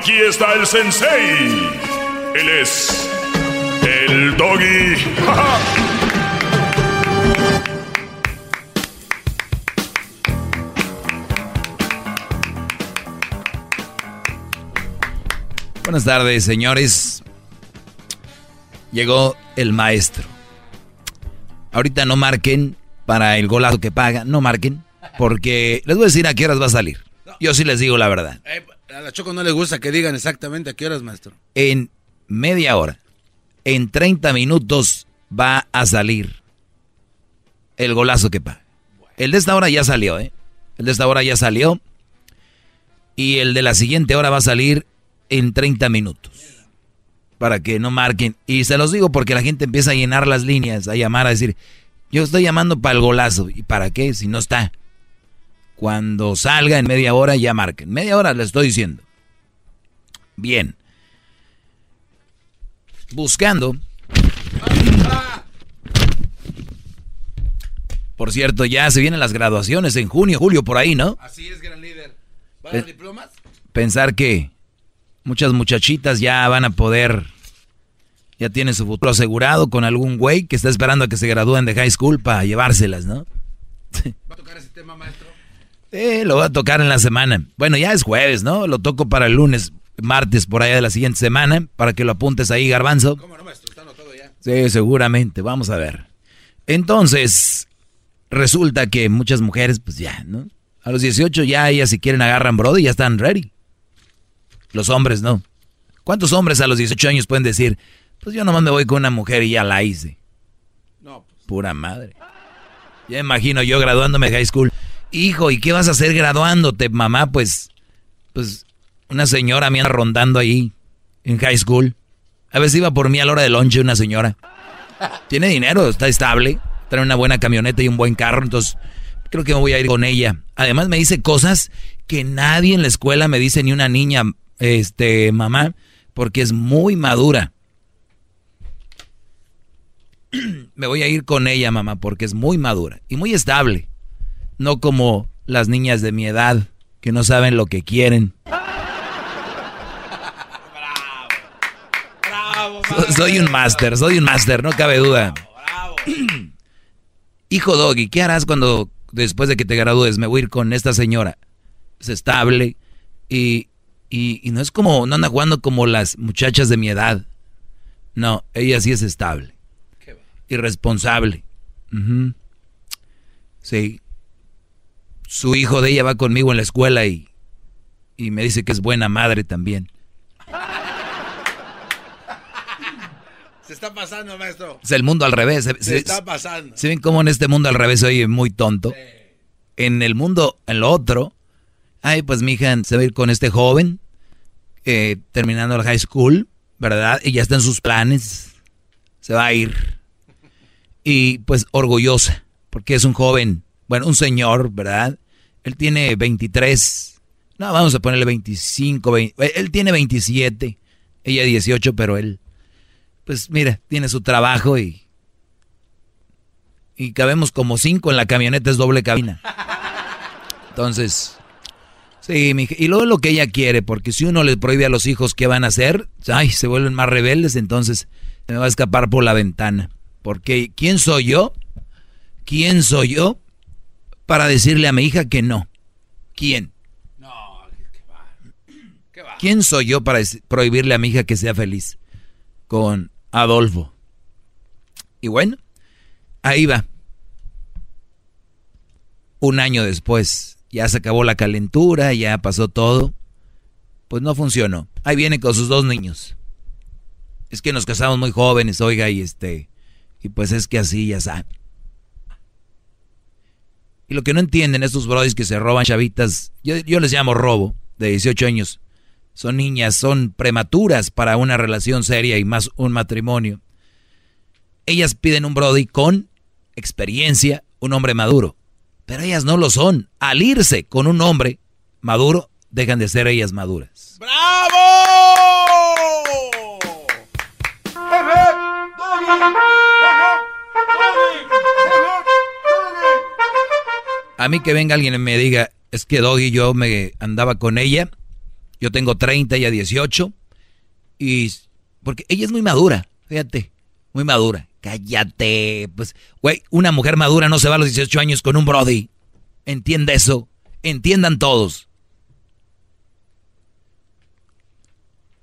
Aquí está el sensei. Él es el doggy. Buenas tardes, señores. Llegó el maestro. Ahorita no marquen para el golazo que paga, no marquen, porque les voy a decir a qué horas va a salir. Yo sí les digo la verdad. A la Choco no le gusta que digan exactamente a qué horas, maestro. En media hora, en 30 minutos va a salir el golazo que paga. El de esta hora ya salió, ¿eh? El de esta hora ya salió. Y el de la siguiente hora va a salir en 30 minutos. Para que no marquen. Y se los digo porque la gente empieza a llenar las líneas, a llamar, a decir, yo estoy llamando para el golazo. ¿Y para qué? Si no está. Cuando salga en media hora ya marquen. Media hora le estoy diciendo. Bien. Buscando. Por cierto, ya se vienen las graduaciones en junio, julio, por ahí, ¿no? Así es, gran líder. ¿Va a Eh, dar diplomas? Pensar que muchas muchachitas ya van a poder, ya tienen su futuro asegurado con algún güey que está esperando a que se gradúen de high school para llevárselas, ¿no? ¿Va a tocar ese tema, maestro? Eh, lo voy a tocar en la semana. Bueno, ya es jueves, ¿no? Lo toco para el lunes, martes, por allá de la siguiente semana, para que lo apuntes ahí, garbanzo. ¿Cómo no, maestro? Anotado ya. Sí, seguramente, vamos a ver. Entonces, resulta que muchas mujeres, pues ya, ¿no? A los 18 ya ellas si quieren agarran brody y ya están ready. Los hombres no. ¿Cuántos hombres a los 18 años pueden decir, pues yo nomás me voy con una mujer y ya la hice? No, pues. Pura madre. Ya imagino yo graduándome de high school. Hijo, ¿y qué vas a hacer graduándote, mamá? Pues, pues, una señora me anda rondando ahí en high school. A veces iba por mí a la hora de lonche una señora. Tiene dinero, está estable, trae una buena camioneta y un buen carro, entonces creo que me voy a ir con ella. Además me dice cosas que nadie en la escuela me dice ni una niña, este, mamá, porque es muy madura. me voy a ir con ella, mamá, porque es muy madura y muy estable. No como las niñas de mi edad que no saben lo que quieren. So- soy un máster, soy un máster, no cabe duda. Hijo Doggy, ¿qué harás cuando después de que te gradúes me voy a ir con esta señora? Es estable y, y, y no es como, no anda jugando como las muchachas de mi edad. No, ella sí es estable. Irresponsable. Sí. Su hijo de ella va conmigo en la escuela y, y me dice que es buena madre también. Se está pasando, maestro. Es el mundo al revés. Se, Se se- está pasando. ¿se ven cómo en este mundo al revés se oye muy tonto? En el mundo, en lo otro, ay, pues mi hija se va a ir con este joven, eh, terminando la high school, ¿verdad? Y ya está en sus planes. Se va a ir. Y pues orgullosa, porque es un joven, bueno, un señor, ¿verdad? Él tiene 23, no, vamos a ponerle 25, 20, él tiene 27, ella 18, pero él, pues mira, tiene su trabajo y, Y cabemos como cinco en la camioneta, es doble cabina. Entonces, sí, mi, y luego lo que ella quiere, porque si uno le prohíbe a los hijos qué van a hacer, ay, se vuelven más rebeldes, entonces se me va a escapar por la ventana. Porque ¿quién soy yo? ¿Quién soy yo para decirle a mi hija que no? ¿Quién? No, ¿qué va? ¿Quién soy yo para prohibirle a mi hija que sea feliz? Con Adolfo. Y bueno, ahí va. Un año después, ya se acabó la calentura, ya pasó todo. Pues no funcionó. Ahí viene con sus dos niños. Es que nos casamos muy jóvenes, oiga, y este. Y pues es que así ya sabe. Y lo que no entienden estos brodis que se roban chavitas, yo, yo les llamo robo, de 18 años. Son niñas, son prematuras para una relación seria y más un matrimonio. Ellas piden un brody con experiencia, un hombre maduro. Pero ellas no lo son. Al irse con un hombre maduro, dejan de ser ellas maduras. ¡Bravo! A mí que venga alguien y me diga, es que Doggy yo me andaba con ella, yo tengo 30, ella 18, y porque ella es muy madura, fíjate, muy madura. Cállate. Pues, güey, una mujer madura no se va a los 18 años con un Brody. Entiende eso. Entiendan todos.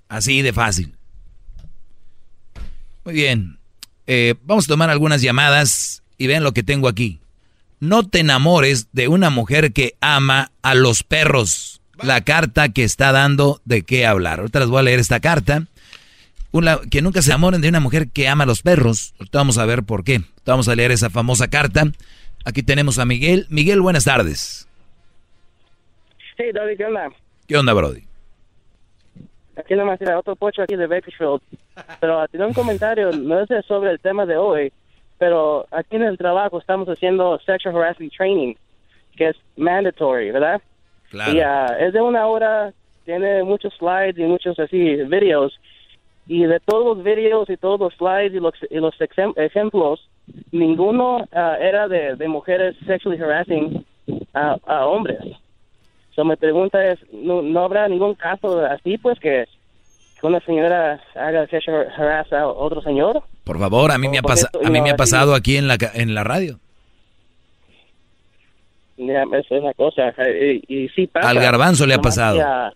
Así de fácil. Muy bien. Eh, vamos a tomar algunas llamadas y vean lo que tengo aquí. No te enamores de una mujer que ama a los perros. La carta que está dando de qué hablar. Ahorita les voy a leer esta carta que nunca se enamoren de una mujer que ama a los perros. vamos a ver por qué. Vamos a leer esa famosa carta. Aquí tenemos a Miguel. Miguel, buenas tardes. Hey, David, ¿qué onda? ¿Qué onda, Brody? Aquí nomás era otro pocho aquí de Bakersfield. Pero tiene un comentario, no es sobre el tema de hoy, pero aquí en el trabajo estamos haciendo sexual harassment training, que es mandatory, ¿verdad? Claro. Y uh, es de una hora, tiene muchos slides y muchos así videos y de todos los videos y todos los slides y los, y los ejemplos, ninguno ah, era de, de, mujeres sexually harassing a, a hombres. So, mi pregunta es, ¿no, habrá ningún caso así, pues, que, una señora haga sexual harass a otro señor? Por favor, a mí me ha, pasado a mí me ha pasado aquí en la, en la radio. Ya, es una cosa. Y, sí pasa. Al garbanzo le ha pasado.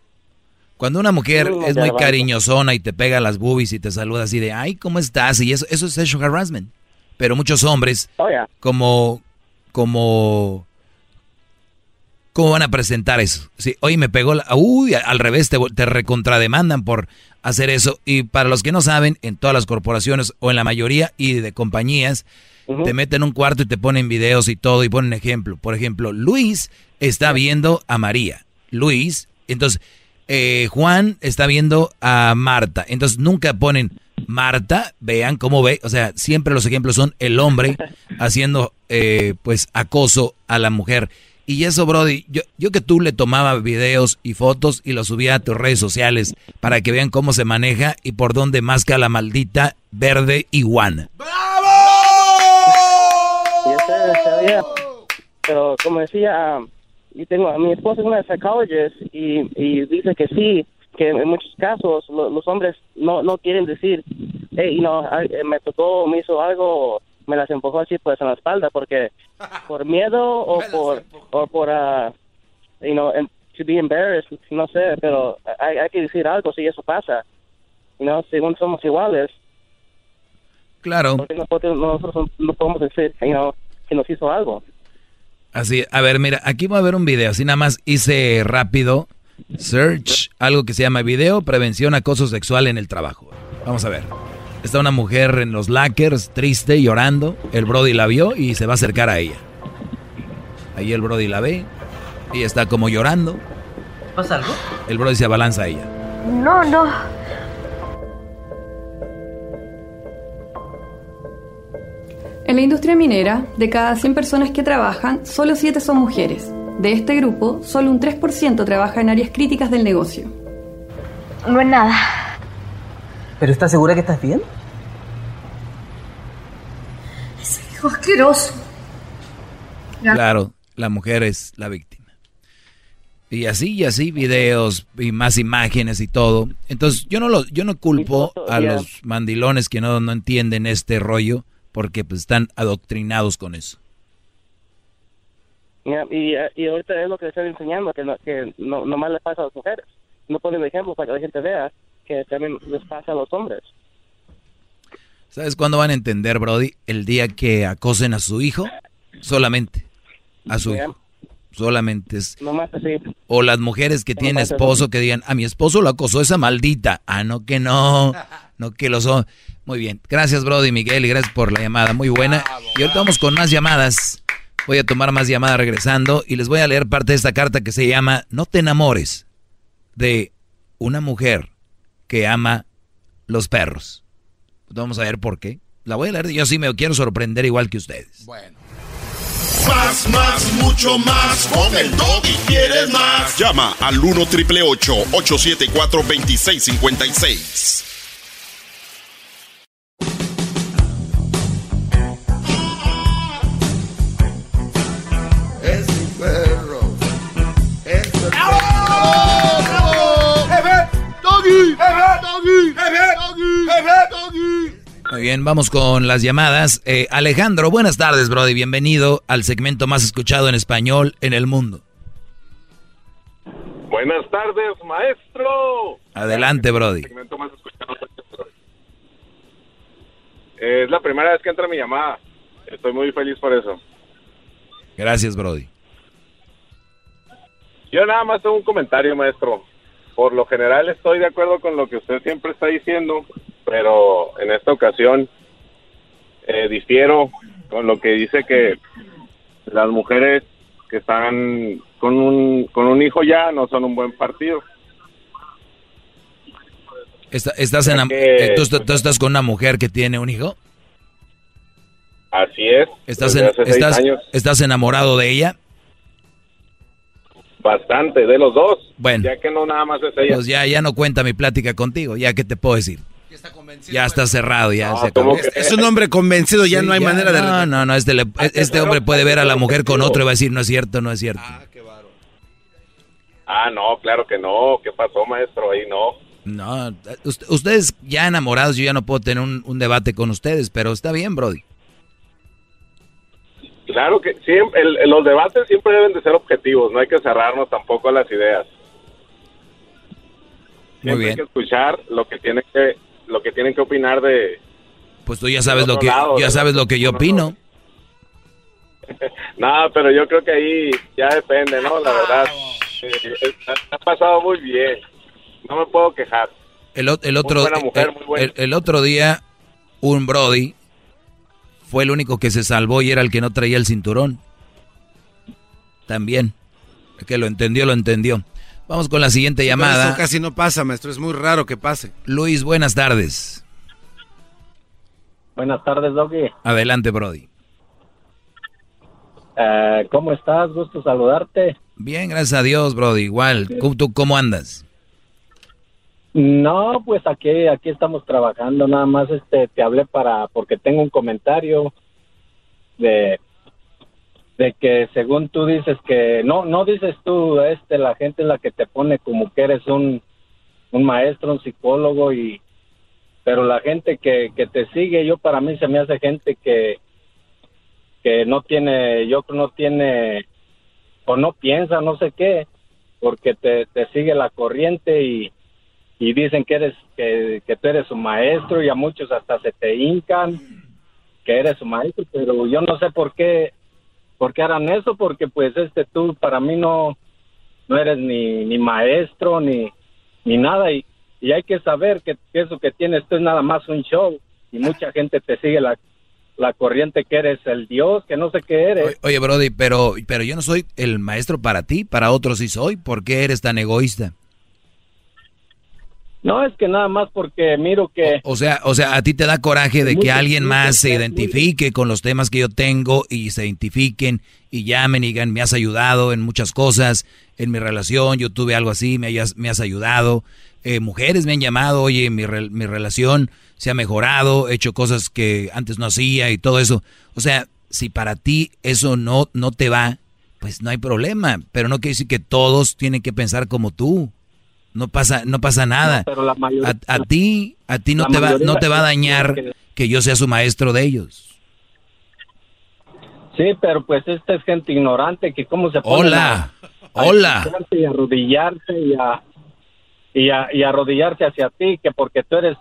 Cuando una mujer es muy cariñosona y te pega las boobies y te saluda así de, ay, ¿cómo estás? Y eso, eso es sexual harassment. Pero muchos hombres, oh, como, como, ¿cómo van a presentar eso? Sí, oye, me pegó la, uy, al revés, te, te recontrademandan por hacer eso. Y para los que no saben, en todas las corporaciones o en la mayoría y de compañías, te meten en un cuarto y te ponen videos y todo y ponen ejemplo. Por ejemplo, Luis está viendo a María. Luis, entonces eh, Juan está viendo a Marta. Entonces nunca ponen Marta, vean cómo ve. O sea, siempre los ejemplos son el hombre haciendo eh, pues acoso a la mujer. Y eso, Brody, yo, yo que tú le tomaba videos y fotos y los subía a tus redes sociales para que vean cómo se maneja y por dónde masca la maldita verde iguana. ¡Bravo! Pero como decía y tengo a mi esposa es una psicologist y, y dice que sí que en muchos casos los hombres no no quieren decir hey no eh, me tocó me hizo algo me las empujó así pues en la espalda porque por miedo o por o por uh, you know to be embarrassed no sé pero hay, hay que decir algo si eso pasa you know según somos iguales claro porque nosotros no podemos decir you know que nos hizo algo Así, a ver, mira, aquí voy a ver un video. Así nada más hice rápido search, algo que se llama video, prevención, acoso sexual en el trabajo. Vamos a ver. Está una mujer en los lackers, triste, llorando. El Brody la vio y se va a acercar a ella. Ahí el Brody la ve. Y está como llorando. ¿Pasa algo? El Brody se abalanza a ella. No, no. En la industria minera, de cada 100 personas que trabajan, solo 7 son mujeres. De este grupo, solo un 3% trabaja en áreas críticas del negocio. No es nada. ¿Pero estás segura que estás bien? Ese hijo asqueroso. Claro, la mujer es la víctima. Y así y así videos y más imágenes y todo. Entonces yo no lo, yo no culpo a los mandilones que no, no entienden este rollo porque pues están adoctrinados con eso. Y, y ahorita es lo que le estoy enseñando, que, no, que no, nomás le pasa a las mujeres. No ponen ejemplo para que la gente vea que también les pasa a los hombres. ¿Sabes cuándo van a entender, Brody? El día que acosen a su hijo, solamente. A su hijo. Solamente es. Nomás así. O las mujeres que tienen esposo que digan, a mi esposo lo acosó esa maldita. Ah, no, que no. No, que lo son. Muy bien. Gracias, Brody Miguel, y gracias por la llamada. Muy buena. Y ahorita vamos con más llamadas. Voy a tomar más llamadas regresando y les voy a leer parte de esta carta que se llama No te enamores de una mujer que ama los perros. Vamos a ver por qué. La voy a leer. Yo sí me quiero sorprender igual que ustedes. Bueno. Más, más, mucho más. Con el y quieres más. Llama al 1 triple 874 2656. Muy bien, vamos con las llamadas. Eh, Alejandro, buenas tardes, Brody. Bienvenido al segmento más escuchado en español en el mundo. Buenas tardes, maestro. Adelante, Brody. Segmento más escuchado. Es la primera vez que entra mi llamada. Estoy muy feliz por eso. Gracias, Brody. Yo nada más tengo un comentario, maestro. Por lo general estoy de acuerdo con lo que usted siempre está diciendo, pero en esta ocasión eh, difiero con lo que dice que las mujeres que están con un, con un hijo ya no son un buen partido. Está- ¿Estás, que- eh, ¿tú, tú estás con una mujer que tiene un hijo? Así es. ¿Estás, en-. ¿Estás enamorado de ella? Bastante, de los dos. Bueno. Ya que no nada más es ella. Pues ya, ya no cuenta mi plática contigo, ya que te puedo decir. Ya está cerrado, ya se acabó. Es, es un hombre convencido, ya Sí, no hay ya, manera de... No, no, no, este, le- este hombre puede ver a la mujer con otro y va a decir, no es cierto, no es cierto. Ah, no, claro que no. ¿Qué pasó, maestro? Ahí no. No, ust- ustedes ya enamorados, yo ya no puedo tener un, un debate con ustedes, pero está bien, Brody. Claro que siempre, el- los debates siempre deben de ser objetivos. No hay que cerrarnos tampoco a las ideas. Muy bien. hay que escuchar lo que tienen que lo que tienen que opinar de Pues tú ya sabes lo que lado, ya sabes lo que yo opino. nada, pero yo creo que ahí ya depende, ¿no? La verdad, eh, eh, ha pasado muy bien. No me puedo quejar. El, el otro buena mujer, el- muy buena. el- el otro día un Brody fue el único que se salvó y era el que no traía el cinturón. También. El que lo entendió, lo entendió. Vamos con la siguiente llamada. Eso casi no pasa, maestro. Es muy raro que pase. Luis, buenas tardes. Buenas tardes, Doggy. Adelante, Brody. Eh, ¿Cómo estás? Gusto saludarte. Bien, gracias a Dios, Brody. Igual. ¿Cómo- ¿Tú cómo andas? No, pues aquí aquí estamos trabajando. Nada más este te hablé para porque tengo un comentario de de que según tú dices que no no dices tú este la gente es la que te pone como que eres un un maestro, un psicólogo y pero la gente que, que te sigue yo para mí se me hace gente que que no tiene yo no tiene o no piensa no sé qué porque te, te sigue la corriente y y dicen que eres que, que tú eres su maestro y a muchos hasta se te hincan que eres su maestro pero yo no sé por qué por qué harán eso porque pues este tú para mí no no eres ni, ni maestro ni ni nada y, y hay que saber que, eso que tienes tú es nada más un show y mucha gente te sigue la la corriente que eres el dios que no sé qué eres Oye, Brody, pero, pero yo no soy el maestro para ti, para otros sí soy. ¿Por qué eres tan egoísta? No es que nada más porque miro que O sea, o sea, a ti te da coraje de que alguien más se identifique con los temas que yo tengo y se identifiquen y llamen y digan, me has ayudado en muchas cosas, en mi relación, yo tuve algo así, me, hayas- me has ayudado. Eh, mujeres me han llamado, oye, mi, rel- mi relación se ha mejorado, he hecho cosas que antes no hacía y todo eso. O sea, si para ti eso no, no te va, pues no hay problema. Pero no quiere decir que todos tienen que pensar como tú. No pasa, no pasa nada. a, ti, a ti no te va, no te va a dañar que yo sea su maestro de ellos. Sí, pero pues esta es gente ignorante que cómo se pone Hola, hola. Y arrodillarse y a, y, a, y arrodillarse hacia ti, que porque tú eres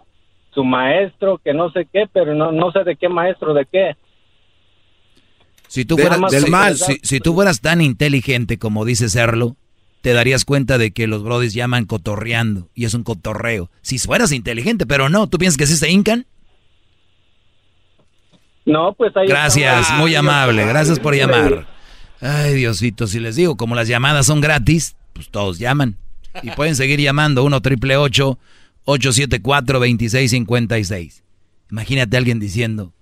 su maestro, que no sé qué, pero no, no sé de qué maestro, de qué. Si tú, fueras, del mal. Si, tú fueras tan inteligente como dice serlo, te darías cuenta de que los brodis llaman cotorreando y es un cotorreo. Si fueras inteligente, pero no, ¿tú piensas que sí se hincan? No, pues ahí Gracias, muy amable, gracias por llamar. Ay, Diosito, si les digo, como las llamadas son gratis, pues todos llaman. Y pueden seguir llamando 1 triple 874 2656. Imagínate a alguien diciendo,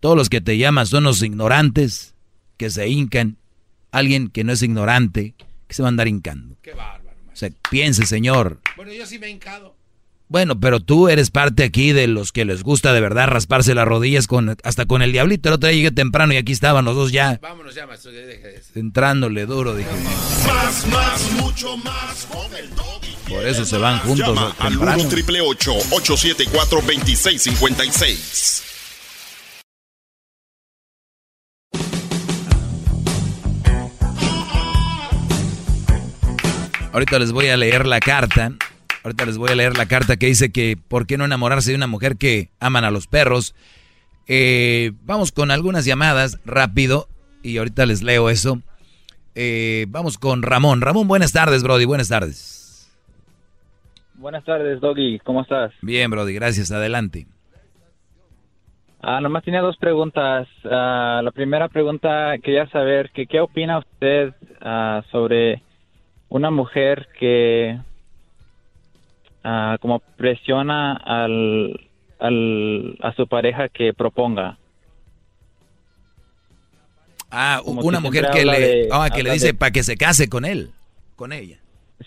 todos los que te llaman son los ignorantes que se hincan. Alguien que no es ignorante, que se va a andar hincando. Qué bárbaro. O sea, piense, señor. Bueno, yo sí me he hincado. Bueno, pero tú eres parte aquí de los que les gusta de verdad rasparse las rodillas con hasta con el diablito. El otro día llegué temprano y aquí estaban los dos ya. Vámonos ya, maestro. Entrándole duro, dije. Más, más, mucho más con el Por eso se van juntos. Llama al 1 triple 874 2656. Ahorita les voy a leer la carta Ahorita les voy a leer la carta que dice que por qué no enamorarse de una mujer que aman a los perros. Eh, vamos con algunas llamadas rápido y ahorita les leo eso. Eh, vamos con Ramón. Ramón, buenas tardes, Brody. Buenas tardes. Buenas tardes, Doggy. ¿Cómo estás? Bien, Brody. Gracias. Adelante. Ah, nomás tenía dos preguntas. Ah, la primera pregunta quería saber que qué opina usted ah, sobre una mujer que como presiona al, al, a su pareja que proponga. Ah, una mujer que le, ah, que le dice para que se case con él, con ella.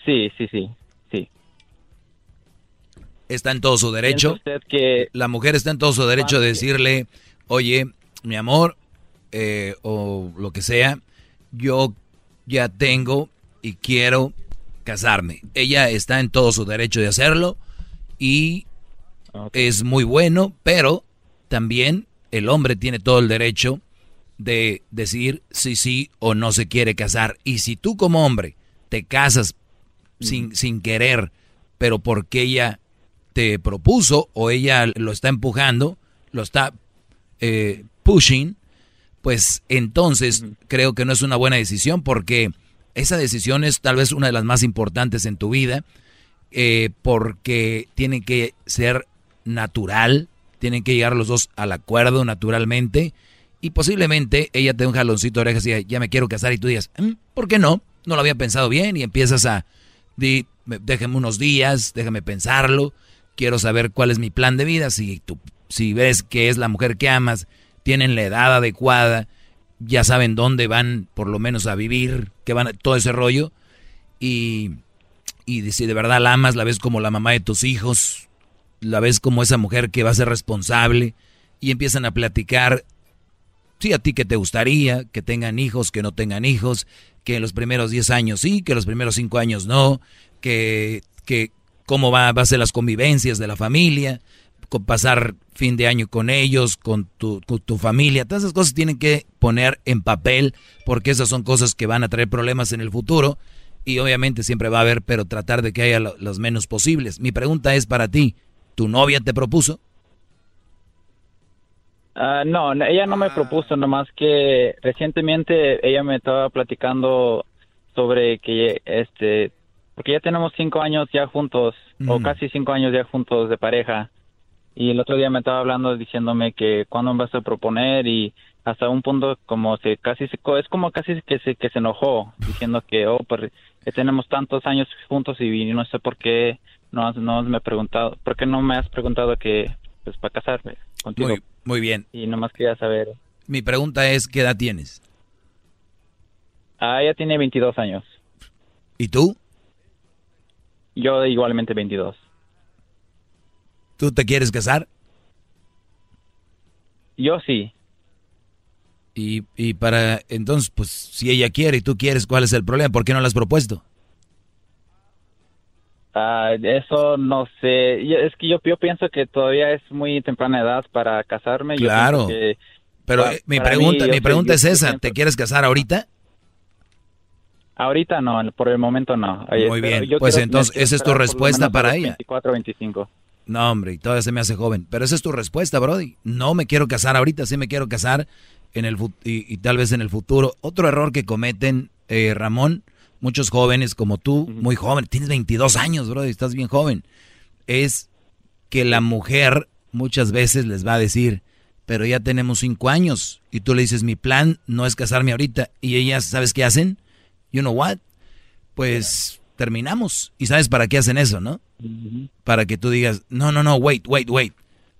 Sí, sí, sí, sí. Está en todo su derecho. que la mujer está en todo su derecho de decirle, oye, mi amor, eh, o lo que sea, yo ya tengo y quiero casarme. Ella está en todo su derecho de hacerlo y es muy bueno, pero también el hombre tiene todo el derecho de decir si sí o no se quiere casar. Y si tú como hombre te casas sin, sin querer, pero porque ella te propuso o ella lo está empujando, lo está eh, pushing, pues entonces creo que no es una buena decisión porque esa decisión es tal vez una de las más importantes en tu vida eh, porque tiene que ser natural, tienen que llegar los dos al acuerdo naturalmente y posiblemente ella te dé un jaloncito de orejas y ya me quiero casar y tú digas, mm, ¿por qué no? No lo había pensado bien y empiezas a, di, unos días, déjame pensarlo, quiero saber cuál es mi plan de vida, si, tú, si ves que es la mujer que amas, tienen la edad adecuada, ya saben dónde van por lo menos a vivir, que van a, todo ese rollo. Y, y si de verdad la amas, la ves como la mamá de tus hijos, la ves como esa mujer que va a ser responsable y empiezan a platicar, sí, a ti que te gustaría, que tengan hijos, que no tengan hijos, que en los primeros 10 años sí, que los primeros 5 años no, que, que cómo va, va a ser las convivencias de la familia, pasar fin de año con ellos, con tu, tu, familia. Todas esas cosas tienen que poner en papel porque esas son cosas que van a traer problemas en el futuro y obviamente siempre va a haber, pero tratar de que haya los menos posibles. Mi pregunta es para ti, ¿tu novia te propuso? Ah, no, ella no me propuso, nomás que recientemente ella me estaba platicando sobre que este porque ya tenemos cinco años ya juntos o mm. casi cinco años ya juntos de pareja y el otro día me estaba hablando diciéndome que cuándo me vas a proponer y hasta un punto como se casi se, es como casi que se que se enojó diciendo que oh pues tenemos tantos años juntos y no sé por qué no no me preguntado por qué no me has preguntado que pues para casarme contigo. Muy, muy bien. Y nomás quería saber. Mi pregunta es qué edad tienes ah ella tiene 22 años. Y tú yo igualmente 22 ¿Tú te quieres casar? Yo sí. Y, y para, entonces, pues, si ella quiere y tú quieres, ¿cuál es el problema? ¿Por qué no la has propuesto? Ah, eso no sé. Yo- Es que yo, yo pienso que todavía es muy temprana edad para casarme. Claro. que Pero eh, mi para pregunta, mí, mi pregunta es esa, ¿te quieres casar ahorita? Ahorita no, por el momento no. Oye, Muy bien, pues quiero- entonces, esa es tu respuesta para ella. 24, 25. No, hombre, y todavía se me hace joven. Pero esa es tu respuesta, Brody. No me quiero casar ahorita, sí me quiero casar en el y, y tal vez en el futuro. Otro error que cometen, eh, Ramón, muchos jóvenes como tú, muy joven, tienes 22 años, Brody, estás bien joven, es que la mujer muchas veces les va a decir, pero ya tenemos 5 años. Y tú le dices, mi plan no es casarme ahorita. Y ellas, ¿sabes qué hacen? You know what? Pues terminamos. ¿Y sabes para qué hacen eso, no? para que tú digas, no, no, no, wait, wait, wait,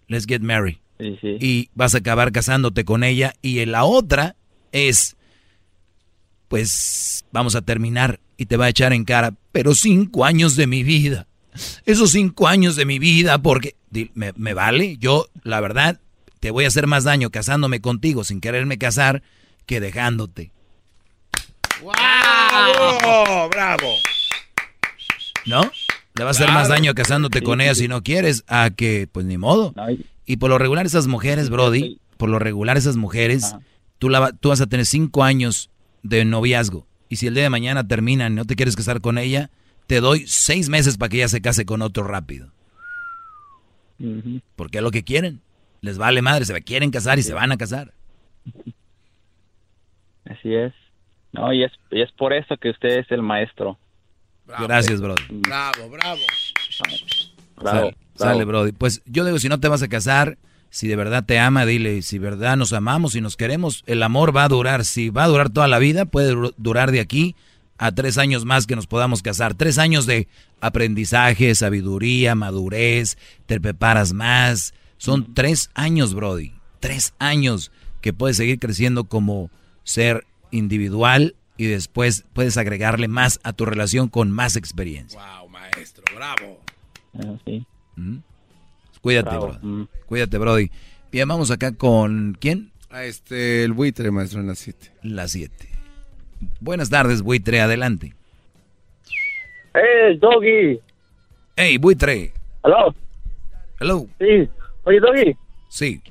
let's get married. Sí, sí. Y vas a acabar casándote con ella. Y en la otra es, pues vamos a terminar y te va a echar en cara, pero cinco años de mi vida. Esos cinco años de mi vida, porque me, me vale, yo la verdad te voy a hacer más daño casándome contigo sin quererme casar que dejándote. ¡Bravo! ¡Bravo! ¿No? Le va a hacer más daño casándote con ella si no quieres, a que, pues ni modo. Y por lo regular esas mujeres, Brody, por lo regular esas mujeres, tú, la, tú vas a tener cinco años de noviazgo. Y si el día de mañana terminan y no te quieres casar con ella, te doy seis meses para que ella se case con otro rápido. Porque es lo que quieren. Les vale madre, se quieren casar y se van a casar. Así es. No, y es, y es por eso que usted es el maestro. Gracias, Brody. Bravo, bravo. Bravo, Sale, sale, Brody. Pues yo digo, si no te vas a casar, si de verdad te ama, dile, si de verdad nos amamos y nos queremos, el amor va a durar. Si va a durar toda la vida, puede dur- durar de aquí a tres años más que nos podamos casar. Tres años de aprendizaje, sabiduría, madurez, te preparas más. Son tres años, Brody. Tres años que puedes seguir creciendo como ser individual y después puedes agregarle más a tu relación con más experiencia. Wow, maestro, bravo. ¿Mm? Cuídate, Bravo. Brody. Cuídate, Brody. Bien, vamos acá con ¿quién? A este, el buitre, maestro, en las 7. La 7. Buenas tardes, buitre, adelante. ¡Eh, Doggy! Hey, buitre. ¿Aló? Hello. Sí. Oye, Doggy, Sí.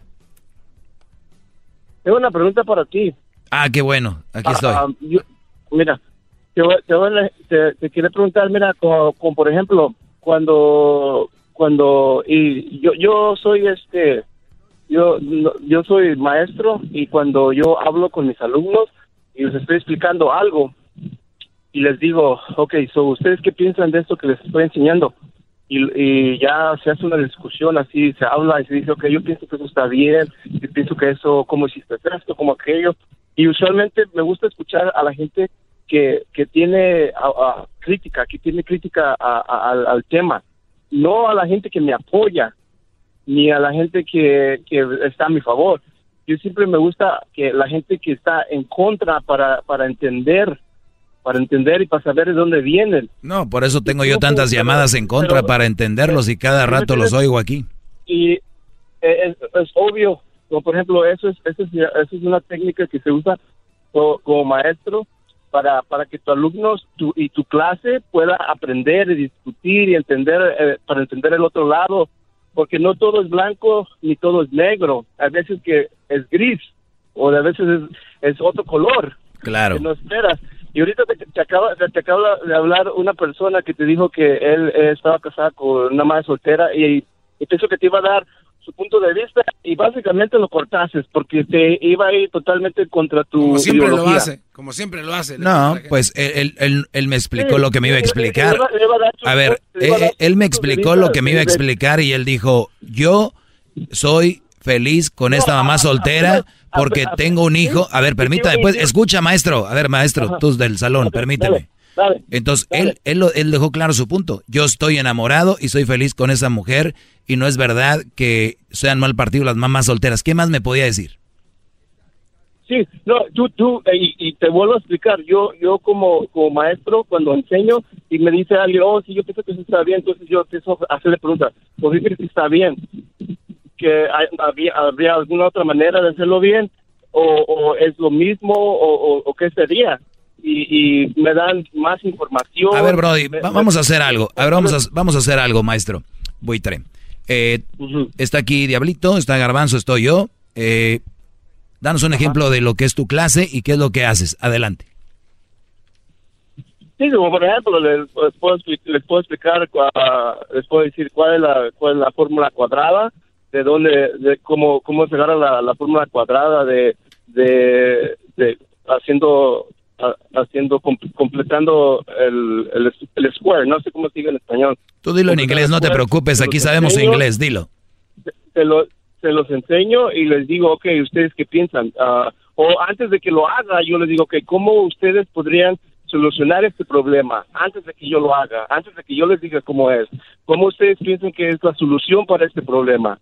tengo una pregunta para ti. Ah, qué bueno. Aquí Ah, estoy. ah, yo- mira, te, te, te, quiero preguntar, mira, como, como por ejemplo, cuando, cuando, y yo, yo soy este, yo, yo soy maestro y cuando yo hablo con mis alumnos y les estoy explicando algo y les digo, ok, so, ¿ustedes qué piensan de esto que les estoy enseñando? Y, ya se hace una discusión así, se habla y se dice, ok, yo pienso que eso está bien, yo pienso que eso, ¿cómo hiciste esto, como aquello? Y usualmente me gusta escuchar a la gente que, que tiene a- a crítica, que tiene crítica a- al, tema, no a la gente que me apoya, ni a la gente que, que está a mi favor. Yo siempre me gusta que la gente que está en contra para, para entender, para entender y para saber de dónde vienen. No, por eso tengo yo tantas llamadas en contra para entenderlos y cada rato los oigo aquí. y eh, es, es obvio, como por ejemplo, eso es, eso es, eso es una técnica que se usa co- como, maestro para, para que tu alumnos tu, y tu clase pueda aprender y discutir y entender, eh, para entender el otro lado, porque no todo es blanco ni todo es negro, a veces que es gris o a veces es, es otro color Claro. que no esperas. Y ahorita te, te acaba, te, acaba de hablar una persona que te dijo que él eh, estaba casada con una madre soltera y, y pensó que te iba a dar su punto de vista y básicamente lo cortaste porque te iba a ir totalmente contra tu Como siempre lo hace, como siempre lo hace. No, pues él, él- él- él me explicó Sí, lo que me iba a le- explicar. le iba- le iba a ver, iba a él, me explicó lo que me iba a explicar y él dijo, yo soy feliz con esta mamá soltera porque tengo un hijo. A ver, permítame, pues, escucha, maestro. A ver, maestro, tú del salón, permíteme. Entonces, él, él, lo- él dejó claro su punto. Yo estoy enamorado y soy feliz con esa mujer y no es verdad que sean mal partido las mamás solteras. ¿Qué más me podía decir? Sí, no, tú, tú, eh, y, y te vuelvo a explicar, yo, yo como, como maestro, cuando enseño y me dice alguien, oh, sí, yo pienso que eso está bien, entonces yo empiezo a hacerle preguntas, ¿por qué crees que está bien? ¿Que hay- había, habría alguna otra manera de hacerlo bien? o, o es lo mismo o, o- o qué sería? Y, y me dan más información. A ver, Brody, Me- va- me- vamos a hacer algo. A ver, vamos a, vamos a hacer algo, maestro. Buitre. Eh, Está aquí Diablito, está Garbanzo, estoy yo. Eh, danos un ejemplo de lo que es tu clase y qué es lo que haces. Adelante. Sí, como por ejemplo, les, les puedo, expli- les puedo explicar, les puedo decir cuál es la, cuál es la fórmula cuadrada, de dónde, de cómo, cómo se agarra la, la fórmula cuadrada de, de, de haciendo, haciendo, com- completando el, el, el square, no sé cómo diga en español. Tú dilo en inglés, no te preocupes, aquí sabemos inglés, dilo. se, lo, se los enseño y les digo, ok, ¿ustedes qué piensan? Ah, o antes de que lo haga, yo les digo, ok, ¿cómo ustedes podrían solucionar este problema antes de que yo lo haga, antes de que yo les diga cómo es? ¿Cómo ustedes piensan que es la solución para este problema?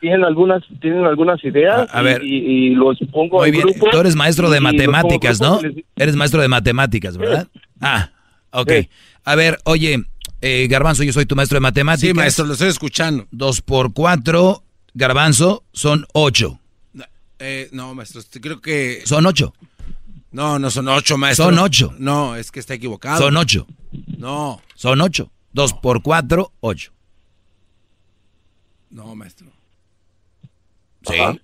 ¿Tienen algunas, tienen algunas ideas? A- a ver. Y, y- y los pongo Muy en bien, tú eres maestro de y matemáticas, ¿no? y les- Eres maestro de matemáticas, ¿verdad? Ah, ok. A ver, oye, eh, Garbanzo, yo soy tu maestro de matemáticas. Sí, maestro, lo estoy escuchando. Dos por cuatro, Garbanzo, son ocho. Eh, no, maestro, este, creo que... Son ocho. No, no son ocho, maestro. Son ocho. No, es que está equivocado. Son ocho. No, Son ocho. Dos por cuatro, ocho. no, maestro. Sí.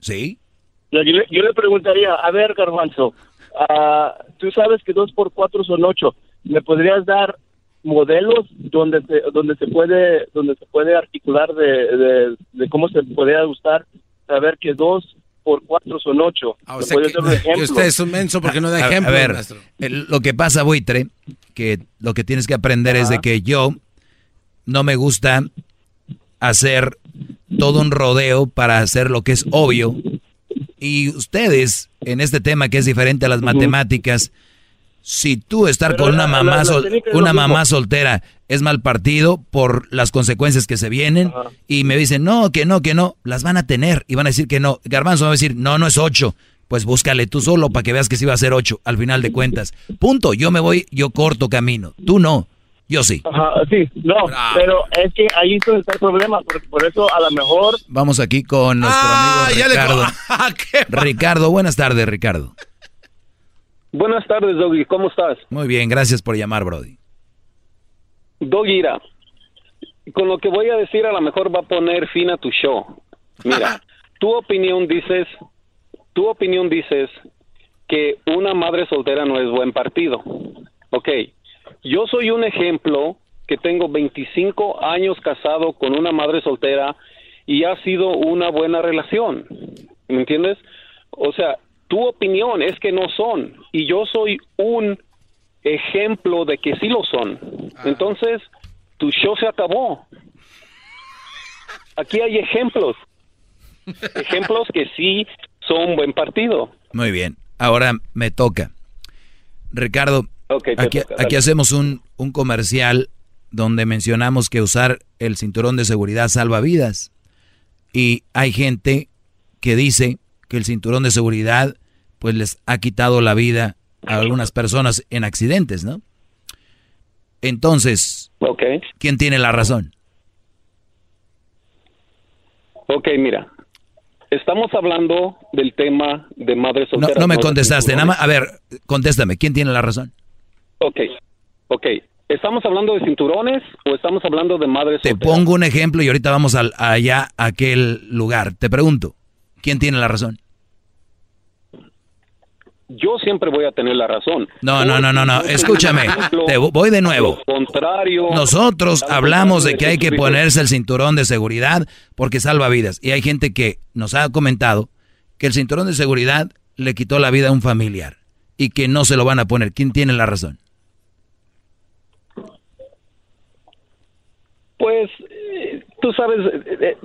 Sí. Yo le, yo le preguntaría, a ver, Garbanzo, ah, tú sabes que dos por cuatro son ocho. ¿Me podrías dar modelos donde se, donde se puede donde se puede articular de, de, de cómo se podría usar saber que dos por cuatro son ocho? Ah, o ¿Me sea puedes que- dar un ejemplo? que usted es un menso porque no da A- ejemplo, A ver, el- lo que pasa, buitre, que lo que tienes que aprender es de Ajá. que yo no me gusta hacer todo un rodeo para hacer lo que es obvio. Y ustedes, en este tema que es diferente a las matemáticas, si tú estar Pero con la- una mamá, la- sol- una mismo. mamá soltera es mal partido por las consecuencias que se vienen y me dicen, no, que no, que no, las van a tener y van a decir que no. Garbanzo va a decir, no, no es ocho. Pues búscale tú solo para que veas que sí va a ser ocho al final de cuentas. Punto. Yo me voy, yo corto camino. Tú no. Yo sí. Ajá, sí, no, pero es que ahí está el problema, por, por eso a lo mejor Vamos aquí con nuestro Ah, amigo ya le- Ricardo. Ah, Ricardo, buenas tardes, Ricardo. Buenas tardes, Doggy. ¿Cómo estás? Muy bien, gracias por llamar, Brody. Doggy, con lo que voy a decir a lo mejor va a poner fin a tu show. Mira, tu opinión dices, tu opinión dices que una madre soltera no es buen partido. Ok, yo soy un ejemplo que tengo 25 años casado con una madre soltera y ha sido una buena relación. ¿Me entiendes? O sea, tu opinión es que no son y yo soy un ejemplo de que sí lo son. Entonces, tu show se acabó. Aquí hay ejemplos. Ejemplos que sí son buen partido. Muy bien. Ahora me toca. Ricardo, Aquí, toca, aquí dale. hacemos un, un comercial donde mencionamos que usar el cinturón de seguridad salva vidas. Y hay gente que dice que el cinturón de seguridad pues les ha quitado la vida a algunas personas en accidentes, ¿no? Entonces, Okay. ¿quién tiene la razón? Ok, mira. Estamos hablando del tema de madres No, solteras. no me de contestaste, nada más, a ver, contéstame, ¿quién tiene la razón? Ok, ok. ¿Estamos hablando de cinturones o estamos hablando de madres Te solteras? pongo un ejemplo y ahorita vamos al- allá a aquel lugar. Te pregunto, ¿quién tiene la razón? Yo siempre voy a tener la razón. No, no, no, no, no. Escúchame. Te vo- voy de nuevo. Contrario. Nosotros hablamos de que hay que ponerse el cinturón de seguridad porque salva vidas. Y hay gente que nos ha comentado que el cinturón de seguridad le quitó la vida a un familiar y que no se lo van a poner. ¿Quién tiene la razón? Pues, eh, tú sabes, eh, eh,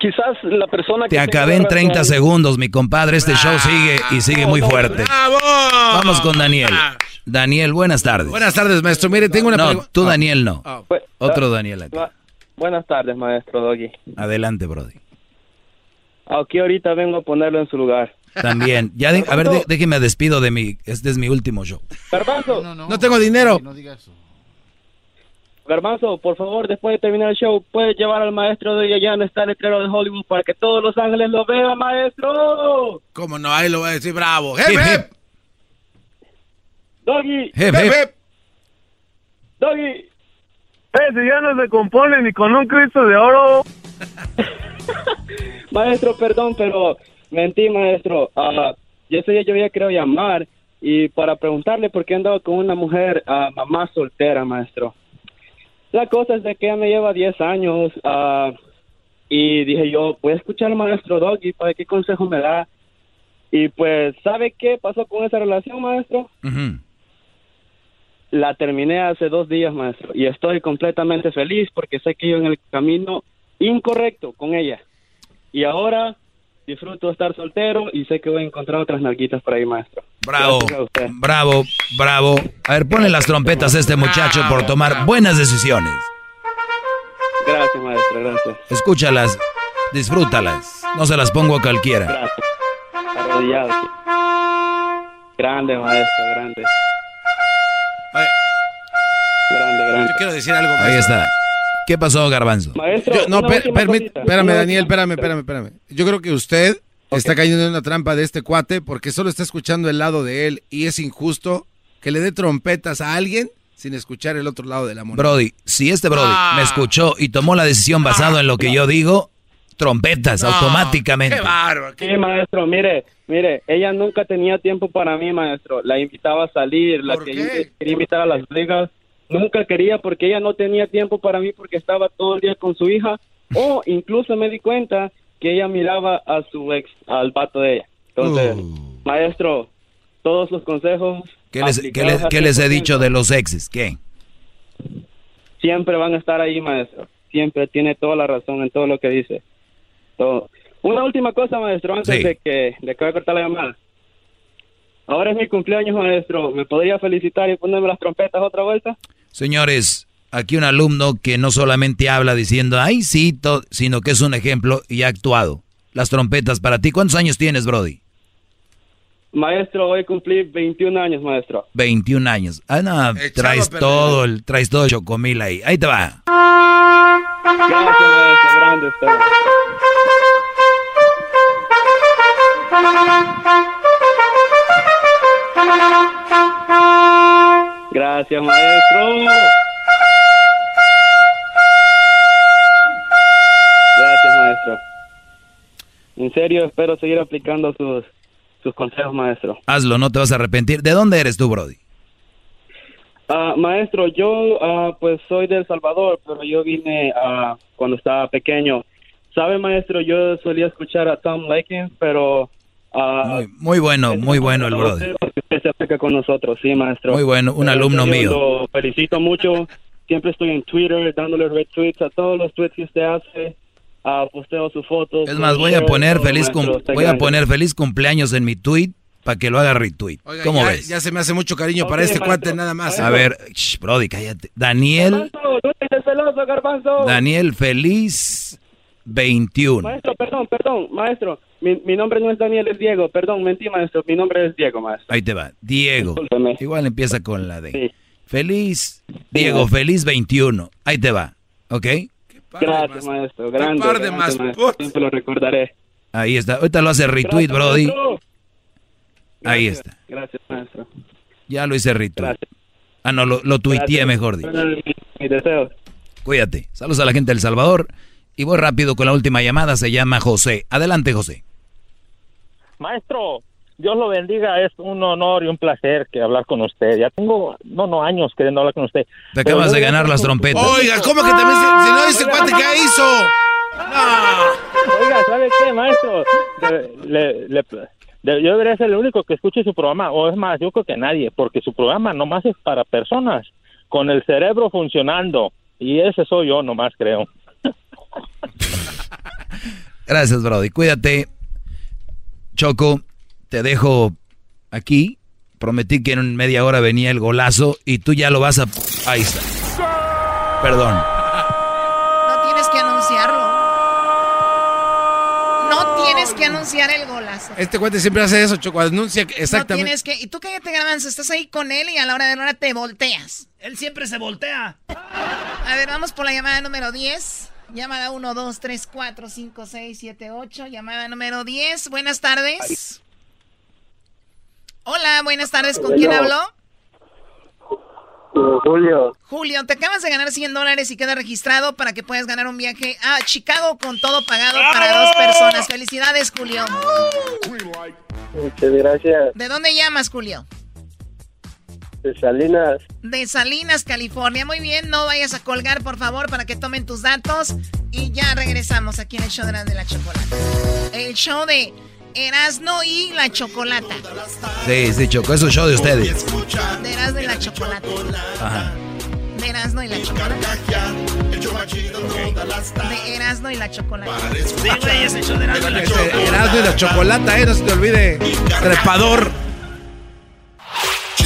quizás la persona que... Te acabé en razón- 30 segundos, mi compadre. Este show sigue y sigue muy fuerte. Vamos con Daniel. Daniel, buenas tardes. Buenas tardes, maestro. Mire, tengo una No, pregunta. tú Daniel no. Pues, Otro ah, Daniel aquí. bu- Buenas tardes, maestro Doggy. Adelante, Brody. Aquí ahorita vengo a ponerlo en su lugar. También. Ya de- a ver, de- déjeme despido de mi. Este es mi último show. Garbanzo. No tengo dinero. Garbanzo, por favor, después de terminar el show, puedes llevar al maestro de allá donde está el letrero de Hollywood para que todos los ángeles lo vean, maestro. ¿Cómo no? Ahí lo voy a decir bravo. Hip, Hip, hip. hip. Doggy. Hip, hip. Doggy. Ese ya no se compone ni con un Cristo de oro. Maestro, perdón, pero mentí, maestro. Ah, yo ese día yo había querido llamar y para preguntarle por qué andaba con una mujer, ah, mamá soltera, maestro. La cosa es de que ella me lleva 10 años ah, y dije yo, voy a escuchar al maestro Doggy para ver qué consejo me da. Y pues, ¿sabe qué pasó con esa relación, maestro? La terminé hace dos días, maestro, y estoy completamente feliz porque sé que iba en el camino incorrecto con ella. Y ahora disfruto estar soltero y sé que voy a encontrar otras nalguitas por ahí, maestro. Bravo, bravo, bravo. A ver, ponle las trompetas a este muchacho por tomar buenas decisiones. Gracias, maestro, gracias. Escúchalas, disfrútalas. No se las pongo a cualquiera. Gracias. Arrodillado. Grande, maestro, grande. Grande, grande. Yo quiero decir algo. Ahí maestro. está. ¿Qué pasó, Garbanzo? Maestro, Yo- no, per- permit- espérame, Daniel, espérame, espérame, espérame. Yo creo que usted está cayendo en una trampa de este cuate porque solo está escuchando el lado de él y es injusto que le dé trompetas a alguien sin escuchar el otro lado de la moneda. Brody, si este Brody Ah. me escuchó y tomó la decisión basado en lo que yo digo, trompetas automáticamente. Sí, maestro, mire, mire, ella nunca tenía tiempo para mí, maestro. La invitaba a salir, la que- quería invitar a las ligas. Nunca quería porque ella no tenía tiempo para mí porque estaba todo el día con su hija. O incluso me di cuenta que ella miraba a su ex, al vato de ella. Entonces, maestro, todos los consejos ¿Qué les, qué les- al qué les he 100%, dicho de los exes? ¿Qué? siempre van a estar ahí, maestro. Siempre tiene toda la razón en todo lo que dice. Todo. Una última cosa, maestro, antes Sí. de que de que voy a cortar la llamada. Ahora es mi cumpleaños, maestro. ¿Me podría felicitar y ponerme las trompetas otra vuelta? Señores, aquí un alumno que no solamente habla diciendo, ay, sí, to-", sino que es un ejemplo y ha actuado. Las trompetas para ti. ¿Cuántos años tienes, Brody? Maestro, voy a cumplir 21 años, maestro. 21 años. Ah, no, Echado traes todo el, traes todo el chocomil ahí. Ahí te va. Gracias, maestro. Grande usted. Gracias, maestro. Gracias, maestro. En serio, espero seguir aplicando sus, sus consejos, maestro. Hazlo, no te vas a arrepentir. ¿De dónde eres tú, Brody? Ah, maestro, yo ah, pues soy de El Salvador, pero yo vine ah, cuando estaba pequeño. ¿Sabe, maestro? Yo solía escuchar a Tom Lakins, pero... ah, Muy bueno, muy bueno el Brody. Usted se acerca con nosotros, sí, maestro. Muy bueno, un Eh, alumno yo mío. Lo felicito mucho. Siempre estoy en Twitter dándole retweets a todos los tweets que usted hace. Ah, posteo sus fotos. Es más, voy a poner todo, feliz maestro, voy a poner feliz cumpleaños en mi tweet para que lo haga retweet. Oiga, ¿Cómo ya, ves? ya se me hace mucho cariño para este maestro. cuate nada más. A ver, shh, Brody, cállate. Daniel, Garbanzo, no estés celoso, Garbanzo. Daniel Feliz 21. Maestro, perdón, perdón, maestro. Mi, mi nombre no es Daniel, es Diego. Perdón, mentí, maestro. Mi nombre es Diego, maestro. Ahí te va. Diego. Discúlpeme. Igual empieza con la D. Feliz, Diego, feliz 21. Ahí te va. ¿Ok? Gracias, maestro. Grande, par de grande, más maestro. Siempre lo recordaré. Ahí está. Ahorita lo hace retweet, Gracias, Brody. maestro. Ahí Gracias, está. Gracias, maestro. Ya lo hice retweet. Ah, no, lo, lo tuiteé mejor. dicho. Mi, mi deseo. Cuídate. Saludos a la gente del Salvador. Y voy rápido con la última llamada. Se llama José. Adelante, José. Maestro, Dios lo bendiga, es un honor y un placer que hablar con usted. Ya tengo, no, no, años queriendo hablar con usted. Te acabas de ganar las trompetas. Oiga, ¿cómo que también se- si no dice cuate qué hizo? Oiga, ¿sabe qué, maestro? Le- yo debería ser el único que escuche su programa, o es más, yo creo que nadie, porque su programa nomás es para personas con el cerebro funcionando, y ese soy yo nomás, creo. Gracias, Brody. Cuídate. Choco, te dejo aquí. Prometí que en media hora venía el golazo y tú ya lo vas a... Ahí está. Perdón. No tienes que anunciarlo. No tienes que anunciar el golazo. Este cuate siempre hace eso, Choco. Anuncia que- No exactamente. tienes que. Y tú cállate, Garbanzo. Estás ahí con él y a la hora de la hora te volteas. Él siempre se voltea. A ver, vamos por la llamada número 10. Llamada 1, 2, 3, 4, 5, 6, 7, 8. Llamada número 10. Buenas tardes. Hola, buenas tardes. ¿Con quién habló? Julio. Julio, te acabas de ganar 100 dólares y queda registrado para que puedas ganar un viaje a Chicago con todo pagado para dos personas. Felicidades, Julio. Muchas gracias. ¿De dónde llamas, Julio? De Salinas. De Salinas, California. Muy bien, no vayas a colgar, por favor, para que tomen tus datos. Y ya regresamos aquí en el show de la, de la chocolate. El show de Erasno y la chocolata. Sí, sí, Choco, es un show de ustedes. De Erasno y la chocolata. Ajá. De Erasno y la chocolata. De Erasno y la chocolata. Sí, güey, es el show de Erasmo y la Ese chocolata. Erasmo y la chocolata, eh, no se te olvide. Trepador.